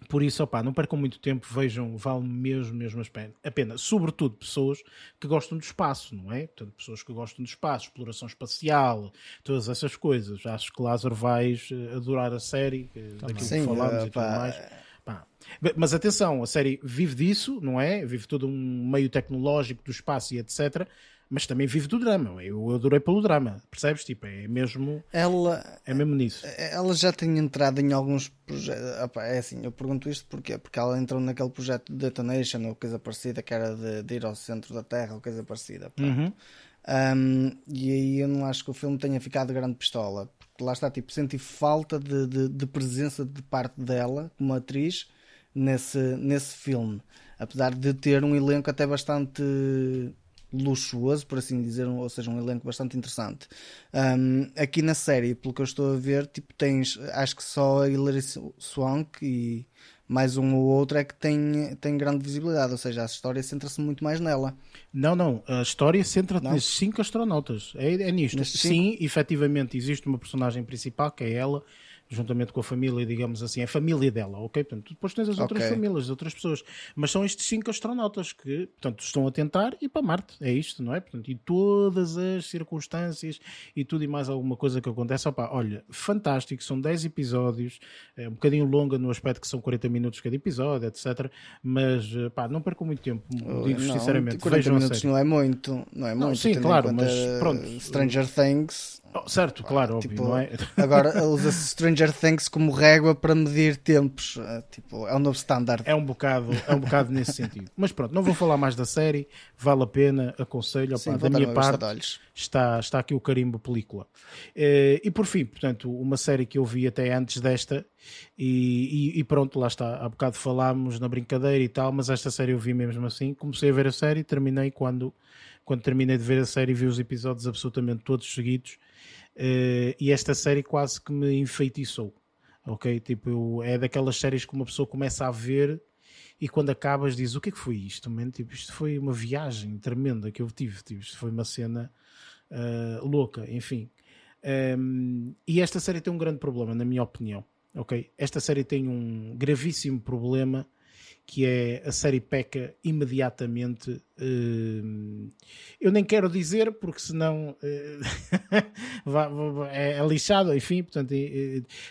por isso, opá, não percam muito tempo, vejam, vale mesmo, mesmo a pena. Sobretudo pessoas que gostam do espaço, não é? Portanto, pessoas que gostam do espaço, exploração espacial, todas essas coisas. Acho que Lázaro vais eh, adorar a série, daquilo Sim, que falámos uh, e tudo mais. Pá. Mas atenção, a série vive disso, não é? Vive todo um meio tecnológico do espaço e etc mas também vive do drama. Eu adorei pelo drama, percebes? Tipo, é mesmo. Ela. É mesmo nisso. Ela já tem entrado em alguns projetos. É assim, eu pergunto isto porquê? Porque ela entrou naquele projeto de Detonation ou coisa parecida, que era de, de ir ao centro da Terra ou coisa parecida. Uhum. Um, e aí eu não acho que o filme tenha ficado grande pistola. Porque lá está, tipo, senti falta de, de, de presença de parte dela como atriz nesse, nesse filme. Apesar de ter um elenco até bastante luxuoso, por assim dizer, ou seja, um elenco bastante interessante. Um, aqui na série, pelo que eu estou a ver, tipo, tens, acho que só a Hilary Swank e mais um ou outro é que tem, tem grande visibilidade, ou seja, a história centra-se muito mais nela. Não, não, a história centra-se nesses cinco astronautas, é, é nisto. Sim, efetivamente existe uma personagem principal, que é ela, juntamente com a família, digamos assim, é a família dela, ok? Portanto, depois tens as outras okay. famílias, as outras pessoas, mas são estes cinco astronautas que, portanto, estão a tentar ir para Marte, é isto, não é? Portanto, e todas as circunstâncias e tudo e mais alguma coisa que acontece, opa, olha, fantástico, são 10 episódios, é um bocadinho longa no aspecto que são 40 minutos cada episódio, etc, mas, pá, não percam muito tempo, digo sinceramente, 40 minutos não é muito, não é muito. Não, sim, claro, mas pronto. Stranger Things Oh, certo, claro, óbvio, tipo, não é? Agora usa-se Stranger Things como régua para medir tempos. Eh, tipo, é um novo standard. É um bocado, é um bocado nesse sentido. Mas pronto, não vou falar mais da série, vale a pena, aconselho. Sim, opa, da minha parte, está, está aqui o carimbo película. Eh, e por fim, portanto, uma série que eu vi até antes desta, e, e, e pronto, lá está. Há bocado falámos na brincadeira e tal, mas esta série eu vi mesmo assim. Comecei a ver a série, terminei quando quando terminei de ver a série vi os episódios absolutamente todos seguidos uh, e esta série quase que me enfeitiçou ok? Tipo, eu, é daquelas séries que uma pessoa começa a ver e quando acabas diz o que é que foi isto, man? Tipo, isto foi uma viagem tremenda que eu tive, tipo, isto foi uma cena uh, louca, enfim. Um, ehm, e esta série tem um grande problema, na minha opinião, ok? Esta série tem um gravíssimo problema que é a série peca imediatamente. Uh, eu nem quero dizer, porque senão uh, é, é lixado, enfim, portanto,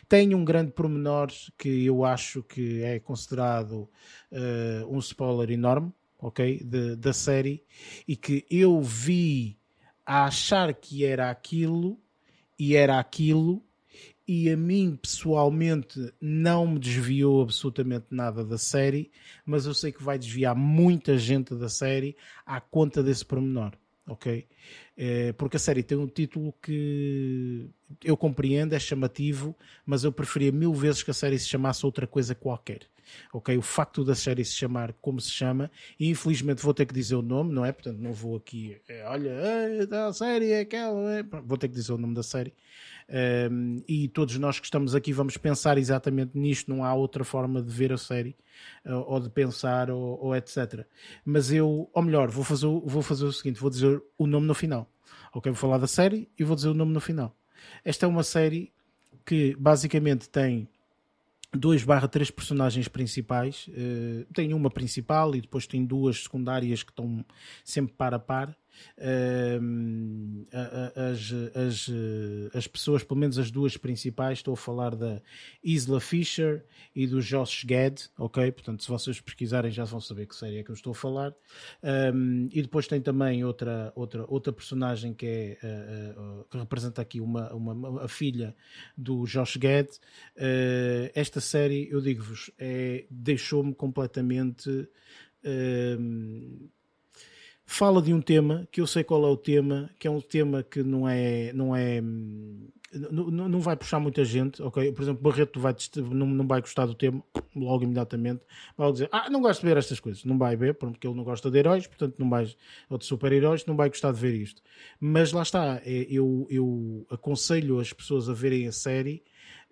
tem um grande pormenor que eu acho que é considerado eh, um spoiler enorme, ok, da série, e que eu vi a achar que era aquilo, e era aquilo, e a mim pessoalmente não me desviou absolutamente nada da série, mas eu sei que vai desviar muita gente da série à conta desse pormenor, ok? É, porque a série tem um título que eu compreendo, é chamativo, mas eu preferia mil vezes que a série se chamasse outra coisa qualquer. Ok, o facto da série se chamar como se chama, e infelizmente vou ter que dizer o nome, não é? Portanto, não vou aqui, é, olha, a série é aquela, é... vou ter que dizer o nome da série um, e todos nós que estamos aqui vamos pensar exatamente nisto, não há outra forma de ver a série uh, ou de pensar ou, ou, etc. Mas eu, ou melhor, vou fazer, vou fazer o seguinte: vou dizer o nome no final. Ok, vou falar da série e vou dizer o nome no final. Esta é uma série que basicamente tem 2 barra 3 personagens principais. Uh, tem uma principal e depois tem duas secundárias que estão sempre par a par. As, as, as pessoas, pelo menos as duas principais, estou a falar da Isla Fisher e do Josh Gad, ok? Portanto, se vocês pesquisarem já vão saber que série é que eu estou a falar. Um, e depois tem também outra, outra, outra personagem que é uh, uh, que representa aqui uma, uma, a filha do Josh Gad. Uh, esta série, eu digo-vos, é, deixou-me completamente fala de um tema que eu sei qual é o tema, que é um tema que não é, não é, não, não vai puxar muita gente, ok? Por exemplo, Barreto vai, não, não vai gostar do tema logo imediatamente, vai dizer, ah, não gosto de ver estas coisas, não vai ver, porque ele não gosta de heróis, portanto não vai, ou de super-heróis, não vai gostar de ver isto. Mas lá está, é, eu, eu aconselho as pessoas a verem a série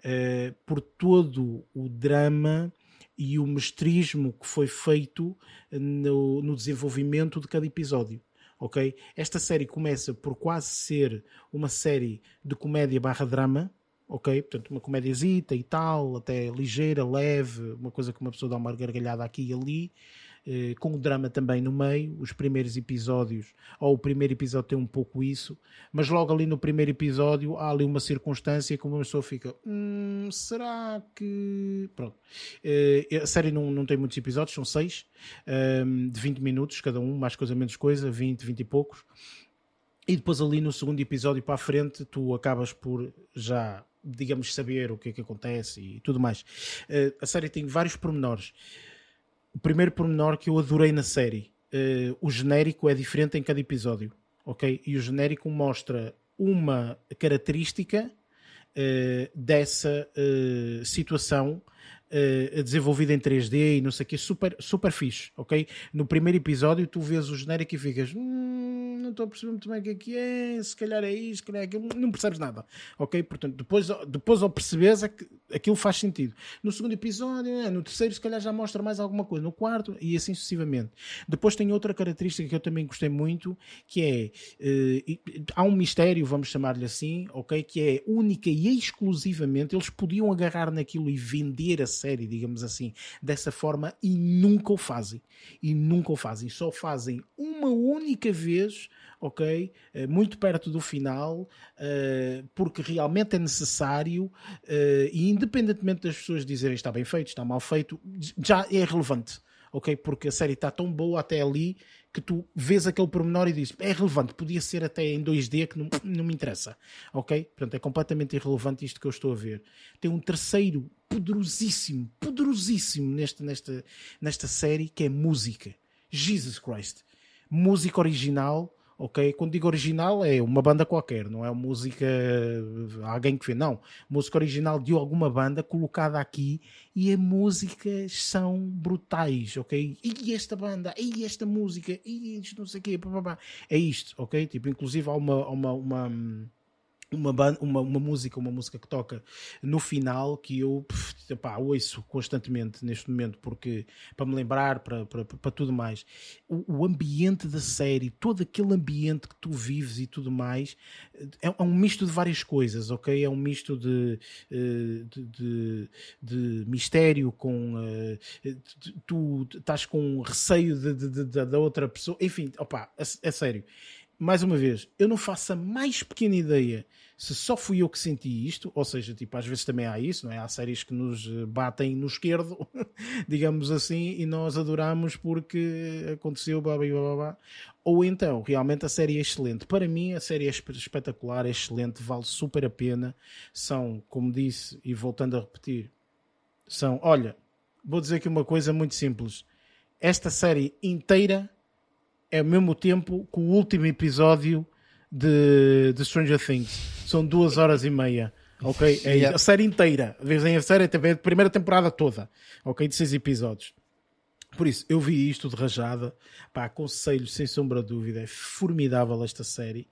uh, por todo o drama e o mestrismo que foi feito no, no desenvolvimento de cada episódio. Ok? Esta série começa por quase ser uma série de comédia barra drama, ok? Portanto, uma comédiazita e tal, até ligeira, leve, uma coisa que uma pessoa dá uma gargalhada aqui e ali, eh, com o drama também no meio. Os primeiros episódios, ou o primeiro episódio tem um pouco isso, mas logo ali no primeiro episódio há ali uma circunstância que uma pessoa fica: hum, será que. Pronto. Eh, a série não, não tem muitos episódios, são seis, ehm, de 20 minutos cada um, mais coisa menos coisa, 20, 20 e poucos. E depois ali no segundo episódio para a frente tu acabas por já digamos saber o que é que acontece e tudo mais. Uh, a série tem vários pormenores o primeiro pormenor que eu adorei na série. Uh, o genérico é diferente em cada episódio, ok? E o genérico mostra uma característica uh, dessa uh, situação desenvolvida em 3D e não sei o que, super, super fixe, ok? No primeiro episódio tu vês o genérico e ficas. Hum, não estou a perceber muito bem o que é que é, se calhar é isto, se calhar é aquilo, não percebes nada, ok? Portanto, depois, depois ao perceberes é que aquilo faz sentido. No segundo episódio, é, no terceiro, se calhar já mostra mais alguma coisa, no quarto e assim sucessivamente. Depois tem outra característica que eu também gostei muito, que é, uh, há um mistério, vamos chamar-lhe assim, ok? Que é única e exclusivamente, eles podiam agarrar naquilo e vender a série, digamos assim, dessa forma e nunca o fazem. E nunca o fazem. Só fazem uma única vez ok? Eh, muito perto do final, eh, porque realmente é necessário eh, e independentemente das pessoas dizerem está bem feito, está mal feito, já é relevante, ok? Porque a série está tão boa até ali que tu vês aquele pormenor e dizes é relevante, podia ser até em 2D que não, não me interessa, ok? Portanto, é completamente irrelevante isto que eu estou a ver. Tem um terceiro poderosíssimo, poderosíssimo nesta, nesta, nesta série que é música. Jesus Christ. Música original ok? Quando digo original é uma banda qualquer, não é música alguém que fez, não, música original de alguma banda colocada aqui e as músicas são brutais, ok? E esta banda, e esta música, e isto não sei o quê, é isto, ok? Tipo, inclusive há uma, uma, uma uma, uma, uma música, uma música que toca no final que eu pá, ouço constantemente neste momento porque para me lembrar, para, para, para tudo mais. O, o, ambiente da série, todo aquele ambiente que tu vives e tudo mais, é, é um misto de várias coisas, ok? É um misto de, eh, de, de, de mistério com uh, tu estás com receio da outra pessoa, enfim, opa, é, é sério mais uma vez, eu não faço a mais pequena ideia se só fui eu que senti isto, ou seja, tipo, às vezes também há isso, não é? Há séries que nos eh, batem no esquerdo, digamos assim, e nós adoramos porque aconteceu, blá, blá, blá, blá. Ou então, realmente a série é excelente. Para mim, a série é espetacular, é excelente, vale super a pena. São, como disse, e voltando a repetir, são, olha, vou dizer aqui uma coisa muito simples. Esta série inteira é ao mesmo tempo que o último episódio de, de Stranger Things. São duas horas e meia. Ok? É yeah. a série inteira. Vejam a série também, a primeira temporada toda. Ok? De seis episódios. Por isso, eu vi isto de rajada. Pá, aconselho sem sombra de dúvida. É formidável esta série.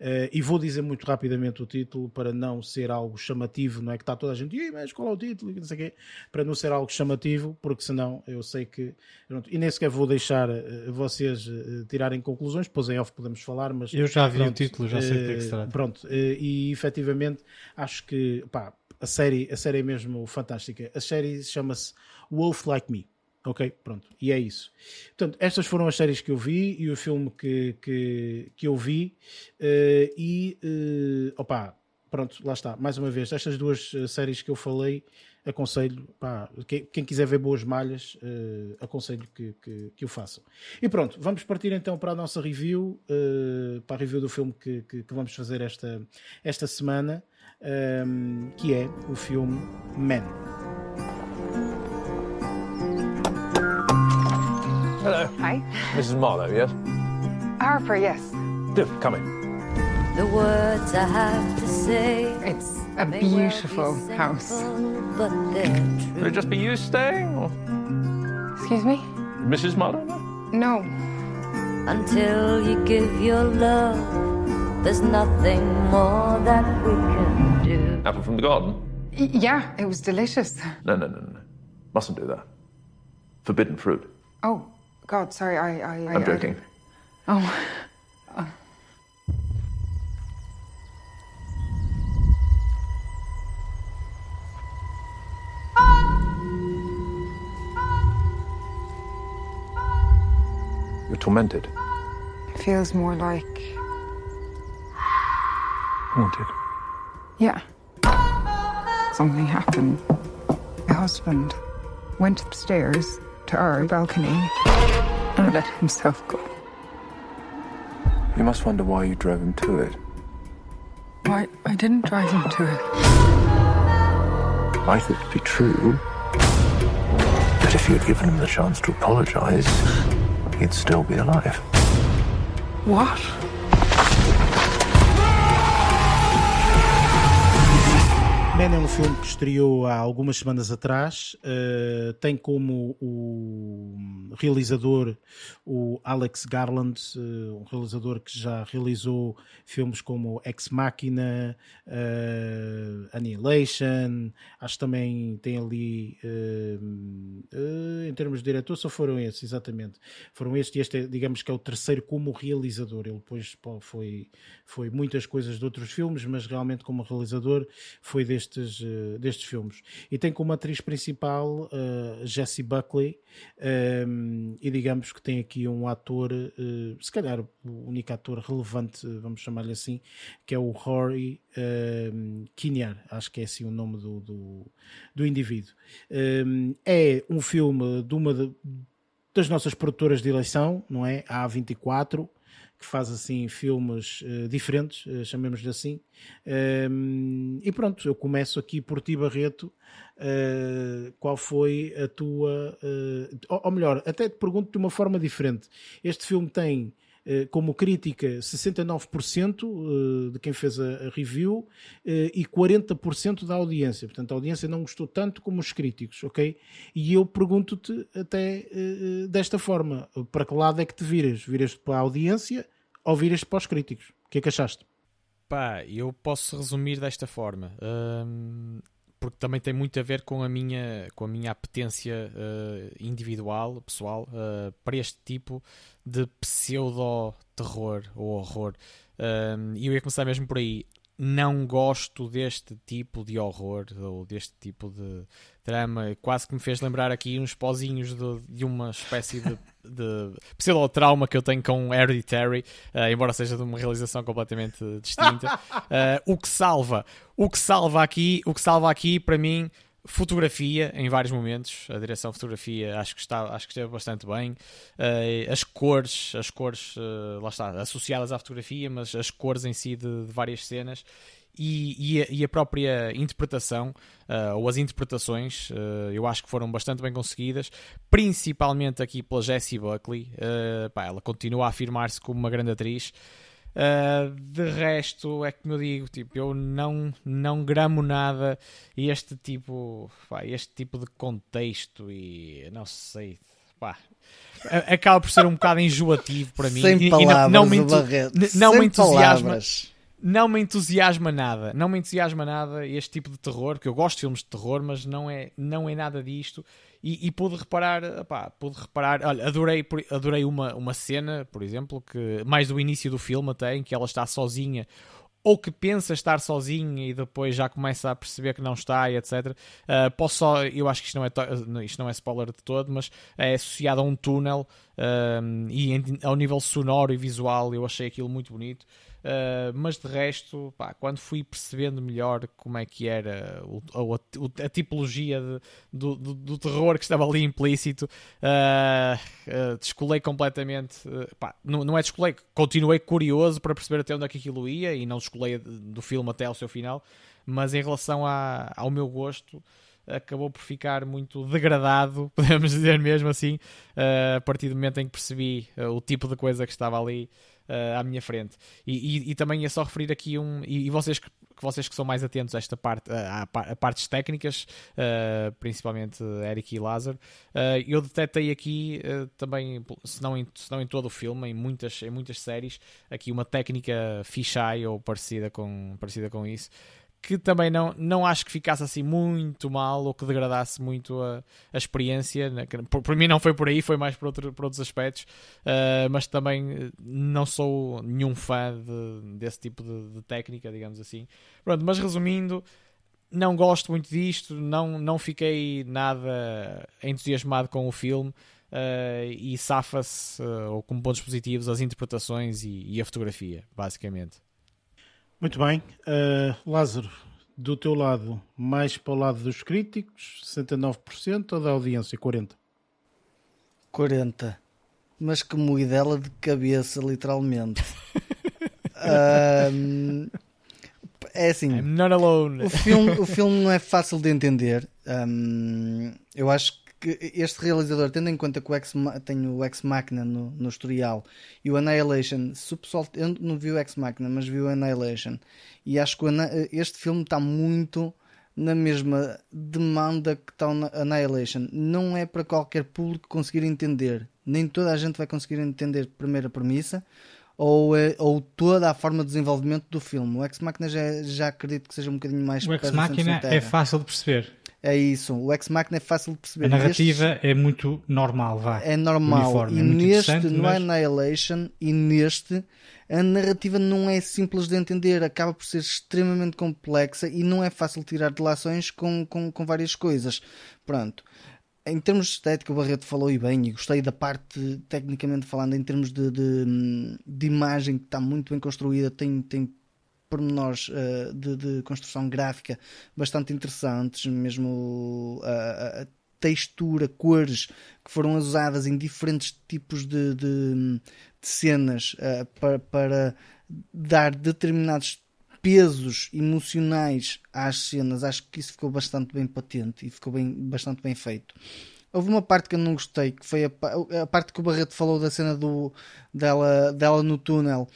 Uh, e vou dizer muito rapidamente o título para não ser algo chamativo, não é que está toda a gente, mas qual é o título? Não sei quê, para não ser algo chamativo, porque senão eu sei que. Pronto, e nem sequer vou deixar uh, vocês uh, tirarem conclusões, depois em off podemos falar, mas. Eu já vi pronto, o título, já sei o que é que se trata. Pronto, e efetivamente acho que pá, a série, a série é mesmo fantástica. A série chama-se Wolf Like Me Ok, pronto. E é isso. Portanto, estas foram as séries que eu vi e o filme que, que, que eu vi. Uh, e, uh, opa, pronto, lá está. Mais uma vez, estas duas séries que eu falei, aconselho, pá, quem, quem quiser ver boas malhas, uh, aconselho que, que, que, o façam. E pronto, vamos partir então para a nossa review, para a review do filme que, que, que vamos fazer esta, esta semana, um, que é o filme Men. Hello. Hi. Mrs. Marlowe, yes? Harper, yes. Do, come in. The words I have to say. It's a beautiful house. But they're Would it just be you staying, or Excuse me? Mrs. Marlowe? No. Until you give your love, there's nothing more that we can do. Apple from the garden? Y- yeah, it was delicious. No, no, no, no, no. Mustn't do that. Forbidden fruit. Oh, God, sorry, I. I I'm I- joking. Oh. You're tormented. It feels more like. Haunted. Yeah. Something happened. My husband went upstairs to our balcony and let himself go. You must wonder why you drove him to it. Why? I didn't drive him to it. I thought it'd be true. That if you'd given him the chance to apologize, he'd still be alive. What? Man é um filme que estreou há algumas semanas atrás. Uh, tem como o realizador o Alex Garland, uh, um realizador que já realizou filmes como Ex Machina, uh, Annihilation. Acho que também tem ali, em termos de diretor, só foram esses, exatamente. Foram estes, e este é, digamos que é o terceiro como realizador. Ele depois pô, foi, foi muitas coisas de outros filmes, mas realmente como realizador foi deste destes, uh, destes filmes. E tem como atriz principal uh, Jessie Buckley, um, e digamos que tem aqui um ator, uh, se calhar o único ator relevante, vamos chamar-lhe assim, que é o Rory Kinnear, acho que é assim o nome do, do, do indivíduo. Um, é um filme de uma de, das nossas produtoras de eleição, não é? A A24 que faz assim filmes uh, diferentes, uh, chamemos-lhe assim. Um, e pronto, eu começo aqui por ti, Barreto. Uh, qual foi a tua. Ou, ou, melhor, até te pergunto de uma forma diferente. Este filme tem como crítica 69% de quem fez a, review e 40% da audiência. Portanto, a audiência não gostou tanto como os críticos, ok? E eu pergunto-te até desta forma: para que lado é que te viras? Viras-te para a audiência ou viras-te para os críticos? O que é que achaste? Pá, eu posso resumir desta forma. Um, porque também tem muito a ver com a minha, com a minha apetência uh, individual, pessoal, uh, para este tipo de pseudo-terror ou horror. E eu ia começar mesmo por aí. Não gosto deste tipo de horror ou deste tipo de drama. Quase que me fez lembrar aqui uns pozinhos de, de uma espécie de, de pseudo-trauma que eu tenho com Hereditary, uh, embora seja de uma realização completamente distinta. o que salva, o que salva aqui, o que salva aqui para mim fotografia em vários momentos. A direção de fotografia acho que está acho que esteve bastante bem. Uh, as cores as cores uh, lá está associadas à fotografia mas as cores em si de, de várias cenas e, e, a, e, a, própria interpretação uh, ou as interpretações eu acho que foram bastante bem conseguidas principalmente aqui pela Jessie Buckley pá, ela continua a afirmar-se como uma grande atriz Uh, de resto, é como eu digo, tipo, eu não, não gramo nada este tipo, pá, este tipo de contexto e não sei, pá, acaba por ser um bocado enjoativo para mim. Sem palavras, e não, não, me, não Sem me entusiasma. Palavras. Não me entusiasma nada, não me entusiasma nada este tipo de terror, porque eu gosto de filmes de terror, mas não é, não é nada disto. E, e pude reparar, opá, pude reparar, olha, adorei, adorei uma, uma cena, por exemplo, que mais do início do filme até, em que ela está sozinha ou que pensa estar sozinho e depois já começa a perceber que não está e etc. Uh, posso só, eu acho que isto não, é isto não é spoiler de todo, mas é associado a um túnel uh, e em, ao nível sonoro e visual eu achei aquilo muito bonito. Uh, mas de resto, pá, quando fui percebendo melhor como é que era o, a, a, tipologia de, do, do, terror que estava ali implícito, uh, uh, descolei completamente. Pá, não, não é descolei, continuei curioso para perceber até onde é que aquilo ia e não descolei do filme até ao seu final. Mas em relação ao meu gosto, acabou por ficar muito degradado, podemos dizer mesmo assim, a partir do momento em que percebi o tipo de coisa que estava ali uh, à minha frente. E, e, e, também é só referir aqui um. E, e vocês que vocês que são mais atentos a esta parte, a, a, a partes técnicas, uh, principalmente Eric e Lázaro, uh, eu detetei aqui uh, também, se não, em, se não em todo o filme, em muitas, em muitas séries, aqui uma técnica fisheye ou parecida com, parecida com isso, que também não, não acho que ficasse assim muito mal ou que degradasse muito a, a experiência. Né? Por, por, mim não foi por aí, foi mais por, outro, por outros aspectos, uh, mas também eh, não sou nenhum fã de, desse tipo de, de, técnica, digamos assim. Pronto, mas resumindo, não gosto muito disto, não, não fiquei nada entusiasmado com o filme. Uh, e safa-se, uh, ou com pontos positivos, as interpretações e, e a fotografia, basicamente. Muito bem. Uh, Lázaro, do teu lado, mais para o lado dos críticos, 69% ou da audiência, 40%? 40%. Mas que moidela de cabeça, literalmente. um, é assim. I'm not alone. O filme, o filme não é fácil de entender. Um, eu acho que este realizador, tendo em conta que o Ex, tem o Ex Machina no, no historial e o Annihilation, se o pessoal, eu não vi o Ex Machina, mas vi o Annihilation, e acho que este filme está muito na mesma demanda que está o Annihilation. Não é para qualquer público conseguir entender, nem toda a gente vai conseguir entender a primeira premissa. Ou, é, ou toda a forma de desenvolvimento do filme. O Ex Machina já, já acredito que seja um bocadinho mais O Ex Machina é fácil de perceber. É isso. O Ex Machina é fácil de perceber. A narrativa é muito normal, vá. É normal. Uniforme. E é neste, no mas... Annihilation, e neste, a narrativa não é simples de entender. Acaba por ser extremamente complexa e não é fácil tirar relações com, com, com várias coisas. Pronto. Em termos de estética, o Barreto falou e bem, e gostei da parte, tecnicamente falando, em termos de, de, de imagem que está muito bem construída, tem, tem pormenores uh, de, de, construção gráfica bastante interessantes, mesmo a, a, textura, cores que foram usadas em diferentes tipos de, de, de cenas uh, para, para dar determinados pesos emocionais às cenas. Acho que isso ficou bastante bem patente e ficou bem, bastante bem feito. Houve uma parte que eu não gostei, que foi a, a parte que o Barreto falou da cena do, dela, dela no túnel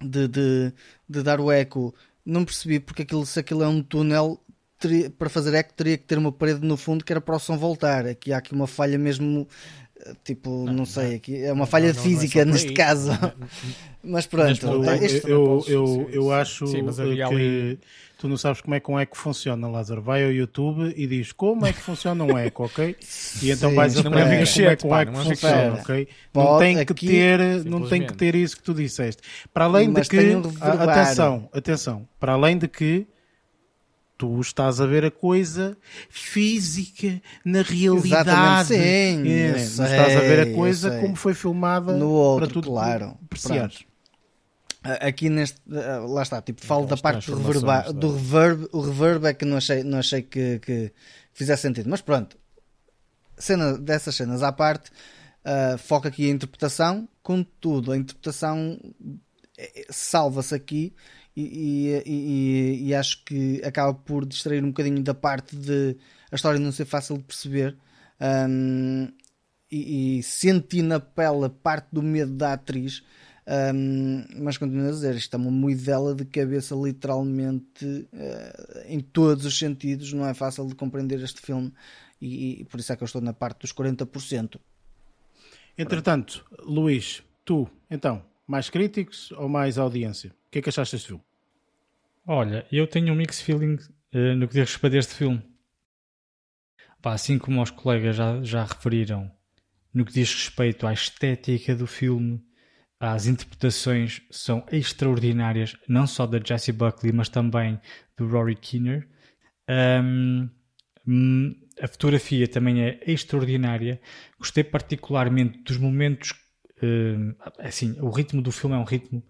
de, de, de dar o eco, não percebi porque aquilo, se aquilo é um túnel, teria, para fazer eco teria que ter uma parede no fundo que era para o som voltar. Aqui há aqui uma falha mesmo, tipo, não, não sei, aqui é uma falha não, física não é neste caso. mas pronto, eu, este... eu, eu, eu, acho Sim, que. Ali Tu não sabes como é que um eco funciona, Lázaro. Vai ao YouTube e diz como é que funciona um eco, ok? E então Sim, vais aprender como é que um eco funciona, ok? Não tem, que ter, não tem que ter isso que tu disseste. Para além Mas de que, um atenção, atenção, para além de que tu estás a ver a coisa física na realidade. sim, é, sei, estás a ver a coisa como foi filmada no outro, para tu claro. apreciares. Aqui neste, lá está, tipo, falo da parte do reverb, do reverb, o reverb é que não achei, não achei que, que fizesse sentido, mas pronto, cena, dessas cenas à parte, uh, foca aqui a interpretação, contudo, a interpretação é, salva-se aqui e, e, e, acho que acaba por distrair um bocadinho da parte de a história não ser fácil de perceber um, e, e senti na pele parte do medo da atriz um, mas continuo a dizer, isto é uma moedela de cabeça, literalmente, uh, em todos os sentidos. Não é fácil de compreender este filme e, e, por isso é que eu estou na parte dos 40%. Entretanto, Pronto. Luís, tu, então, mais críticos ou mais audiência? O que é que achaste deste filme? Olha, eu tenho um mixed feeling uh, no que diz respeito a este filme. Pá, assim como os colegas já, já referiram, no que diz respeito à estética do filme, as interpretações são extraordinárias, não só da Jessie Buckley, mas também do Rory Kinner. Um, a fotografia também é extraordinária. Gostei particularmente dos momentos. Uh, assim, o ritmo do filme é um ritmo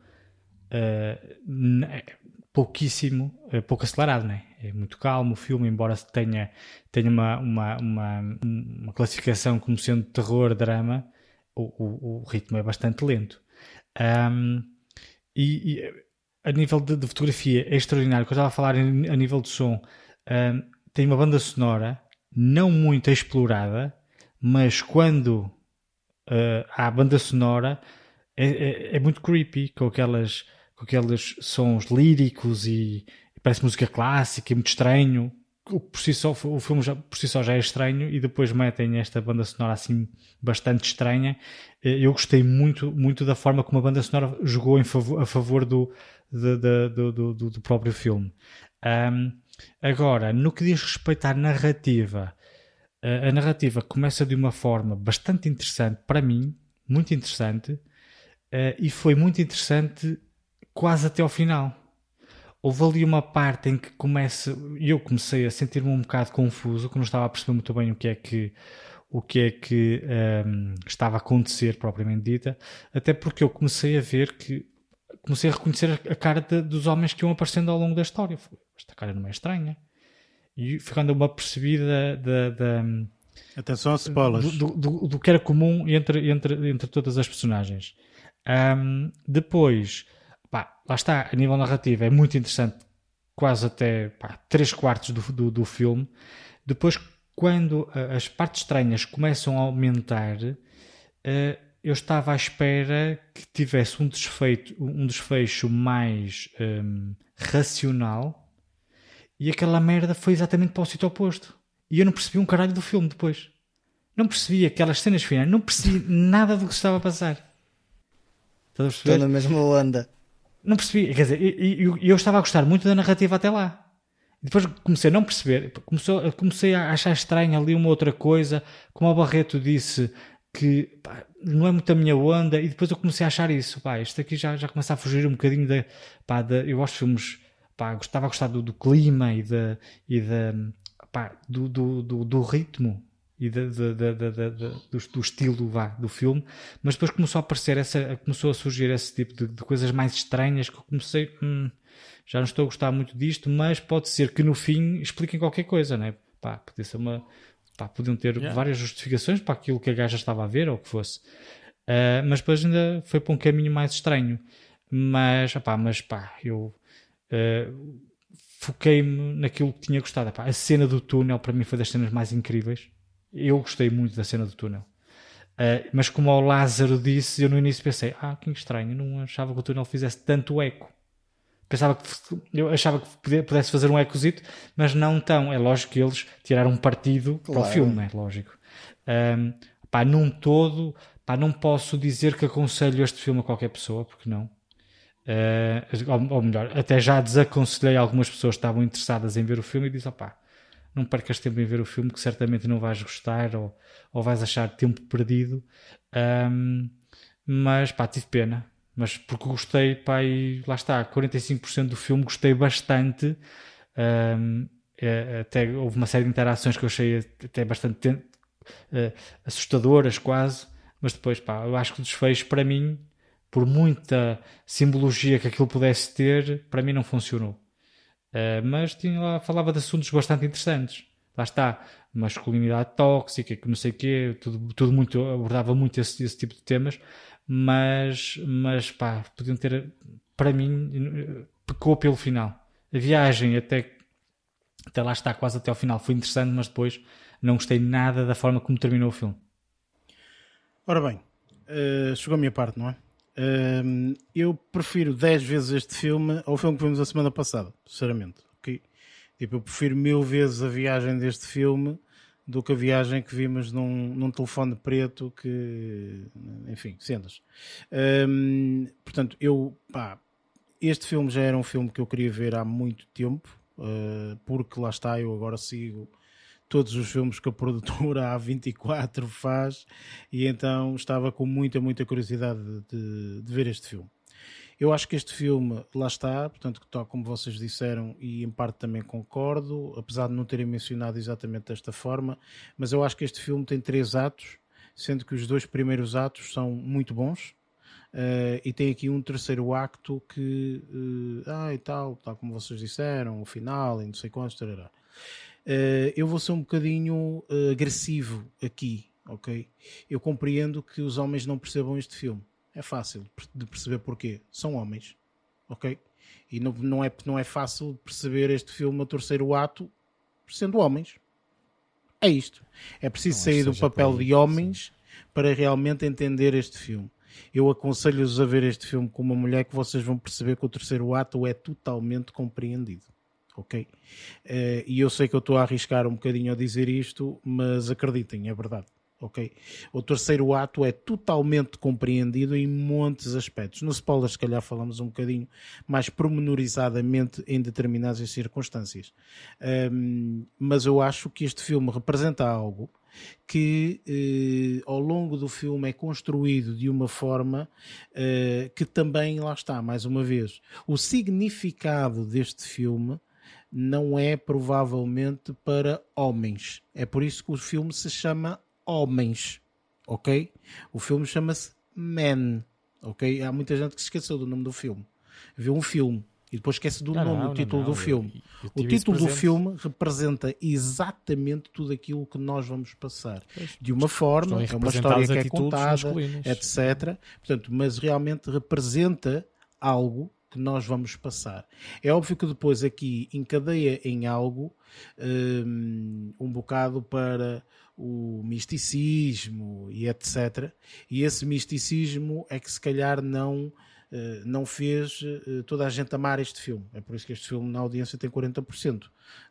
uh, pouquíssimo, uh, pouco acelerado, né? é muito calmo o filme, embora tenha, tenha uma, uma, uma, uma classificação como sendo terror, drama, o, o, o ritmo é bastante lento. Um, e, e, a nível de, de, fotografia é extraordinário. Quando eu estava a falar a nível de som, um, tem uma banda sonora não muito explorada, mas quando uh, há banda sonora é, é, é, muito creepy com aquelas com aqueles sons líricos e, e parece música clássica e muito estranho o, por si só, o filme já, por si só já é estranho e depois metem esta banda sonora assim bastante estranha. Eh, eu gostei muito, muito da forma como a banda sonora jogou favor, a favor do, do, do, do, próprio filme. Um, agora, no que diz respeito à narrativa, a, narrativa começa de uma forma bastante interessante para mim, muito interessante, uh, e foi muito interessante quase até ao final houve ali uma parte em que começa, eu comecei a sentir-me um bocado confuso, que não estava a perceber muito bem o que é que o que é que um, estava a acontecer propriamente dita, até porque eu comecei a ver que comecei a reconhecer a cara de, dos homens que iam aparecendo ao longo da história. Esta cara não é estranha. E ficando uma percebida da, da Atenção a spoilers. Do, do, do, que era comum entre, entre, entre todas as personagens. Um, depois, pá, lá está, a nível narrativo é muito interessante, quase até pá, 3 quartos do, do, do filme. Depois, quando as partes estranhas começam a aumentar, uh, eu estava à espera que tivesse um desfeito, um desfecho mais um, racional e aquela merda foi exatamente para o sítio oposto. E eu não percebi um caralho do filme depois. Não percebi aquelas cenas finais, não percebi nada do que estava a passar. Estou na mesma onda. Não percebi, quer dizer, eu, eu, estava a gostar muito da narrativa até lá. Depois comecei a não perceber, começou, comecei a achar estranho ali uma outra coisa, como o Barreto disse que pá, não é muito a minha onda, e depois eu comecei a achar isso, pá, isto aqui já, já começa a fugir um bocadinho da, pá, da eu gosto de filmes, pá, gostava a gostar do, do clima e, da, e da, pá, do, do, do, do ritmo e de, de, de, do, do, estilo vá, do filme, mas depois começou a aparecer essa, começou a surgir esse tipo de, coisas mais estranhas que eu comecei, hum, já não estou a gostar muito disto, mas pode ser que no fim expliquem qualquer coisa, né? Pá, podia ser uma, pá, podiam ter yeah. várias justificações para aquilo que a gaja estava a ver ou o que fosse, uh, mas depois ainda foi para um caminho mais estranho, mas, pá, mas pá, eu uh, foquei-me naquilo que tinha gostado, pá, a cena do túnel para mim foi das cenas mais incríveis eu gostei muito da cena do túnel. Uh, mas como o Lázaro disse, eu no início pensei, ah, que estranho, não achava que o túnel fizesse tanto eco. Pensava que eu achava que pudesse fazer um ecozito, mas não tão. É lógico que eles tiraram um partido claro. para o filme, é lógico. Um, pá, num todo, pá, não posso dizer que aconselho este filme a qualquer pessoa, porque não. Uh, ou, melhor, até já desaconselhei algumas pessoas que estavam interessadas em ver o filme e disse, opá, não percas tempo em ver o filme que certamente não vais gostar ou, ou vais achar tempo perdido. Um, mas pá, tive pena. Mas porque gostei, pá, e lá está, 45% do filme gostei bastante. Um, é, até houve uma série de interações que eu achei até bastante uh, assustadoras, quase. Mas depois, pá, eu acho que o desfecho, para mim, por muita simbologia que aquilo pudesse ter, para mim não funcionou. Uh, mas tinha lá, falava de assuntos bastante interessantes. Lá está, masculinidade tóxica, que não sei o quê, tudo, tudo muito, abordava muito esse, esse, tipo de temas, mas, mas pá, podiam ter, para mim, pecou pelo final. A viagem até, até lá está, quase até ao final, foi interessante, mas depois não gostei nada da forma como terminou o filme. Ora bem, uh, chegou a minha parte, não é? Eu prefiro 10 vezes este filme ao filme que vimos a semana passada, sinceramente. Okay? Tipo, eu prefiro mil vezes a viagem deste filme do que a viagem que vimos num, num telefone preto que, enfim, cenas. Um, portanto, eu, pá, este filme já era um filme que eu queria ver há muito tempo, uh, porque lá está, eu agora sigo todos os filmes que a produtora A24 faz e então estava com muita, muita curiosidade de, de ver este filme. Eu acho que este filme lá está, portanto, tal como vocês disseram, e em parte também concordo, apesar de não terem mencionado exatamente desta forma, mas eu acho que este filme tem três atos, sendo que os dois primeiros atos são muito bons. Uh, e tem aqui um terceiro acto que, uh, ah, e tal, tal como vocês disseram, o final, e não sei quantos, tarará. Uh, eu vou ser um bocadinho agressivo aqui, ok? Eu compreendo que os homens não percebam este filme. É fácil de perceber porquê. São homens, ok? E não, não, é, não é fácil perceber este filme a terceiro ato sendo homens. É isto. É preciso não sair do papel de homens para realmente entender este filme eu aconselho-vos a ver este filme com uma mulher que vocês vão perceber que o terceiro ato é totalmente compreendido. Ok? Uh, e eu sei que eu estou a arriscar um bocadinho a dizer isto, mas acreditem, é verdade. Ok? O terceiro ato é totalmente compreendido em de aspectos. No spoiler, se calhar, falamos um bocadinho mais promenorizadamente em determinadas circunstâncias. Um, mas eu acho que este filme representa algo que eh, ao longo do filme é construído de uma forma eh, que também, lá está, mais uma vez, o significado deste filme não é provavelmente para homens. É por isso que o filme se chama Homens, ok? O filme chama-se Men, ok? Há muita gente que se esqueceu do nome do filme. Viu um filme e depois esquece do não, nome, não, título não, do filme. Eu, eu o título do filme representa exatamente tudo aquilo que nós vamos passar. De uma forma, é uma história que é contada, etc. Portanto, mas realmente representa algo que nós vamos passar. É óbvio que depois aqui encadeia em algo um, um bocado para o misticismo e etc. E esse misticismo é que se calhar não não fez eh, toda a gente amar este filme. É por isso que este filme na audiência tem 40%,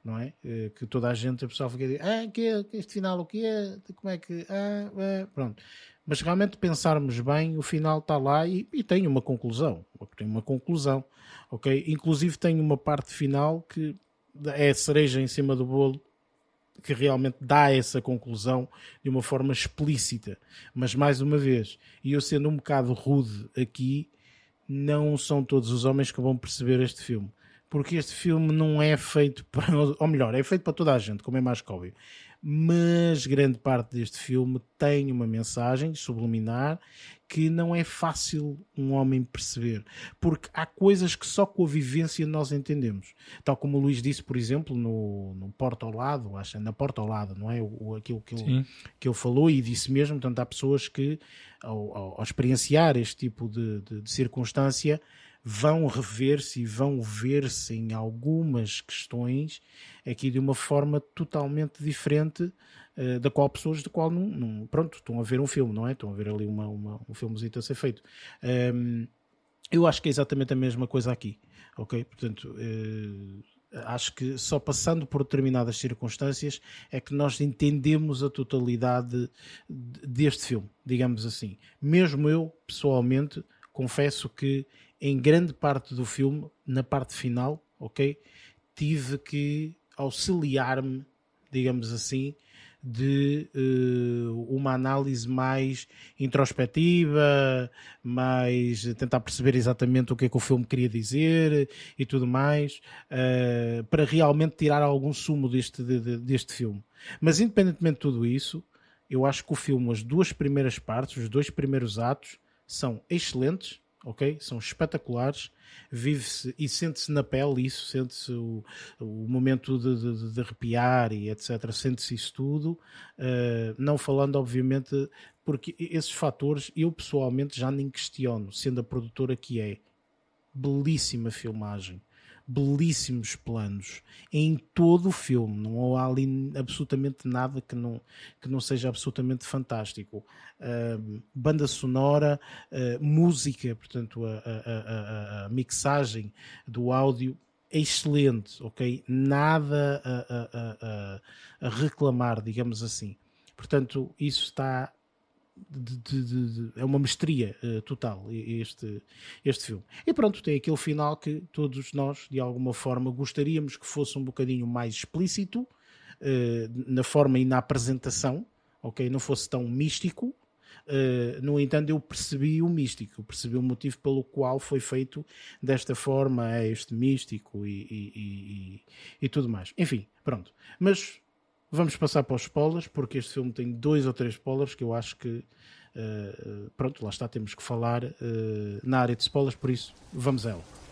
não é? Eh, que toda a gente, a pessoa fica a dizer, ah, que é, este final o que é? Como é que. Ah, é. pronto. Mas realmente pensarmos bem, o final está lá e, e tem uma conclusão. Tem uma conclusão, ok? Inclusive tem uma parte final que é a cereja em cima do bolo que realmente dá essa conclusão de uma forma explícita. Mas mais uma vez, e eu sendo um bocado rude aqui, não são todos os homens que vão perceber este filme. Porque este filme não é feito para. Ou melhor, é feito para toda a gente, como é mais que óbvio. Mas grande parte deste filme tem uma mensagem subliminar que não é fácil um homem perceber, porque há coisas que só com a vivência nós entendemos. Tal como o Luís disse, por exemplo, no, no Porta ao Lado, acho, na Porta ao Lado, não é? O, aquilo que ele, que ele falou e disse mesmo, portanto, há pessoas que, ao, ao, ao experienciar este tipo de, de, de circunstância, vão rever-se e vão ver-se em algumas questões aqui de uma forma totalmente diferente uh, da qual pessoas de qual não, não, pronto, estão a ver um filme, não é? Estão a ver ali uma, uma um filmezinho a ser feito. Um, eu acho que é exatamente a mesma coisa aqui, ok? Portanto, uh, acho que só passando por determinadas circunstâncias é que nós entendemos a totalidade deste filme, digamos assim. Mesmo eu, pessoalmente, confesso que em grande parte do filme, na parte final, ok, tive que auxiliar-me, digamos assim, de uh, uma análise mais introspectiva, mais tentar perceber exatamente o que é que o filme queria dizer e tudo mais, uh, para realmente tirar algum sumo deste, de, de, deste filme. Mas independentemente de tudo isso, eu acho que o filme, as duas primeiras partes, os dois primeiros atos, são excelentes ok? São espetaculares, vive-se e sente-se na pele isso, sente-se o, o momento de, de, de, arrepiar e etc. Sente-se isso tudo, uh, não falando, obviamente, porque esses fatores eu pessoalmente já nem questiono, sendo a produtora que é. Belíssima filmagem belíssimos planos em todo o filme. Não há ali absolutamente nada que não, que não seja absolutamente fantástico. Uh, banda sonora, uh, música, portanto, a, a, a, a, mixagem do áudio é excelente, ok? Nada a reclamar, digamos assim. Portanto, isso está de, de, de, é uma mestria uh, total este, este filme. E pronto, tem aquele final que todos nós, de alguma forma, gostaríamos que fosse um bocadinho mais explícito, na forma e na apresentação, ok? Não fosse tão místico, Uh, no entanto, eu percebi o místico, percebi o motivo pelo qual foi feito desta forma, este místico e, e, e, e, tudo mais. Enfim, pronto. Mas vamos passar para os spoilers, porque este filme tem dois ou três spoilers que eu acho que. Uh, pronto, lá está, temos que falar uh, na área de spoilers, por isso vamos a ela.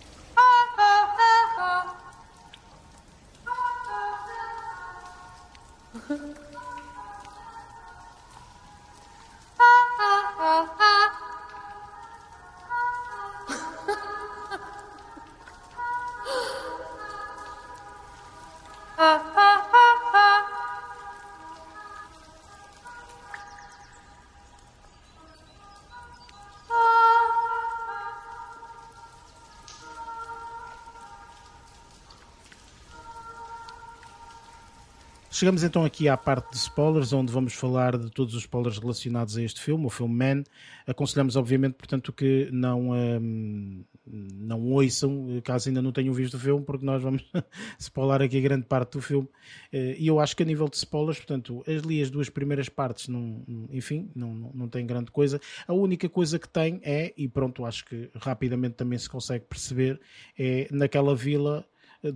Chegamos então aqui à parte de spoilers, onde vamos falar de todos os spoilers relacionados a este filme, o filme Man. Aconselhamos, obviamente, portanto, que não, um, não ouçam, caso ainda não tenham visto o filme, porque nós vamos spoiler aqui grande parte do filme. Eh, e eu acho que a nível de spoilers, portanto, ali as duas primeiras partes, não, enfim, não, não tem grande coisa. A única coisa que tem é, e pronto, acho que rapidamente também se consegue perceber, é naquela vila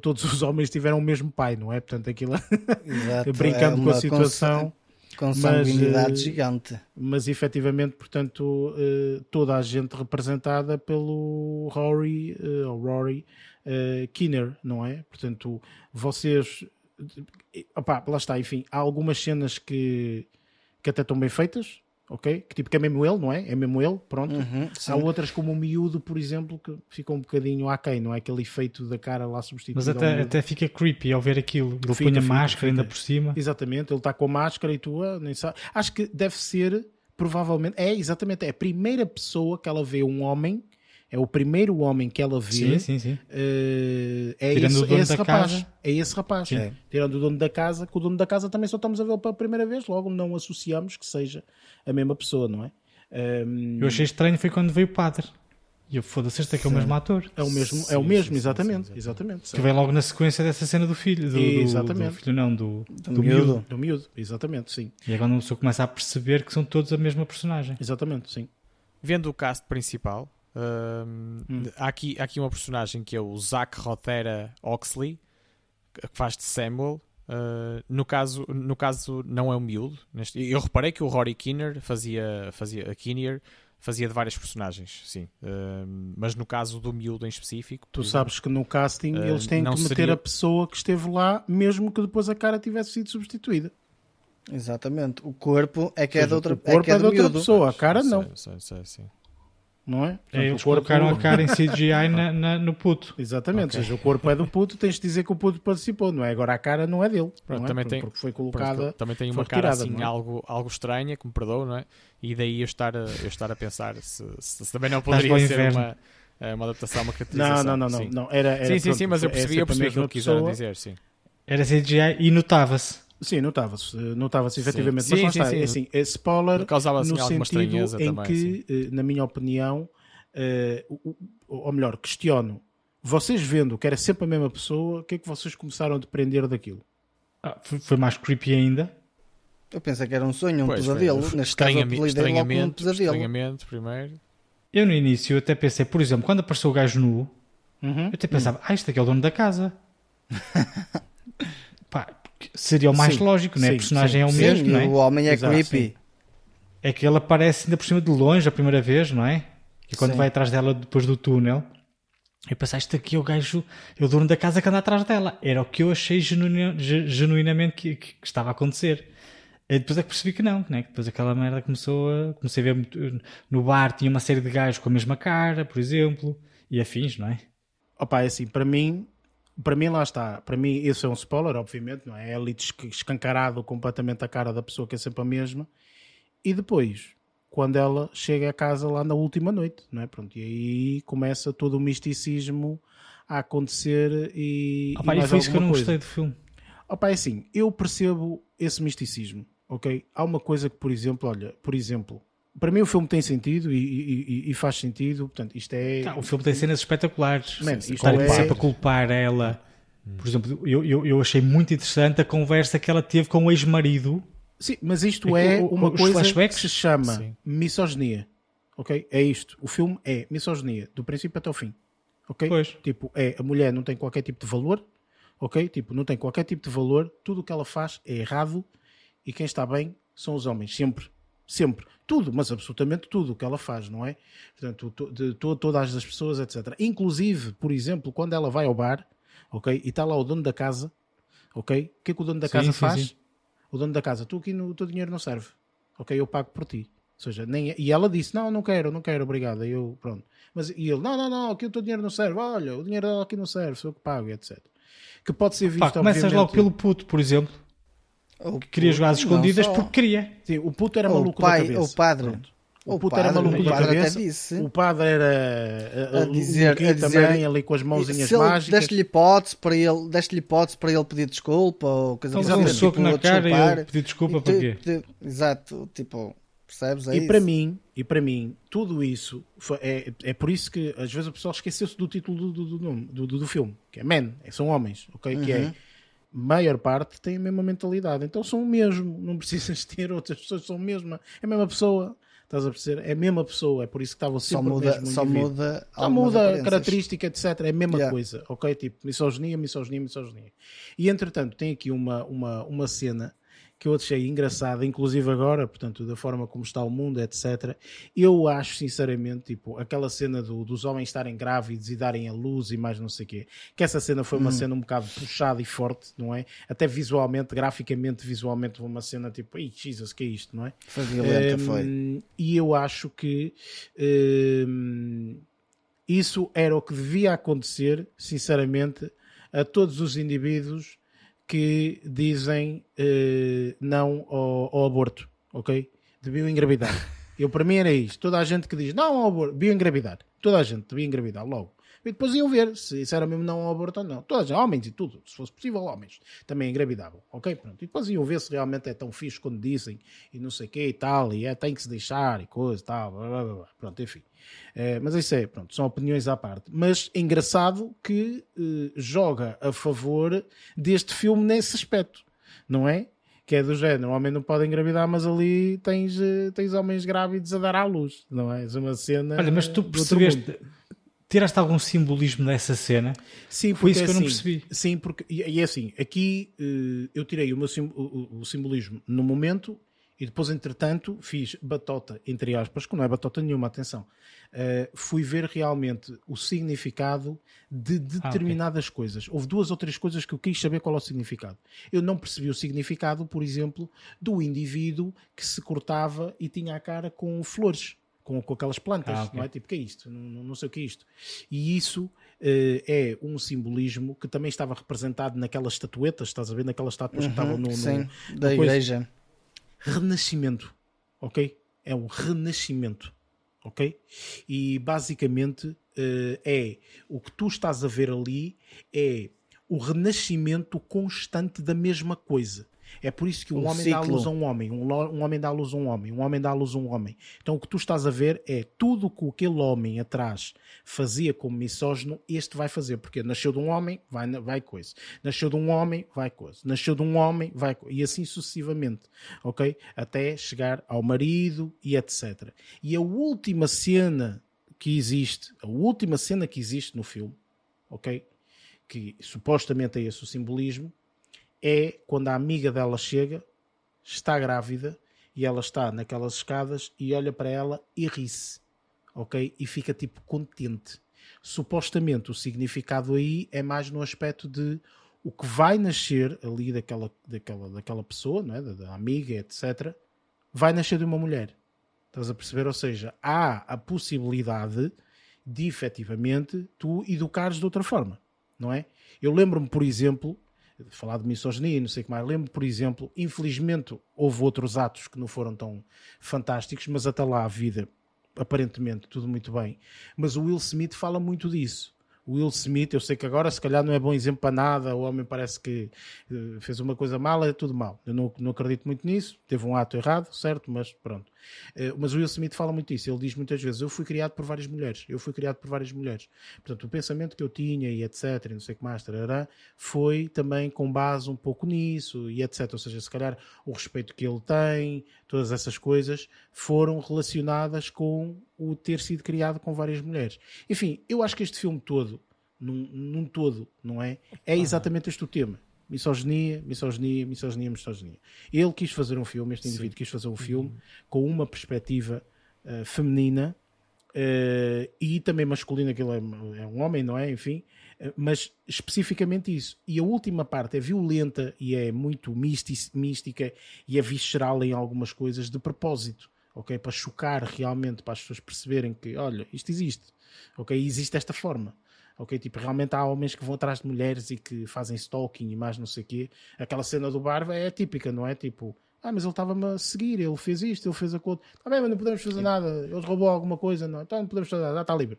todos os homens tiveram o mesmo pai, não é? Portanto, aquilo Exato, brincando é com a situação. Com sanguinidade mas, eh, gigante. Mas efetivamente, portanto, eh, toda a gente representada pelo Rory, eh, ou Rory Kinner, não é? Portanto, vocês. Opá, lá está, enfim, há algumas cenas que, que até estão bem feitas, ok? Que tipo que é mesmo ele, não é? É mesmo ele, pronto. Uhum, Há outras como o miúdo, por exemplo, que ficam um bocadinho aquém, não é? Aquele efeito da cara lá substituído. Mas até, até fica creepy ao ver aquilo. Ele fica, põe a fica, máscara fica. ainda por cima. Exatamente, ele está com a máscara e tu ah, nem sabe. Acho que deve ser, provavelmente, é exatamente, é a primeira pessoa que ela vê um homem é o primeiro homem que ela vê. Sim, sim, sim. Uh, é, Tirando esse, o dono é esse da rapaz. Casa. É esse rapaz. É. Tirando o dono da casa, que o dono da casa também só estamos a vê-lo pela primeira vez, logo não associamos que seja a mesma pessoa, não é? Um... Eu achei estranho foi quando veio o padre. E eu foda-se, este é que é o mesmo ator. É o mesmo, sim, é o mesmo, sim, exatamente. Sim, exatamente. Que vem logo na sequência dessa cena do filho. Do, exatamente. Do, do filho, não, do, do, do miúdo. Do miúdo, exatamente, sim. E é quando a pessoa começa a perceber que são todos a mesma personagem. Exatamente, sim. Vendo o cast principal, hum. há, aqui, há aqui uma personagem que é o Zach Rotera Oxley, que faz de Samuel. Uh, no, caso, no caso, não é o miúdo. Neste, eu reparei que o Rory Kinner fazia, fazia a Kinnear fazia de várias personagens, sim. Uh, mas no caso do miúdo em específico. Tu sabes que no casting uh, eles têm que meter seria... a pessoa que esteve lá, mesmo que depois a cara tivesse sido substituída. Exatamente. O corpo é que é de outra, o corpo é, é de outra pessoa, a cara não. Sei, sei, sei, não é? Portanto, é eles corpo... colocaram a cara em CGI na, na, no puto. Exatamente, okay. ou seja, o corpo é do puto, tens de dizer que o puto participou, não é? Agora a cara não é dele. Pronto, não é? também tem, porque foi colocada. Também tem uma cara assim, é? algo, algo estranha, que me perdoa, não é? E daí eu estar a, eu estar a pensar se, se, se também não poderia ser uma, eh, uma adaptação, uma caracterização. Não, não, não, não, não. Era, era, sim, sim, pronto, sim, mas eu percebi, eu percebi aquilo que quiseram dizer, sim. Era CGI e notava-se. Sim, notava-se, notava-se efetivamente. Sim, mas sim, lá está, sim, é assim, é spoiler Causava, assim, no sentido em também, que, eh, na minha opinião, uh, ou melhor, questiono, vocês vendo que era sempre a mesma pessoa, o que é que vocês começaram a depender daquilo? Ah, foi mais creepy ainda. Eu pensei que era um sonho, um pois, pesadelo. Foi, Neste caso, eu estranhamento, um pesadelo. estranhamento primeiro. Eu no início até pensei, por exemplo, quando apareceu o gajo nu, uhum. eu até pensava, uhum. ah, este aqui é o dono da casa. Pá, seria o mais sim, lógico, né? Sim, a personagem sim, é o mesmo, não é? O homem é Exato, creepy. É que ele aparece ainda por cima de longe a primeira vez, não é? E quando Sim. vai atrás dela depois do túnel, eu pensei, isto aqui é o gajo, é o dono da casa que anda atrás dela. Era o que eu achei genuinamente que, que, que estava a acontecer. E depois é que percebi que não, né? depois aquela merda começou a. Comecei a ver no bar, tinha uma série de gajos com a mesma cara, por exemplo, e afins, não é? Opa, é assim, para mim, para mim lá está, para mim esse é um spoiler, obviamente, não é? É ali escancarado completamente a cara da pessoa que é sempre a mesma. E depois, quando ela chega a casa lá na última noite, não é? Pronto, e aí começa todo o misticismo a acontecer e. E, e foi isso que eu não coisa. gostei do filme. Opa, é assim, eu percebo esse misticismo, ok? Há uma coisa que, por exemplo, olha, por exemplo, para mim o filme tem sentido e, e, e faz sentido, portanto, isto é. Tá, o filme tem cenas espetaculares. Man, isto Estar é... sempre a culpar ela Por exemplo, eu, eu, eu achei muito interessante a conversa que ela teve com o ex-marido. Sim, mas isto é, é uma coisa flashbacks? que se chama Sim. misoginia. Ok? É isto. O filme é misoginia, do princípio até o fim. Ok? Pois. Tipo, é a mulher não tem qualquer tipo de valor. Ok? Tipo, não tem qualquer tipo de valor. Tudo o que ela faz é errado. E quem está bem são os homens. Sempre. Sempre. Tudo, mas absolutamente tudo o que ela faz, não é? Portanto, de, todas as pessoas, etc. Inclusive, por exemplo, quando ela vai ao bar, ok? E está lá o dono da casa, ok? O que é que o dono da casa sim, faz? Sim. O dono da casa, tu aqui no o teu dinheiro não serve, ok? Eu pago por ti. Ou seja, nem, e ela disse: Não, não quero, não quero, obrigada. E eu, pronto. Mas, e ele: Não, não, não, aqui o teu dinheiro não serve. Olha, o dinheiro aqui não serve, sou eu que pago, etc. Que pode ser visto. Pá, começas obviamente... logo pelo puto, por exemplo. Que queria jogar às escondidas só... porque queria. Sim, o puto era maluco o pai, da cabeça. O padre. Pronto. O, o puto padre, era maluco da cabeça. O padre era a, a, a dizer, a dizer também ali com as mãozinhas se mágicas. Deste-lhe hipótese para ele, deste hipótese para ele pedir desculpa ou coisa então, um soco tipo, na cara e ele pedir desculpa para quê? Exato, tipo, percebes? É e para mim, e para mim, tudo isso foi, é, é por isso que às vezes o pessoal esqueceu-se do título do, do, do, do, do filme, que é Men, são homens, ok? Uhum. Que é uhum. Maior parte tem a mesma mentalidade, então são o mesmo, não precisas ter outras pessoas, são a mesma, é a mesma pessoa. Estás a perceber? É a mesma pessoa, é por isso que estava sempre só muda, Só muda, só muda característica, etc. É a mesma yeah. coisa, ok? Tipo, misoginia, misoginia, misoginia. E entretanto, tem aqui uma, uma, uma cena que eu achei engraçada, inclusive agora, portanto, da forma como está o mundo, etc. Eu acho, sinceramente, tipo, aquela cena do, dos homens estarem grávidos e darem a luz e mais não sei o quê, que essa cena foi uma hum. cena um bocado puxada e forte, não é? Até visualmente, graficamente, visualmente, uma cena tipo, ei, Jesus, que é isto, não é? Foi violenta, um, foi. E eu acho que. Um, isso era o que devia acontecer, sinceramente, a todos os indivíduos que dizem uh, não ao, ao, aborto, ok? Deviam engravidar. Eu, para mim, era isto. Toda a gente que diz não ao aborto, devia engravidar. Toda a gente devia engravidar logo. E depois iam ver se isso era mesmo não ao aborto ou não. Toda a gente, homens e tudo, se fosse possível, homens também engravidavam, ok? Pronto. E depois iam ver se realmente é tão fixe quando dizem e não sei o que e tal, e é, tem que se deixar e coisa e tal, blá, blá, blá. pronto, enfim. É, mas isso é, pronto, são opiniões à parte. Mas é engraçado que eh, joga a favor deste filme nesse aspecto, não é? Que é do género, o homem não pode engravidar, mas ali tens, eh, tens homens grávidos a dar à luz, não é? É uma cena. Olha, mas tu percebeste, tiraste algum simbolismo dessa cena? Sim, foi isso que eu não assim, percebi. Sim, porque, e, é assim, aqui uh, eu tirei o, meu, o, o, simbolismo no momento e depois, entretanto, fiz batota, entre aspas, que não é batota nenhuma, atenção. Uh, fui ver realmente o significado de determinadas ah, okay. coisas. Houve duas ou três coisas que eu quis saber qual é o significado. Eu não percebi o significado, por exemplo, do indivíduo que se cortava e tinha a cara com flores. Com, com aquelas plantas, ah, okay. não é? Tipo, que é isto? Não, não sei o que é isto. E isso uh, é um simbolismo que também estava representado naquelas estatuetas, estás a ver? Naquelas estátuas uhum, que estavam no, no, sim, da igreja renascimento, ok? É um renascimento, ok? E basicamente uh, é o que tu estás a ver ali é o renascimento constante da mesma coisa. É por isso que um, um homem ciclo. dá à luz a um homem, um, um, homem dá à luz a um homem, um homem dá à luz a um homem. Então o que tu estás a ver é tudo o que aquele homem atrás fazia como misógino, este vai fazer. Porque nasceu de um homem, vai, vai coisa. Nasceu de um homem, vai coisa. Nasceu de um homem, vai coisa. E assim sucessivamente. Ok? Até chegar ao marido e etc. E a última cena que existe, a última cena que existe no filme, ok? Que supostamente é esse o simbolismo, é quando a amiga dela chega, está grávida e ela está naquelas escadas e olha para ela e ri-se, ok? E fica tipo contente. Supostamente o significado aí é mais no aspecto de o que vai nascer ali daquela, daquela, daquela pessoa, não é? da, da amiga, etc., vai nascer de uma mulher. Estás a perceber? Ou seja, há a possibilidade de efetivamente tu educares de outra forma, não é? Eu lembro-me, por exemplo, falar de misoginia e não sei o que mais. Lembro, por exemplo, infelizmente houve outros atos que não foram tão fantásticos, mas até lá a vida, aparentemente, tudo muito bem. Mas o Will Smith fala muito disso. O Will Smith, eu sei que agora se calhar não é bom exemplo para nada, o homem parece que uh, fez uma coisa mala, é tudo mal. Eu não, não acredito muito nisso, teve um ato errado, certo, mas pronto. Uh, mas o Will Smith fala muito isso. Ele diz muitas vezes: Eu fui criado por várias mulheres. Eu fui criado por várias mulheres. Portanto, o pensamento que eu tinha e etc. E não sei o que mais, tarará, foi também com base um pouco nisso e etc. Ou seja, se calhar o respeito que ele tem, todas essas coisas foram relacionadas com o ter sido criado com várias mulheres. Enfim, eu acho que este filme todo, num, num todo, não é? É exatamente este o tema misoginia, misoginia, misoginia, misoginia. Ele quis fazer um filme, este indivíduo Sim. quis fazer um filme uhum. com uma perspectiva uh, feminina uh, e também masculina, que ele é, é, um homem, não é? Enfim, uh, mas especificamente isso. E a última parte é violenta e é muito mística e é visceral em algumas coisas de propósito. Ok, para chocar realmente, para as pessoas perceberem que, olha, isto existe, ok, existe desta forma ok? Tipo, realmente há homens que vão atrás de mulheres e que fazem stalking e mais não sei o quê. Aquela cena do Barba é típica, não é? Tipo, ah, mas ele estava-me a seguir, ele fez isto, ele fez aquilo. Está bem, mas não podemos fazer nada, ele roubou alguma coisa, não, então não podemos fazer nada, está livre.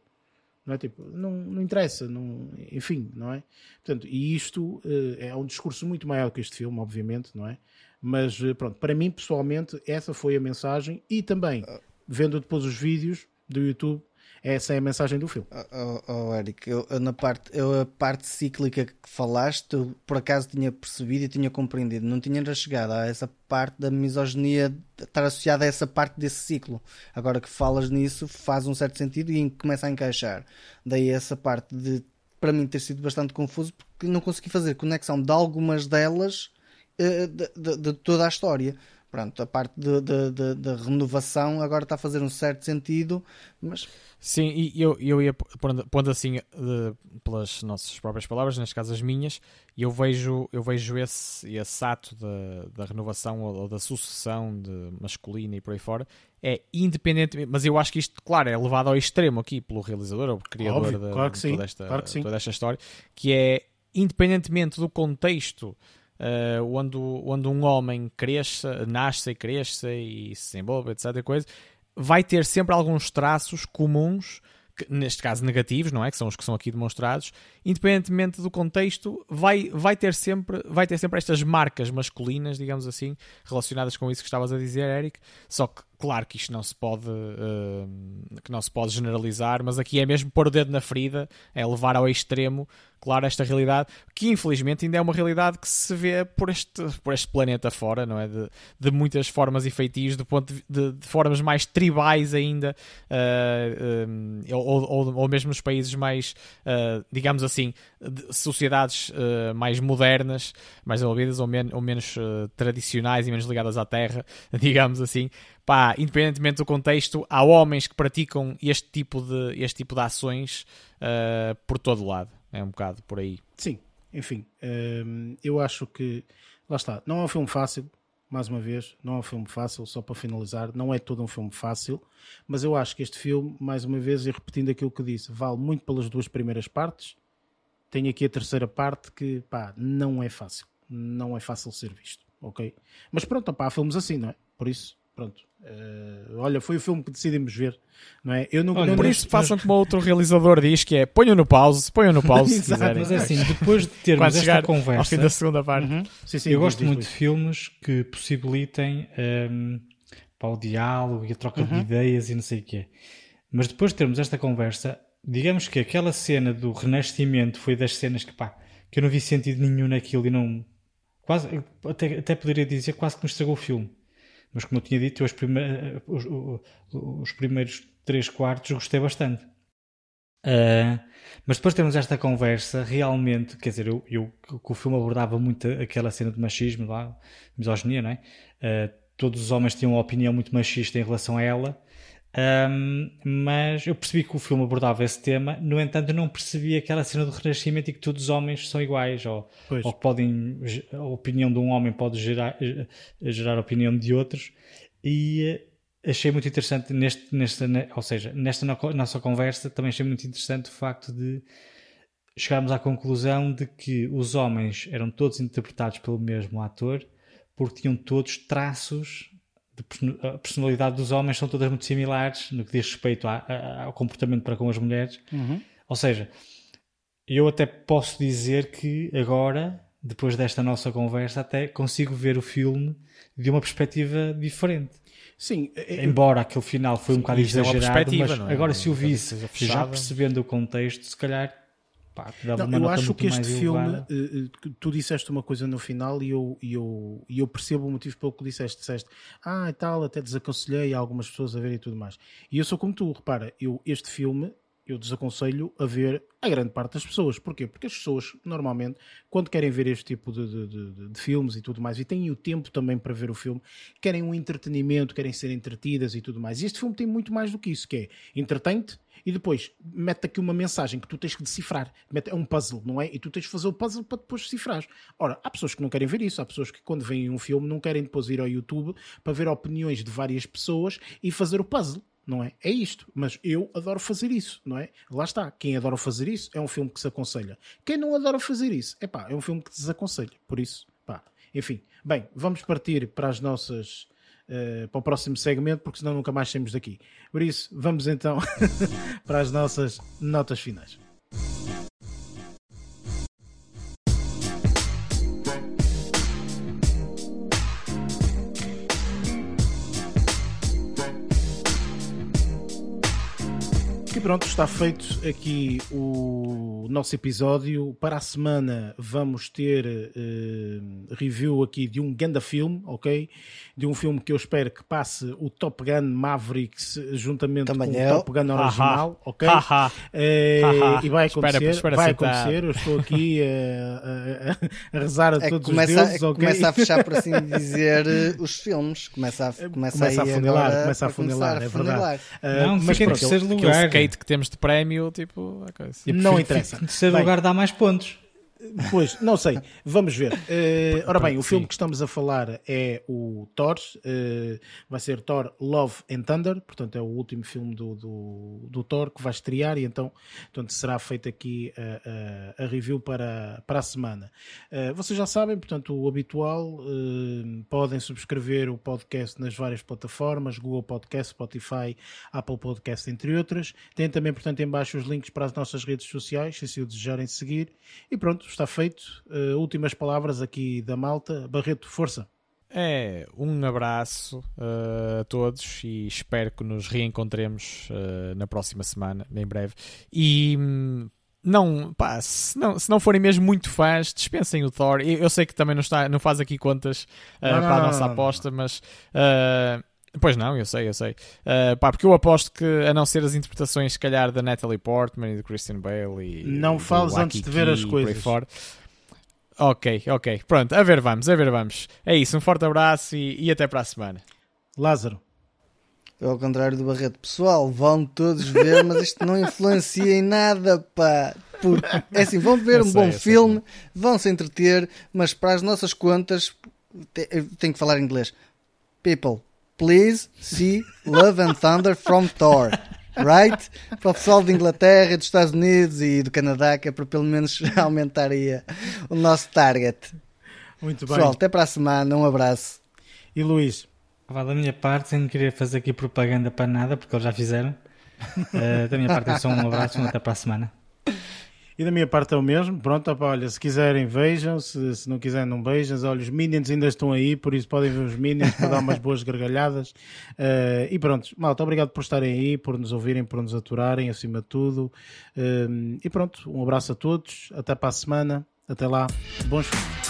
Não é tipo, não, não interessa, não, enfim, não é? Portanto, e isto uh, é um discurso muito maior que este filme, obviamente, não é? Mas uh, pronto, para mim pessoalmente, essa foi a mensagem e também, vendo depois os vídeos do YouTube, essa é a mensagem do filme. Oh, oh, oh Eric, eu, eu, na parte, eu, a parte cíclica que falaste, eu, por acaso tinha percebido e tinha compreendido. Não tinha chegado a essa parte da misoginia estar associada a essa parte desse ciclo. Agora que falas nisso, faz um certo sentido e começa a encaixar. Daí essa parte de, para mim, ter sido bastante confuso porque não consegui fazer conexão de algumas delas uh, de, de, de toda a história pronto, a parte da renovação agora está a fazer um certo sentido, mas Sim, e eu, eu ia pondo, pondo assim de, pelas nossas próprias palavras, neste caso as minhas, e eu vejo, eu vejo esse, esse ato da, da renovação ou, ou, da sucessão de masculina e por aí fora, é independentemente, mas eu acho que isto, claro, é levado ao extremo aqui pelo realizador ou criador Óbvio, de, claro de toda, esta, claro toda esta história, que é independentemente do contexto Uh, onde, onde um homem cresça, nasce e cresça e se envolve, etc. Coisa, vai ter sempre alguns traços comuns, que, neste caso negativos, não é? Que são os que são aqui demonstrados, independentemente do contexto, vai, vai, ter sempre, vai ter sempre estas marcas masculinas, digamos assim, relacionadas com isso que estavas a dizer, Eric. Só que, claro que isto não se pode, uh, que não se pode generalizar, mas aqui é mesmo pôr o dedo na ferida, é levar ao extremo claro, esta realidade, que infelizmente ainda é uma realidade que se vê por este, por este planeta fora, não é? De, de muitas formas e feitios, do ponto de, de, de formas mais tribais ainda, uh, uh, ou, ou, ou, mesmo nos países mais, uh, digamos assim, sociedades mais modernas, mais desenvolvidas ou, men ou menos tradicionais e menos ligadas à terra, digamos assim. Pá, independentemente do contexto, há homens que praticam este tipo de, este tipo de ações por todo lado. É um bocado por aí. Sim, enfim, hum, eu acho que lá está, não é um filme fácil, mais uma vez, não é um filme fácil, só para finalizar, não é todo um filme fácil, mas eu acho que este filme, mais uma vez, e repetindo aquilo que disse, vale muito pelas duas primeiras partes. Tem aqui a terceira parte que, pá, não é fácil, não é fácil ser visto, ok? Mas pronto, pá, há filmes assim, não é? Por isso, pronto, Uh, olha, foi o filme que decidimos ver, não é? Eu não, olha, não por isso façam como outro realizador diz que é ponham no pause, ponham no pause se quiserem. Mas é assim, depois de termos esta conversa, ao fim da segunda parte, uhum. sim, sim, eu gosto diz, muito diz. de filmes que possibilitem um, para o diálogo e a troca uhum. de ideias e não sei o quê. Mas depois de termos esta conversa, digamos que aquela cena do renascimento foi das cenas que pá, que eu não vi sentido nenhum naquilo e não quase até, até poderia dizer quase que me estragou o filme mas como eu tinha dito, os, primeiros, os, os primeiros três quartos gostei bastante. Uh, mas depois temos esta conversa, realmente, quer dizer, eu, eu, que o filme abordava muito aquela cena de machismo, lá, misoginia, não é? Uh, todos os homens tinham uma opinião muito machista em relação a ela, um, mas eu percebi que o filme abordava esse tema, no entanto, não percebi aquela cena do renascimento e que todos os homens são iguais, ou, ou podem, a opinião de um homem pode gerar, gerar a opinião de outros, e eh, achei muito interessante neste, nesta, ou seja, nesta nossa conversa também achei muito interessante o facto de chegarmos à conclusão de que os homens eram todos interpretados pelo mesmo ator porque tinham todos traços a personalidade dos homens são todas muito similares no que diz respeito a, a, ao comportamento para com as mulheres. Uhum. Ou seja, eu até posso dizer que agora, depois desta nossa conversa, até consigo ver o filme de uma perspectiva diferente. Sim. É, é, Embora aquele final foi um bocado é exagerado, mas é? agora se o visse, já percebendo o contexto, se calhar Pá, não, eu acho que este filme, uh, tu disseste uma coisa no final e eu, e, eu, e eu percebo o motivo pelo que disseste. Disseste, ah, e tal, até desaconselhei algumas pessoas a ver e tudo mais. E eu sou como tu, repara, eu, este filme eu desaconselho a ver a grande parte das pessoas. Porquê? Porque as pessoas, normalmente, quando querem ver este tipo de, de, de, de, filmes e tudo mais, e têm o tempo também para ver o filme, querem um entretenimento, querem ser entretidas e tudo mais. E este filme tem muito mais do que isso, que é entretente e depois mete aqui uma mensagem que tu tens que decifrar. É um puzzle, não é? E tu tens de fazer o puzzle para depois decifrar. Ora, há pessoas que não querem ver isso, há pessoas que quando veem um filme não querem depois ir ao YouTube para ver opiniões de várias pessoas e fazer o puzzle não é? É isto. Mas eu adoro fazer isso, não é? Lá está. Quem adora fazer isso é um filme que se aconselha. Quem não adora fazer isso, é pá, é um filme que desaconselha. Por isso, pá. Enfim, bem, vamos partir para as nossas. Uh, para o próximo segmento, porque senão nunca mais saímos daqui. Por isso, vamos então para as nossas notas finais. Pronto, está feito aqui o nosso episódio. Para a semana vamos ter uh, review aqui de um ganda filme, ok? De um filme que eu espero que passe o Top Gun Mavericks juntamente Também com eu. o Top Gun original, ok? uh, e vai acontecer, espera, espera vai acontecer. Eu estou aqui a, a, a rezar a é todos começa, os deuses, ok? Começa a fechar, por assim dizer, os filmes. Começa a, começa, começa a funilar, começa a funilar, é verdade. Uh, Não, mas em terceiro lugar que temos de prémio, tipo. Não interessa. Em terceiro lugar dá mais pontos. Pois, não sei. Vamos ver. Uh, ora bem, o filme que estamos a falar é o Thor. Uh, vai ser Thor Love and Thunder. Portanto, é o último filme do, do, do Thor que vai estrear e então portanto, será feita aqui a, a, a, review para, para a semana. Uh, vocês já sabem, portanto, o habitual. podem subscrever o podcast nas várias plataformas: Google Podcast, Spotify, Apple Podcast, entre outras. Tem também, portanto, em baixo os links para as nossas redes sociais, se assim o desejarem seguir. E pronto, está feito. Uh, últimas palavras aqui da malta. Barreto, força. É, um abraço uh, a todos e espero que nos reencontremos uh, na próxima semana, em breve. E hum, não, pá, se não, se não forem mesmo muito fãs, dispensem o Thor. Eu, eu sei que também não, está, não faz aqui contas uh, não, para a nossa não, aposta, mas Pois não, eu sei, eu sei. Uh, pá, porque eu aposto que, a não ser as interpretações, se calhar, da Natalie Portman e do Christian Bale e. Não fales antes de ver as coisas. Ok, ok. Pronto, a ver vamos, a ver vamos. É isso, um forte abraço e, e até para a semana. Lázaro. Eu, ao contrário do Barreto, pessoal, vão todos ver, mas isto não influencia em nada, pá. Porque, é assim, vão ver eu um sei, bom filme, sei. vão se entreter, mas para as nossas contas, tenho que falar inglês. People, please see Love and Thunder from Thor. Right? Para o pessoal de Inglaterra, dos Estados Unidos e do Canadá, que é para pelo menos aumentar aí o nosso target. Muito bem. Pessoal, até para a semana. Um abraço. E Luís? Da minha parte, sem querer fazer aqui propaganda para nada, porque eles já fizeram. Uh, da minha parte, é só um abraço e até para a semana. E da minha parte é o mesmo. Pronto, opa, olha, se quiserem vejam, se, se não quiserem não beijam. Olha, os Minions ainda estão aí, por isso podem ver os Minions para dar umas boas gargalhadas. Uh, e pronto, malta, obrigado por estarem aí, por nos ouvirem, por nos aturarem, acima de tudo. Uh, e pronto, um abraço a todos, até para a semana, até lá, bons filmes.